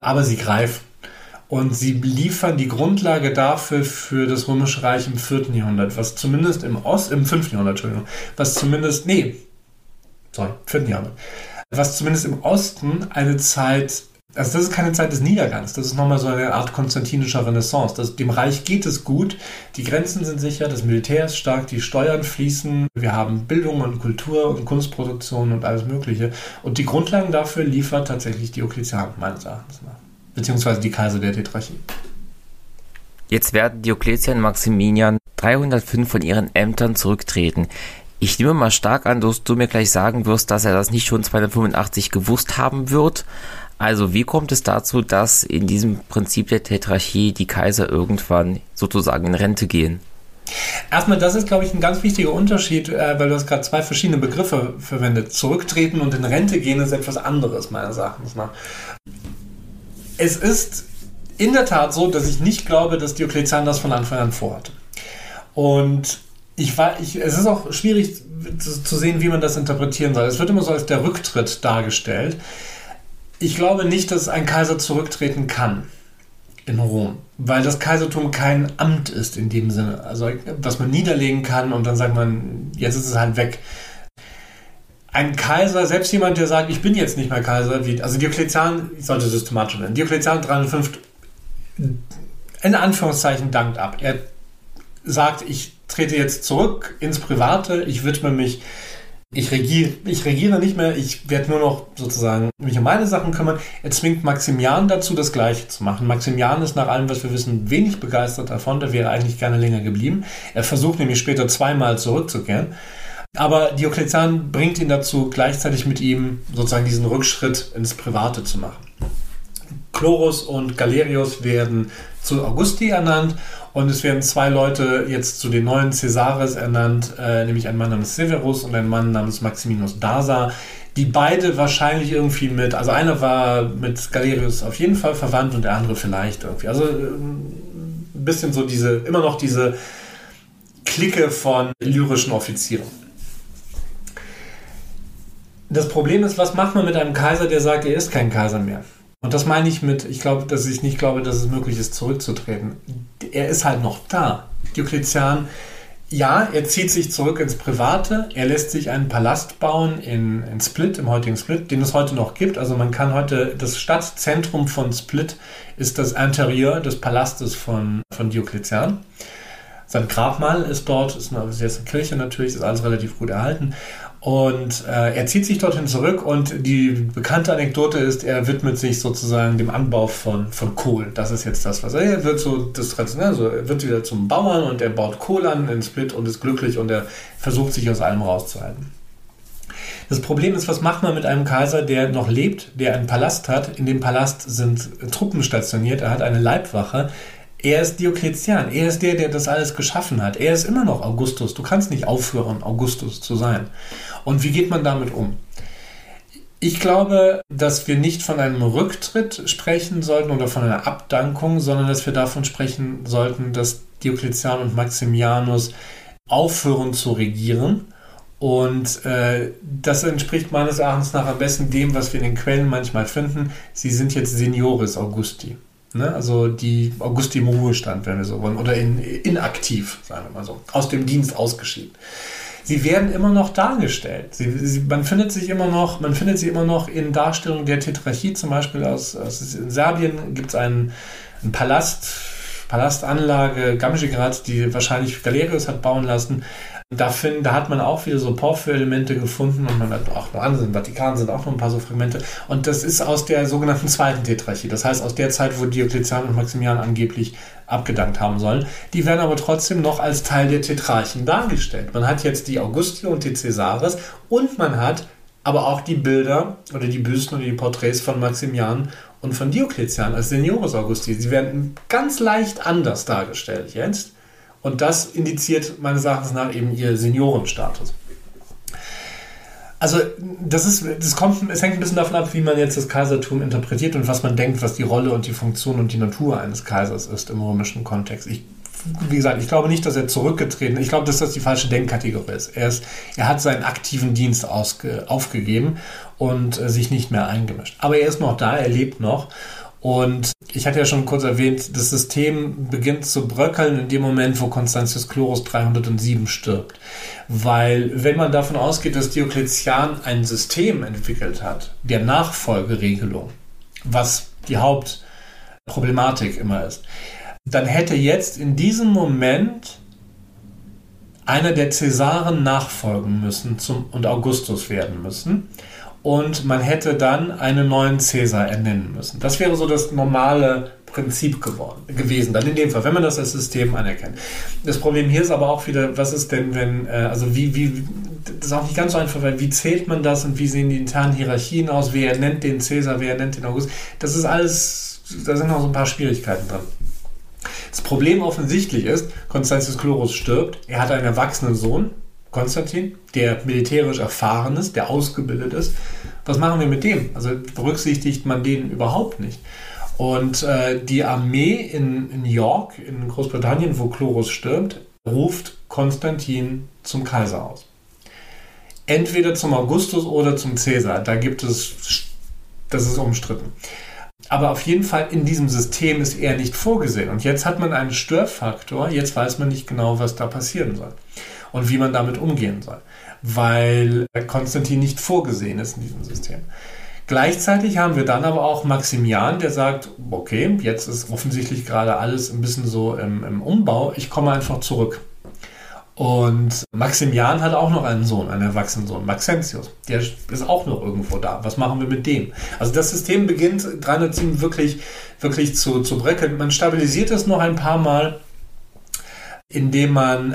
Aber sie greifen. Und sie liefern die Grundlage dafür für das Römische Reich im 4. Jahrhundert, was zumindest im Ost, im 5. Jahrhundert, Entschuldigung, was zumindest, nee, sorry, 4. Jahrhundert, was zumindest im Osten eine Zeit Also das ist keine Zeit des Niedergangs, das ist nochmal so eine Art konstantinischer Renaissance. Das, dem Reich geht es gut, die Grenzen sind sicher, das Militär ist stark, die Steuern fließen, wir haben Bildung und Kultur und Kunstproduktion und alles Mögliche. Und die Grundlagen dafür liefert tatsächlich Diokletian, meines Erachtens nach. Beziehungsweise die Kaiser der Tetrarchie. Jetzt werden Diokletian und Maximilian 305 von ihren Ämtern zurücktreten. Ich nehme mal stark an, dass du mir gleich sagen wirst, dass er das nicht schon 285 gewusst haben wird. Also wie kommt es dazu, dass in diesem Prinzip der Tetrarchie die Kaiser irgendwann sozusagen in Rente gehen? Erstmal, das ist, glaube ich, ein ganz wichtiger Unterschied, äh, weil du hast gerade zwei verschiedene Begriffe verwendet. Zurücktreten und in Rente gehen ist etwas anderes, meines Erachtens nach. Es ist in der Tat so, dass ich nicht glaube, dass Diokletian das von Anfang an vorhatte. Und ich war, ich, es ist auch schwierig zu, zu sehen, wie man das interpretieren soll. Es wird immer so als der Rücktritt dargestellt. Ich glaube nicht, dass ein Kaiser zurücktreten kann in Rom, weil das Kaisertum kein Amt ist in dem Sinne. Also, was man niederlegen kann und dann sagt man, jetzt ist es halt weg. Ein Kaiser, selbst jemand, der sagt, ich bin jetzt nicht mehr Kaiser, wie, also Diokletian, ich sollte systematisch nennen, Diokletian 305 in Anführungszeichen dankt ab. Er sagt, ich trete jetzt zurück ins Private, ich widme mich ich regiere, ich regiere nicht mehr, ich werde nur noch sozusagen mich um meine Sachen kümmern. Er zwingt Maximian dazu, das Gleiche zu machen. Maximian ist nach allem, was wir wissen, wenig begeistert davon. Der wäre eigentlich gerne länger geblieben. Er versucht nämlich später zweimal zurückzukehren. Aber Diokletian bringt ihn dazu, gleichzeitig mit ihm sozusagen diesen Rückschritt ins Private zu machen. Chlorus und Galerius werden zu Augusti ernannt und es werden zwei Leute jetzt zu den neuen Caesares ernannt, äh, nämlich ein Mann namens Severus und ein Mann namens Maximinus Dasa, die beide wahrscheinlich irgendwie mit, also einer war mit Galerius auf jeden Fall verwandt und der andere vielleicht irgendwie. Also äh, ein bisschen so diese, immer noch diese Clique von lyrischen Offizieren. Das Problem ist, was macht man mit einem Kaiser, der sagt, er ist kein Kaiser mehr? Und das meine ich mit, ich glaube, dass ich nicht glaube, dass es möglich ist, zurückzutreten. Er ist halt noch da. Diokletian, ja, er zieht sich zurück ins Private, er lässt sich einen Palast bauen in, in Split, im heutigen Split, den es heute noch gibt. Also man kann heute, das Stadtzentrum von Split ist das Interieur des Palastes von, von Diokletian. Sein Grabmal ist dort, ist eine, ist eine Kirche natürlich, ist alles relativ gut erhalten. Und äh, er zieht sich dorthin zurück und die bekannte Anekdote ist, er widmet sich sozusagen dem Anbau von, von Kohl. Das ist jetzt das, was er, er wird so das traditionell, also er wird wieder zum Bauern und er baut Kohl an in Split und ist glücklich und er versucht sich aus allem rauszuhalten. Das Problem ist, was macht man mit einem Kaiser, der noch lebt, der einen Palast hat? In dem Palast sind Truppen stationiert, er hat eine Leibwache. Er ist Diokletian. Er ist der, der das alles geschaffen hat. Er ist immer noch Augustus. Du kannst nicht aufhören, Augustus zu sein. Und wie geht man damit um? Ich glaube, dass wir nicht von einem Rücktritt sprechen sollten oder von einer Abdankung, sondern dass wir davon sprechen sollten, dass Diokletian und Maximianus aufhören zu regieren. Und äh, das entspricht meines Erachtens nach am besten dem, was wir in den Quellen manchmal finden. Sie sind jetzt Senioris Augusti. Ne? Also die Augusti im Ruhestand, wenn wir so wollen, oder in, inaktiv, sagen wir mal so, aus dem Dienst ausgeschieden sie werden immer noch dargestellt. Sie, sie, man findet sich immer noch, man findet sie immer noch in Darstellungen der Tetrarchie, zum Beispiel aus, aus in Serbien gibt es einen, einen Palast, Palastanlage Gamjigrad, die wahrscheinlich Galerius hat bauen lassen. Da, find, da hat man auch wieder so Porphyr-Elemente gefunden und man hat auch noch andere, im Vatikan sind auch noch ein paar so Fragmente. Und das ist aus der sogenannten zweiten Tetrarchie. Das heißt aus der Zeit, wo Diokletian und Maximian angeblich abgedankt haben sollen. Die werden aber trotzdem noch als Teil der Tetrarchen dargestellt. Man hat jetzt die Augusti und die Caesares und man hat aber auch die Bilder oder die Büsten oder die Porträts von Maximian und von Diokletian als Senioris Augusti. Sie werden ganz leicht anders dargestellt jetzt. Und das indiziert meines Erachtens nach eben ihr Seniorenstatus. Also das ist, das kommt, es hängt ein bisschen davon ab, wie man jetzt das Kaisertum interpretiert und was man denkt, was die Rolle und die Funktion und die Natur eines Kaisers ist im römischen Kontext. Ich, wie gesagt, ich glaube nicht, dass er zurückgetreten ist. Ich glaube, dass das die falsche Denkkategorie ist. Er, ist, er hat seinen aktiven Dienst ausge, aufgegeben und äh, sich nicht mehr eingemischt. Aber er ist noch da, er lebt noch und ich hatte ja schon kurz erwähnt, das System beginnt zu bröckeln in dem Moment, wo Constantius Chlorus 307 stirbt. Weil, wenn man davon ausgeht, dass Diokletian ein System entwickelt hat, der Nachfolgeregelung, was die Hauptproblematik immer ist, dann hätte jetzt in diesem Moment einer der Cäsaren nachfolgen müssen zum, und Augustus werden müssen. Und man hätte dann einen neuen Cäsar ernennen müssen. Das wäre so das normale Prinzip geworden, gewesen, dann in dem Fall, wenn man das als System anerkennt. Das Problem hier ist aber auch wieder, was ist denn, wenn, äh, also wie, wie, das ist auch nicht ganz so einfach, weil wie zählt man das und wie sehen die internen Hierarchien aus, wer nennt den Cäsar, wer nennt den August, das ist alles, da sind noch so ein paar Schwierigkeiten drin. Das Problem offensichtlich ist, Konstantius Chlorus stirbt, er hat einen erwachsenen Sohn, Konstantin, der militärisch erfahren ist, der ausgebildet ist. Was machen wir mit dem? Also berücksichtigt man den überhaupt nicht. Und äh, die Armee in, in York, in Großbritannien, wo Chlorus stirbt, ruft Konstantin zum Kaiser aus. Entweder zum Augustus oder zum Cäsar. Da gibt es, das ist umstritten. Aber auf jeden Fall in diesem System ist er nicht vorgesehen. Und jetzt hat man einen Störfaktor. Jetzt weiß man nicht genau, was da passieren soll und wie man damit umgehen soll, weil Konstantin nicht vorgesehen ist in diesem System. Gleichzeitig haben wir dann aber auch Maximian, der sagt, okay, jetzt ist offensichtlich gerade alles ein bisschen so im, im Umbau, ich komme einfach zurück. Und Maximian hat auch noch einen Sohn, einen erwachsenen Sohn, Maxentius. Der ist auch noch irgendwo da. Was machen wir mit dem? Also das System beginnt 307 wirklich, wirklich zu, zu bröckeln. Man stabilisiert es noch ein paar Mal, indem man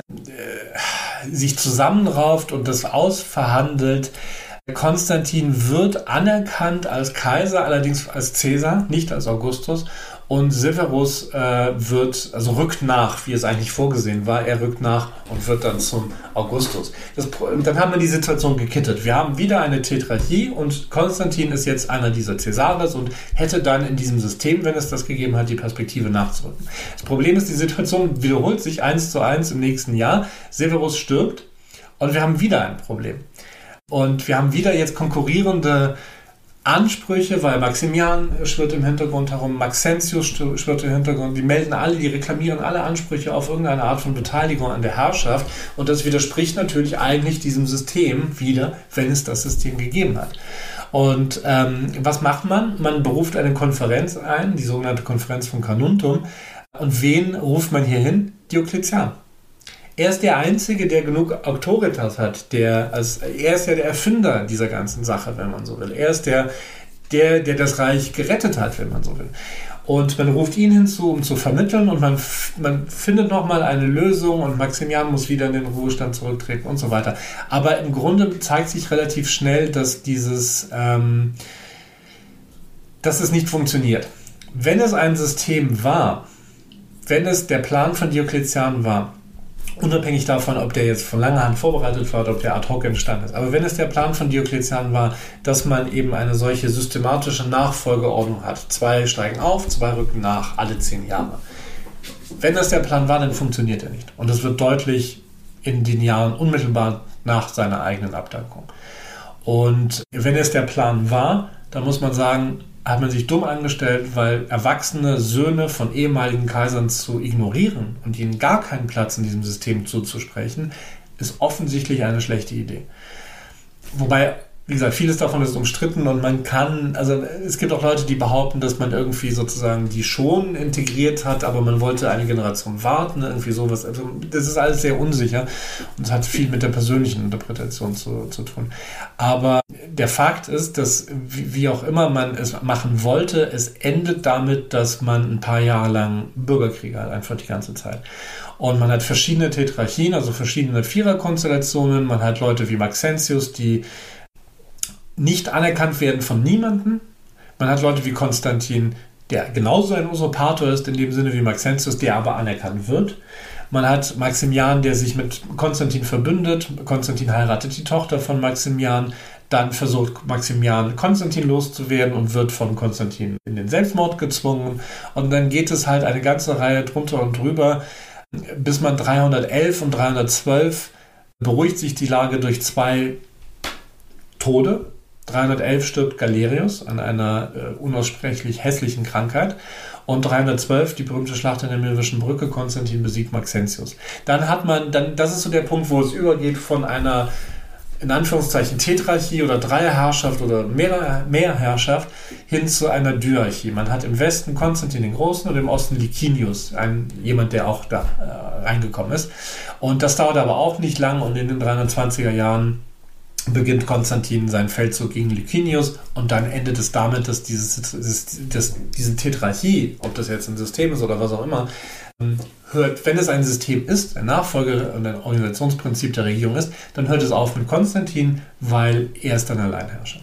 sich zusammenrauft und das ausverhandelt, Konstantin wird anerkannt als Kaiser, allerdings als Cäsar, nicht als Augustus. Und Severus äh, wird, also rückt nach, wie es eigentlich vorgesehen war. Er rückt nach und wird dann zum Augustus. Das, dann haben wir die Situation gekittet. Wir haben wieder eine Tetrarchie und Konstantin ist jetzt einer dieser Cäsares und hätte dann in diesem System, wenn es das gegeben hat, die Perspektive nachzurücken. Das Problem ist, die Situation wiederholt sich eins zu eins im nächsten Jahr. Severus stirbt und wir haben wieder ein Problem. Und wir haben wieder jetzt konkurrierende Ansprüche, weil Maximian schwirrt im Hintergrund herum, Maxentius schwirrt im Hintergrund, die melden alle, die reklamieren alle Ansprüche auf irgendeine Art von Beteiligung an der Herrschaft und das widerspricht natürlich eigentlich diesem System wieder, wenn es das System gegeben hat. Und ähm, was macht man? Man beruft eine Konferenz ein, die sogenannte Konferenz von Carnuntum. Und wen ruft man hier hin? Diokletian. Er ist der Einzige, der genug Autoritas hat. Der, als, er ist ja der Erfinder dieser ganzen Sache, wenn man so will. Er ist der, der, der das Reich gerettet hat, wenn man so will. Und man ruft ihn hinzu, um zu vermitteln und man, man findet nochmal eine Lösung und Maximian muss wieder in den Ruhestand zurücktreten und so weiter. Aber im Grunde zeigt sich relativ schnell, dass dieses, ähm, dass es nicht funktioniert. Wenn es ein System war, wenn es der Plan von Diokletian war, Unabhängig davon, ob der jetzt von langer Hand vorbereitet war oder ob der ad hoc entstanden ist. Aber wenn es der Plan von Diokletian war, dass man eben eine solche systematische Nachfolgeordnung hat, zwei steigen auf, zwei rücken nach, alle zehn Jahre. Wenn das der Plan war, dann funktioniert er nicht. Und das wird deutlich in den Jahren unmittelbar nach seiner eigenen Abdankung. Und wenn es der Plan war, dann muss man sagen, hat man sich dumm angestellt, weil erwachsene Söhne von ehemaligen Kaisern zu ignorieren und ihnen gar keinen Platz in diesem System zuzusprechen, ist offensichtlich eine schlechte Idee. Wobei wie gesagt, vieles davon ist umstritten und man kann, also es gibt auch Leute, die behaupten, dass man irgendwie sozusagen die schon integriert hat, aber man wollte eine Generation warten, irgendwie sowas. Also das ist alles sehr unsicher und es hat viel mit der persönlichen Interpretation zu, zu tun. Aber der Fakt ist, dass wie auch immer man es machen wollte, es endet damit, dass man ein paar Jahre lang Bürgerkriege hat, einfach die ganze Zeit. Und man hat verschiedene Tetrarchien, also verschiedene Viererkonstellationen. Man hat Leute wie Maxentius, die nicht anerkannt werden von niemandem. Man hat Leute wie Konstantin, der genauso ein Usurpator ist, in dem Sinne wie Maxentius, der aber anerkannt wird. Man hat Maximian, der sich mit Konstantin verbündet. Konstantin heiratet die Tochter von Maximian. Dann versucht Maximian Konstantin loszuwerden und wird von Konstantin in den Selbstmord gezwungen. Und dann geht es halt eine ganze Reihe drunter und drüber, bis man 311 und 312 beruhigt sich die Lage durch zwei Tode 311 stirbt Galerius an einer äh, unaussprechlich hässlichen Krankheit. Und 312, die berühmte Schlacht an der Milwischen Brücke, Konstantin besiegt Maxentius. Dann hat man, dann, das ist so der Punkt, wo es übergeht von einer in Anführungszeichen Tetrarchie oder Dreierherrschaft oder Mehr, Mehrherrschaft hin zu einer Dyarchie. Man hat im Westen Konstantin den Großen und im Osten Licinius, ein, jemand, der auch da äh, reingekommen ist. Und das dauert aber auch nicht lang und in den 320er Jahren beginnt Konstantin seinen Feldzug gegen Licinius und dann endet es damit, dass dieses, dieses, das, diese Tetrarchie, ob das jetzt ein System ist oder was auch immer, hört, wenn es ein System ist, ein Nachfolger und ein Organisationsprinzip der Regierung ist, dann hört es auf mit Konstantin, weil er ist dann Alleinherrscher.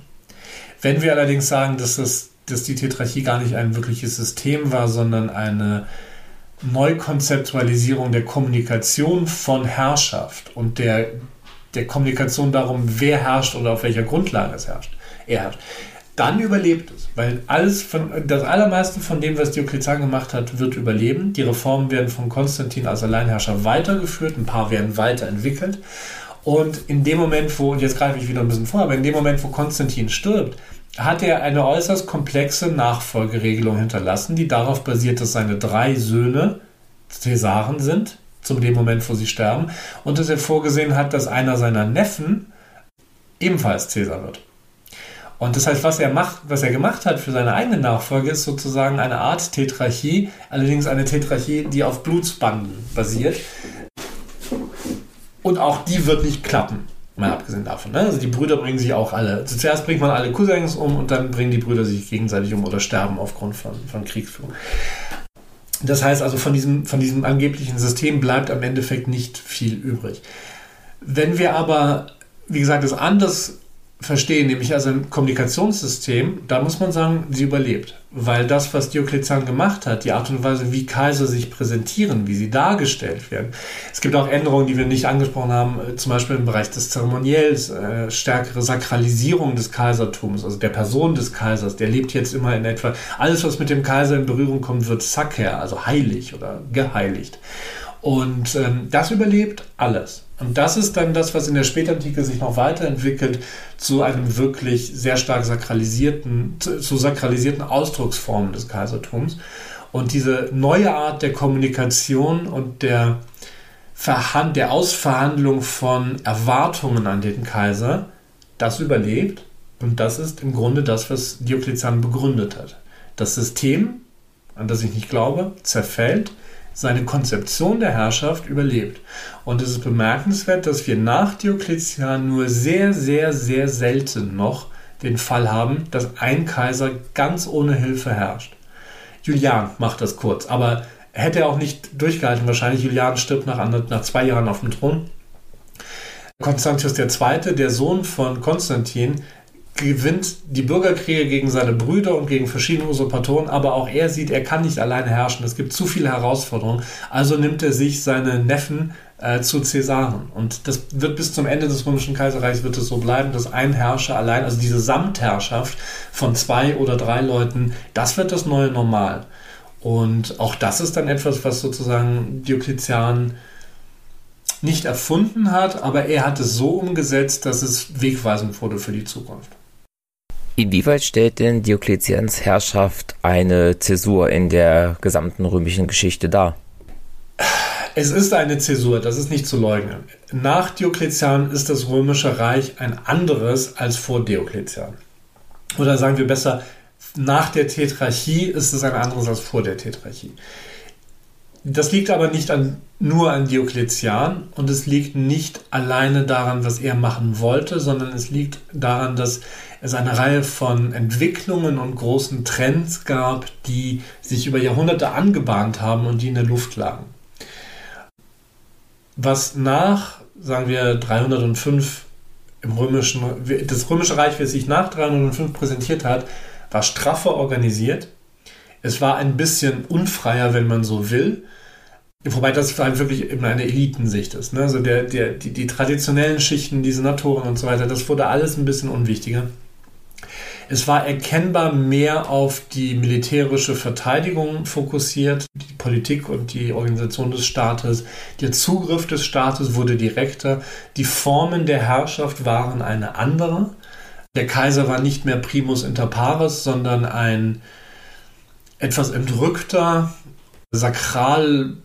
Wenn wir allerdings sagen, dass, das, dass die Tetrarchie gar nicht ein wirkliches System war, sondern eine Neukonzeptualisierung der Kommunikation von Herrschaft und der, der Kommunikation darum, wer herrscht oder auf welcher Grundlage es herrscht, er herrscht, dann überlebt es. Weil alles von, das allermeiste von dem, was Diokletian gemacht hat, wird überleben. Die Reformen werden von Konstantin als Alleinherrscher weitergeführt, ein paar werden weiterentwickelt. Und in dem Moment, wo, und jetzt greife ich wieder ein bisschen vor, aber in dem Moment, wo Konstantin stirbt, hat er eine äußerst komplexe Nachfolgeregelung hinterlassen, die darauf basiert, dass seine drei Söhne Cäsaren sind, zu dem Moment, wo sie sterben, und dass er vorgesehen hat, dass einer seiner Neffen ebenfalls Cäsar wird. Und das heißt, was er macht, was er gemacht hat für seine eigene Nachfolge, ist sozusagen eine Art Tetrarchie, allerdings eine Tetrarchie, die auf Blutsbanden basiert. Und auch die wird nicht klappen, mal abgesehen davon. Ne? Also die Brüder bringen sich auch alle. Zuerst bringt man alle Cousins um und dann bringen die Brüder sich gegenseitig um oder sterben aufgrund von, von Kriegsführung. Das heißt also, von diesem, von diesem angeblichen System bleibt am Endeffekt nicht viel übrig. Wenn wir aber, wie gesagt, es anders verstehen, nämlich also ein Kommunikationssystem, da muss man sagen, sie überlebt. Weil das, was Diokletian gemacht hat, die Art und Weise, wie Kaiser sich präsentieren, wie sie dargestellt werden. Es gibt auch Änderungen, die wir nicht angesprochen haben, äh, zum Beispiel im Bereich des Zeremoniells, äh, stärkere Sakralisierung des Kaisertums, also der Person des Kaisers, der lebt jetzt immer in etwa, alles, was mit dem Kaiser in Berührung kommt, wird Saker, also heilig oder geheiligt. Und ähm, das überlebt alles. Und das ist dann das, was in der Spätantike sich noch weiterentwickelt zu einem wirklich sehr stark sakralisierten, zu, zu sakralisierten Ausdrucksformen des Kaisertums. Und diese neue Art der Kommunikation und der, Verhand der Ausverhandlung von Erwartungen an den Kaiser, das überlebt. Und das ist im Grunde das, was Diokletian begründet hat. Das System, an das ich nicht glaube, zerfällt seine Konzeption der Herrschaft überlebt. Und es ist bemerkenswert, dass wir nach Diokletian nur sehr, sehr, sehr selten noch den Fall haben, dass ein Kaiser ganz ohne Hilfe herrscht. Julian macht das kurz, aber hätte er auch nicht durchgehalten. Wahrscheinlich Julian stirbt nach, nach zwei Jahren auf dem Thron. Konstantius II., der Sohn von Konstantin, gewinnt die Bürgerkriege gegen seine Brüder und gegen verschiedene Usurpatoren, aber auch er sieht, er kann nicht alleine herrschen. Es gibt zu viele Herausforderungen. Also nimmt er sich seine Neffen äh, zu Cäsaren. Und das wird bis zum Ende des Römischen Kaiserreichs wird es so bleiben, dass ein Herrscher allein, also diese Samtherrschaft von zwei oder drei Leuten, das wird das neue Normal. Und auch das ist dann etwas, was sozusagen Diokletian nicht erfunden hat, aber er hat es so umgesetzt, dass es wegweisend wurde für die Zukunft. Inwieweit stellt denn Diokletians Herrschaft eine Zäsur in der gesamten römischen Geschichte dar? Es ist eine Zäsur, das ist nicht zu leugnen. Nach Diokletian ist das römische Reich ein anderes als vor Diokletian. Oder sagen wir besser, nach der Tetrarchie ist es ein anderes als vor der Tetrarchie. Das liegt aber nicht an, nur an Diokletian und es liegt nicht alleine daran, was er machen wollte, sondern es liegt daran, dass es eine Reihe von Entwicklungen und großen Trends gab, die sich über Jahrhunderte angebahnt haben und die in der Luft lagen. Was nach, sagen wir, 305 im römischen, das römische Reich, wie es sich nach 305 präsentiert hat, war straffer organisiert. Es war ein bisschen unfreier, wenn man so will. Wobei das halt wirklich immer eine Elitensicht ist. Ne? Also der, der, die, die traditionellen Schichten, die Senatoren und so weiter, das wurde alles ein bisschen unwichtiger. Es war erkennbar mehr auf die militärische Verteidigung fokussiert, die Politik und die Organisation des Staates. Der Zugriff des Staates wurde direkter. Die Formen der Herrschaft waren eine andere. Der Kaiser war nicht mehr primus inter pares, sondern ein etwas entrückter, sakral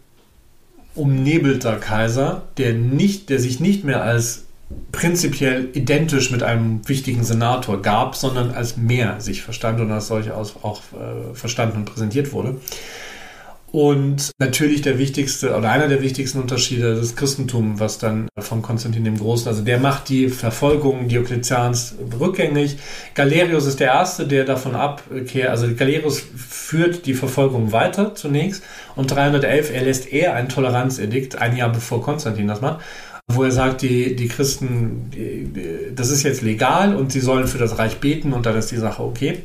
umnebelter Kaiser, der, nicht, der sich nicht mehr als prinzipiell identisch mit einem wichtigen Senator gab, sondern als mehr sich verstand und als solche auch äh, verstanden und präsentiert wurde. Und natürlich der wichtigste oder einer der wichtigsten Unterschiede des Christentums, was dann von Konstantin dem Großen, also der macht die Verfolgung Diokletians rückgängig. Galerius ist der Erste, der davon abkehrt, also Galerius führt die Verfolgung weiter zunächst und 311 erlässt er ein Toleranzedikt, ein Jahr bevor Konstantin das macht wo er sagt, die, die Christen, das ist jetzt legal und sie sollen für das Reich beten und dann ist die Sache okay.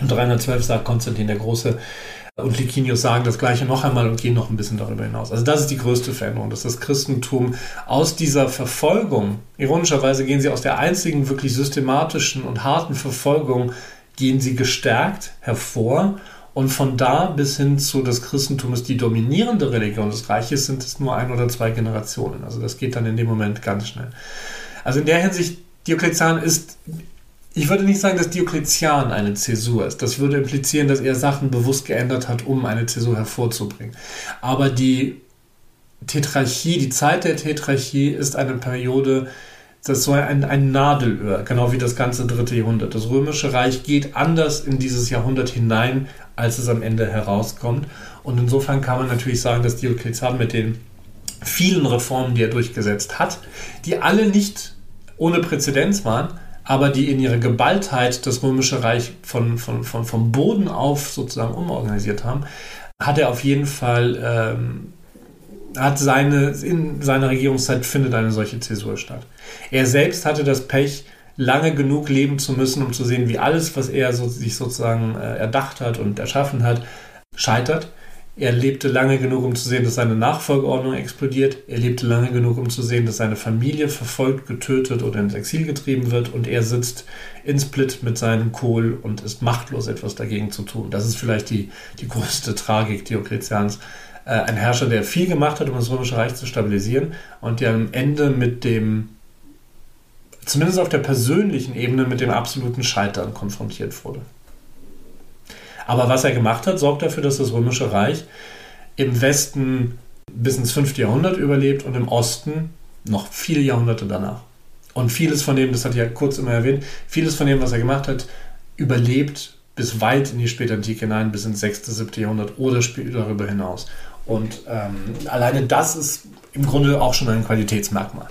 Und 312 sagt Konstantin der Große und Licinius sagen das gleiche noch einmal und gehen noch ein bisschen darüber hinaus. Also das ist die größte Veränderung, dass das Christentum aus dieser Verfolgung, ironischerweise gehen sie aus der einzigen wirklich systematischen und harten Verfolgung, gehen sie gestärkt hervor und von da bis hin zu das Christentum ist die dominierende Religion des Reiches, sind es nur ein oder zwei Generationen. Also das geht dann in dem Moment ganz schnell. Also in der Hinsicht, Diokletian ist, ich würde nicht sagen, dass Diokletian eine Zäsur ist. Das würde implizieren, dass er Sachen bewusst geändert hat, um eine Zäsur hervorzubringen. Aber die Tetrarchie, die Zeit der Tetrarchie ist eine Periode, das ist so ein, ein Nadelöhr, genau wie das ganze dritte Jahrhundert. Das Römische Reich geht anders in dieses Jahrhundert hinein, als es am Ende herauskommt. Und insofern kann man natürlich sagen, dass Diokletian mit den vielen Reformen, die er durchgesetzt hat, die alle nicht ohne Präzedenz waren, aber die in ihrer Geballtheit das Römische Reich von, von, von, vom Boden auf sozusagen umorganisiert haben, hat er auf jeden Fall, ähm, hat seine, in seiner Regierungszeit findet eine solche Zäsur statt. Er selbst hatte das Pech, lange genug leben zu müssen, um zu sehen, wie alles, was er so, sich sozusagen äh, erdacht hat und erschaffen hat, scheitert. Er lebte lange genug, um zu sehen, dass seine Nachfolgeordnung explodiert. Er lebte lange genug, um zu sehen, dass seine Familie verfolgt, getötet oder ins Exil getrieben wird. Und er sitzt in Split mit seinem Kohl und ist machtlos, etwas dagegen zu tun. Das ist vielleicht die, die größte Tragik Diokletians. Äh, ein Herrscher, der viel gemacht hat, um das Römische Reich zu stabilisieren und der am Ende mit dem zumindest auf der persönlichen Ebene mit dem absoluten Scheitern konfrontiert wurde. Aber was er gemacht hat, sorgt dafür, dass das Römische Reich im Westen bis ins 5. Jahrhundert überlebt und im Osten noch viele Jahrhunderte danach. Und vieles von dem, das hat er ja kurz immer erwähnt, vieles von dem, was er gemacht hat, überlebt bis weit in die Spätantike hinein, bis ins 6., 7. Jahrhundert oder darüber hinaus. Und ähm, alleine das ist im Grunde auch schon ein Qualitätsmerkmal.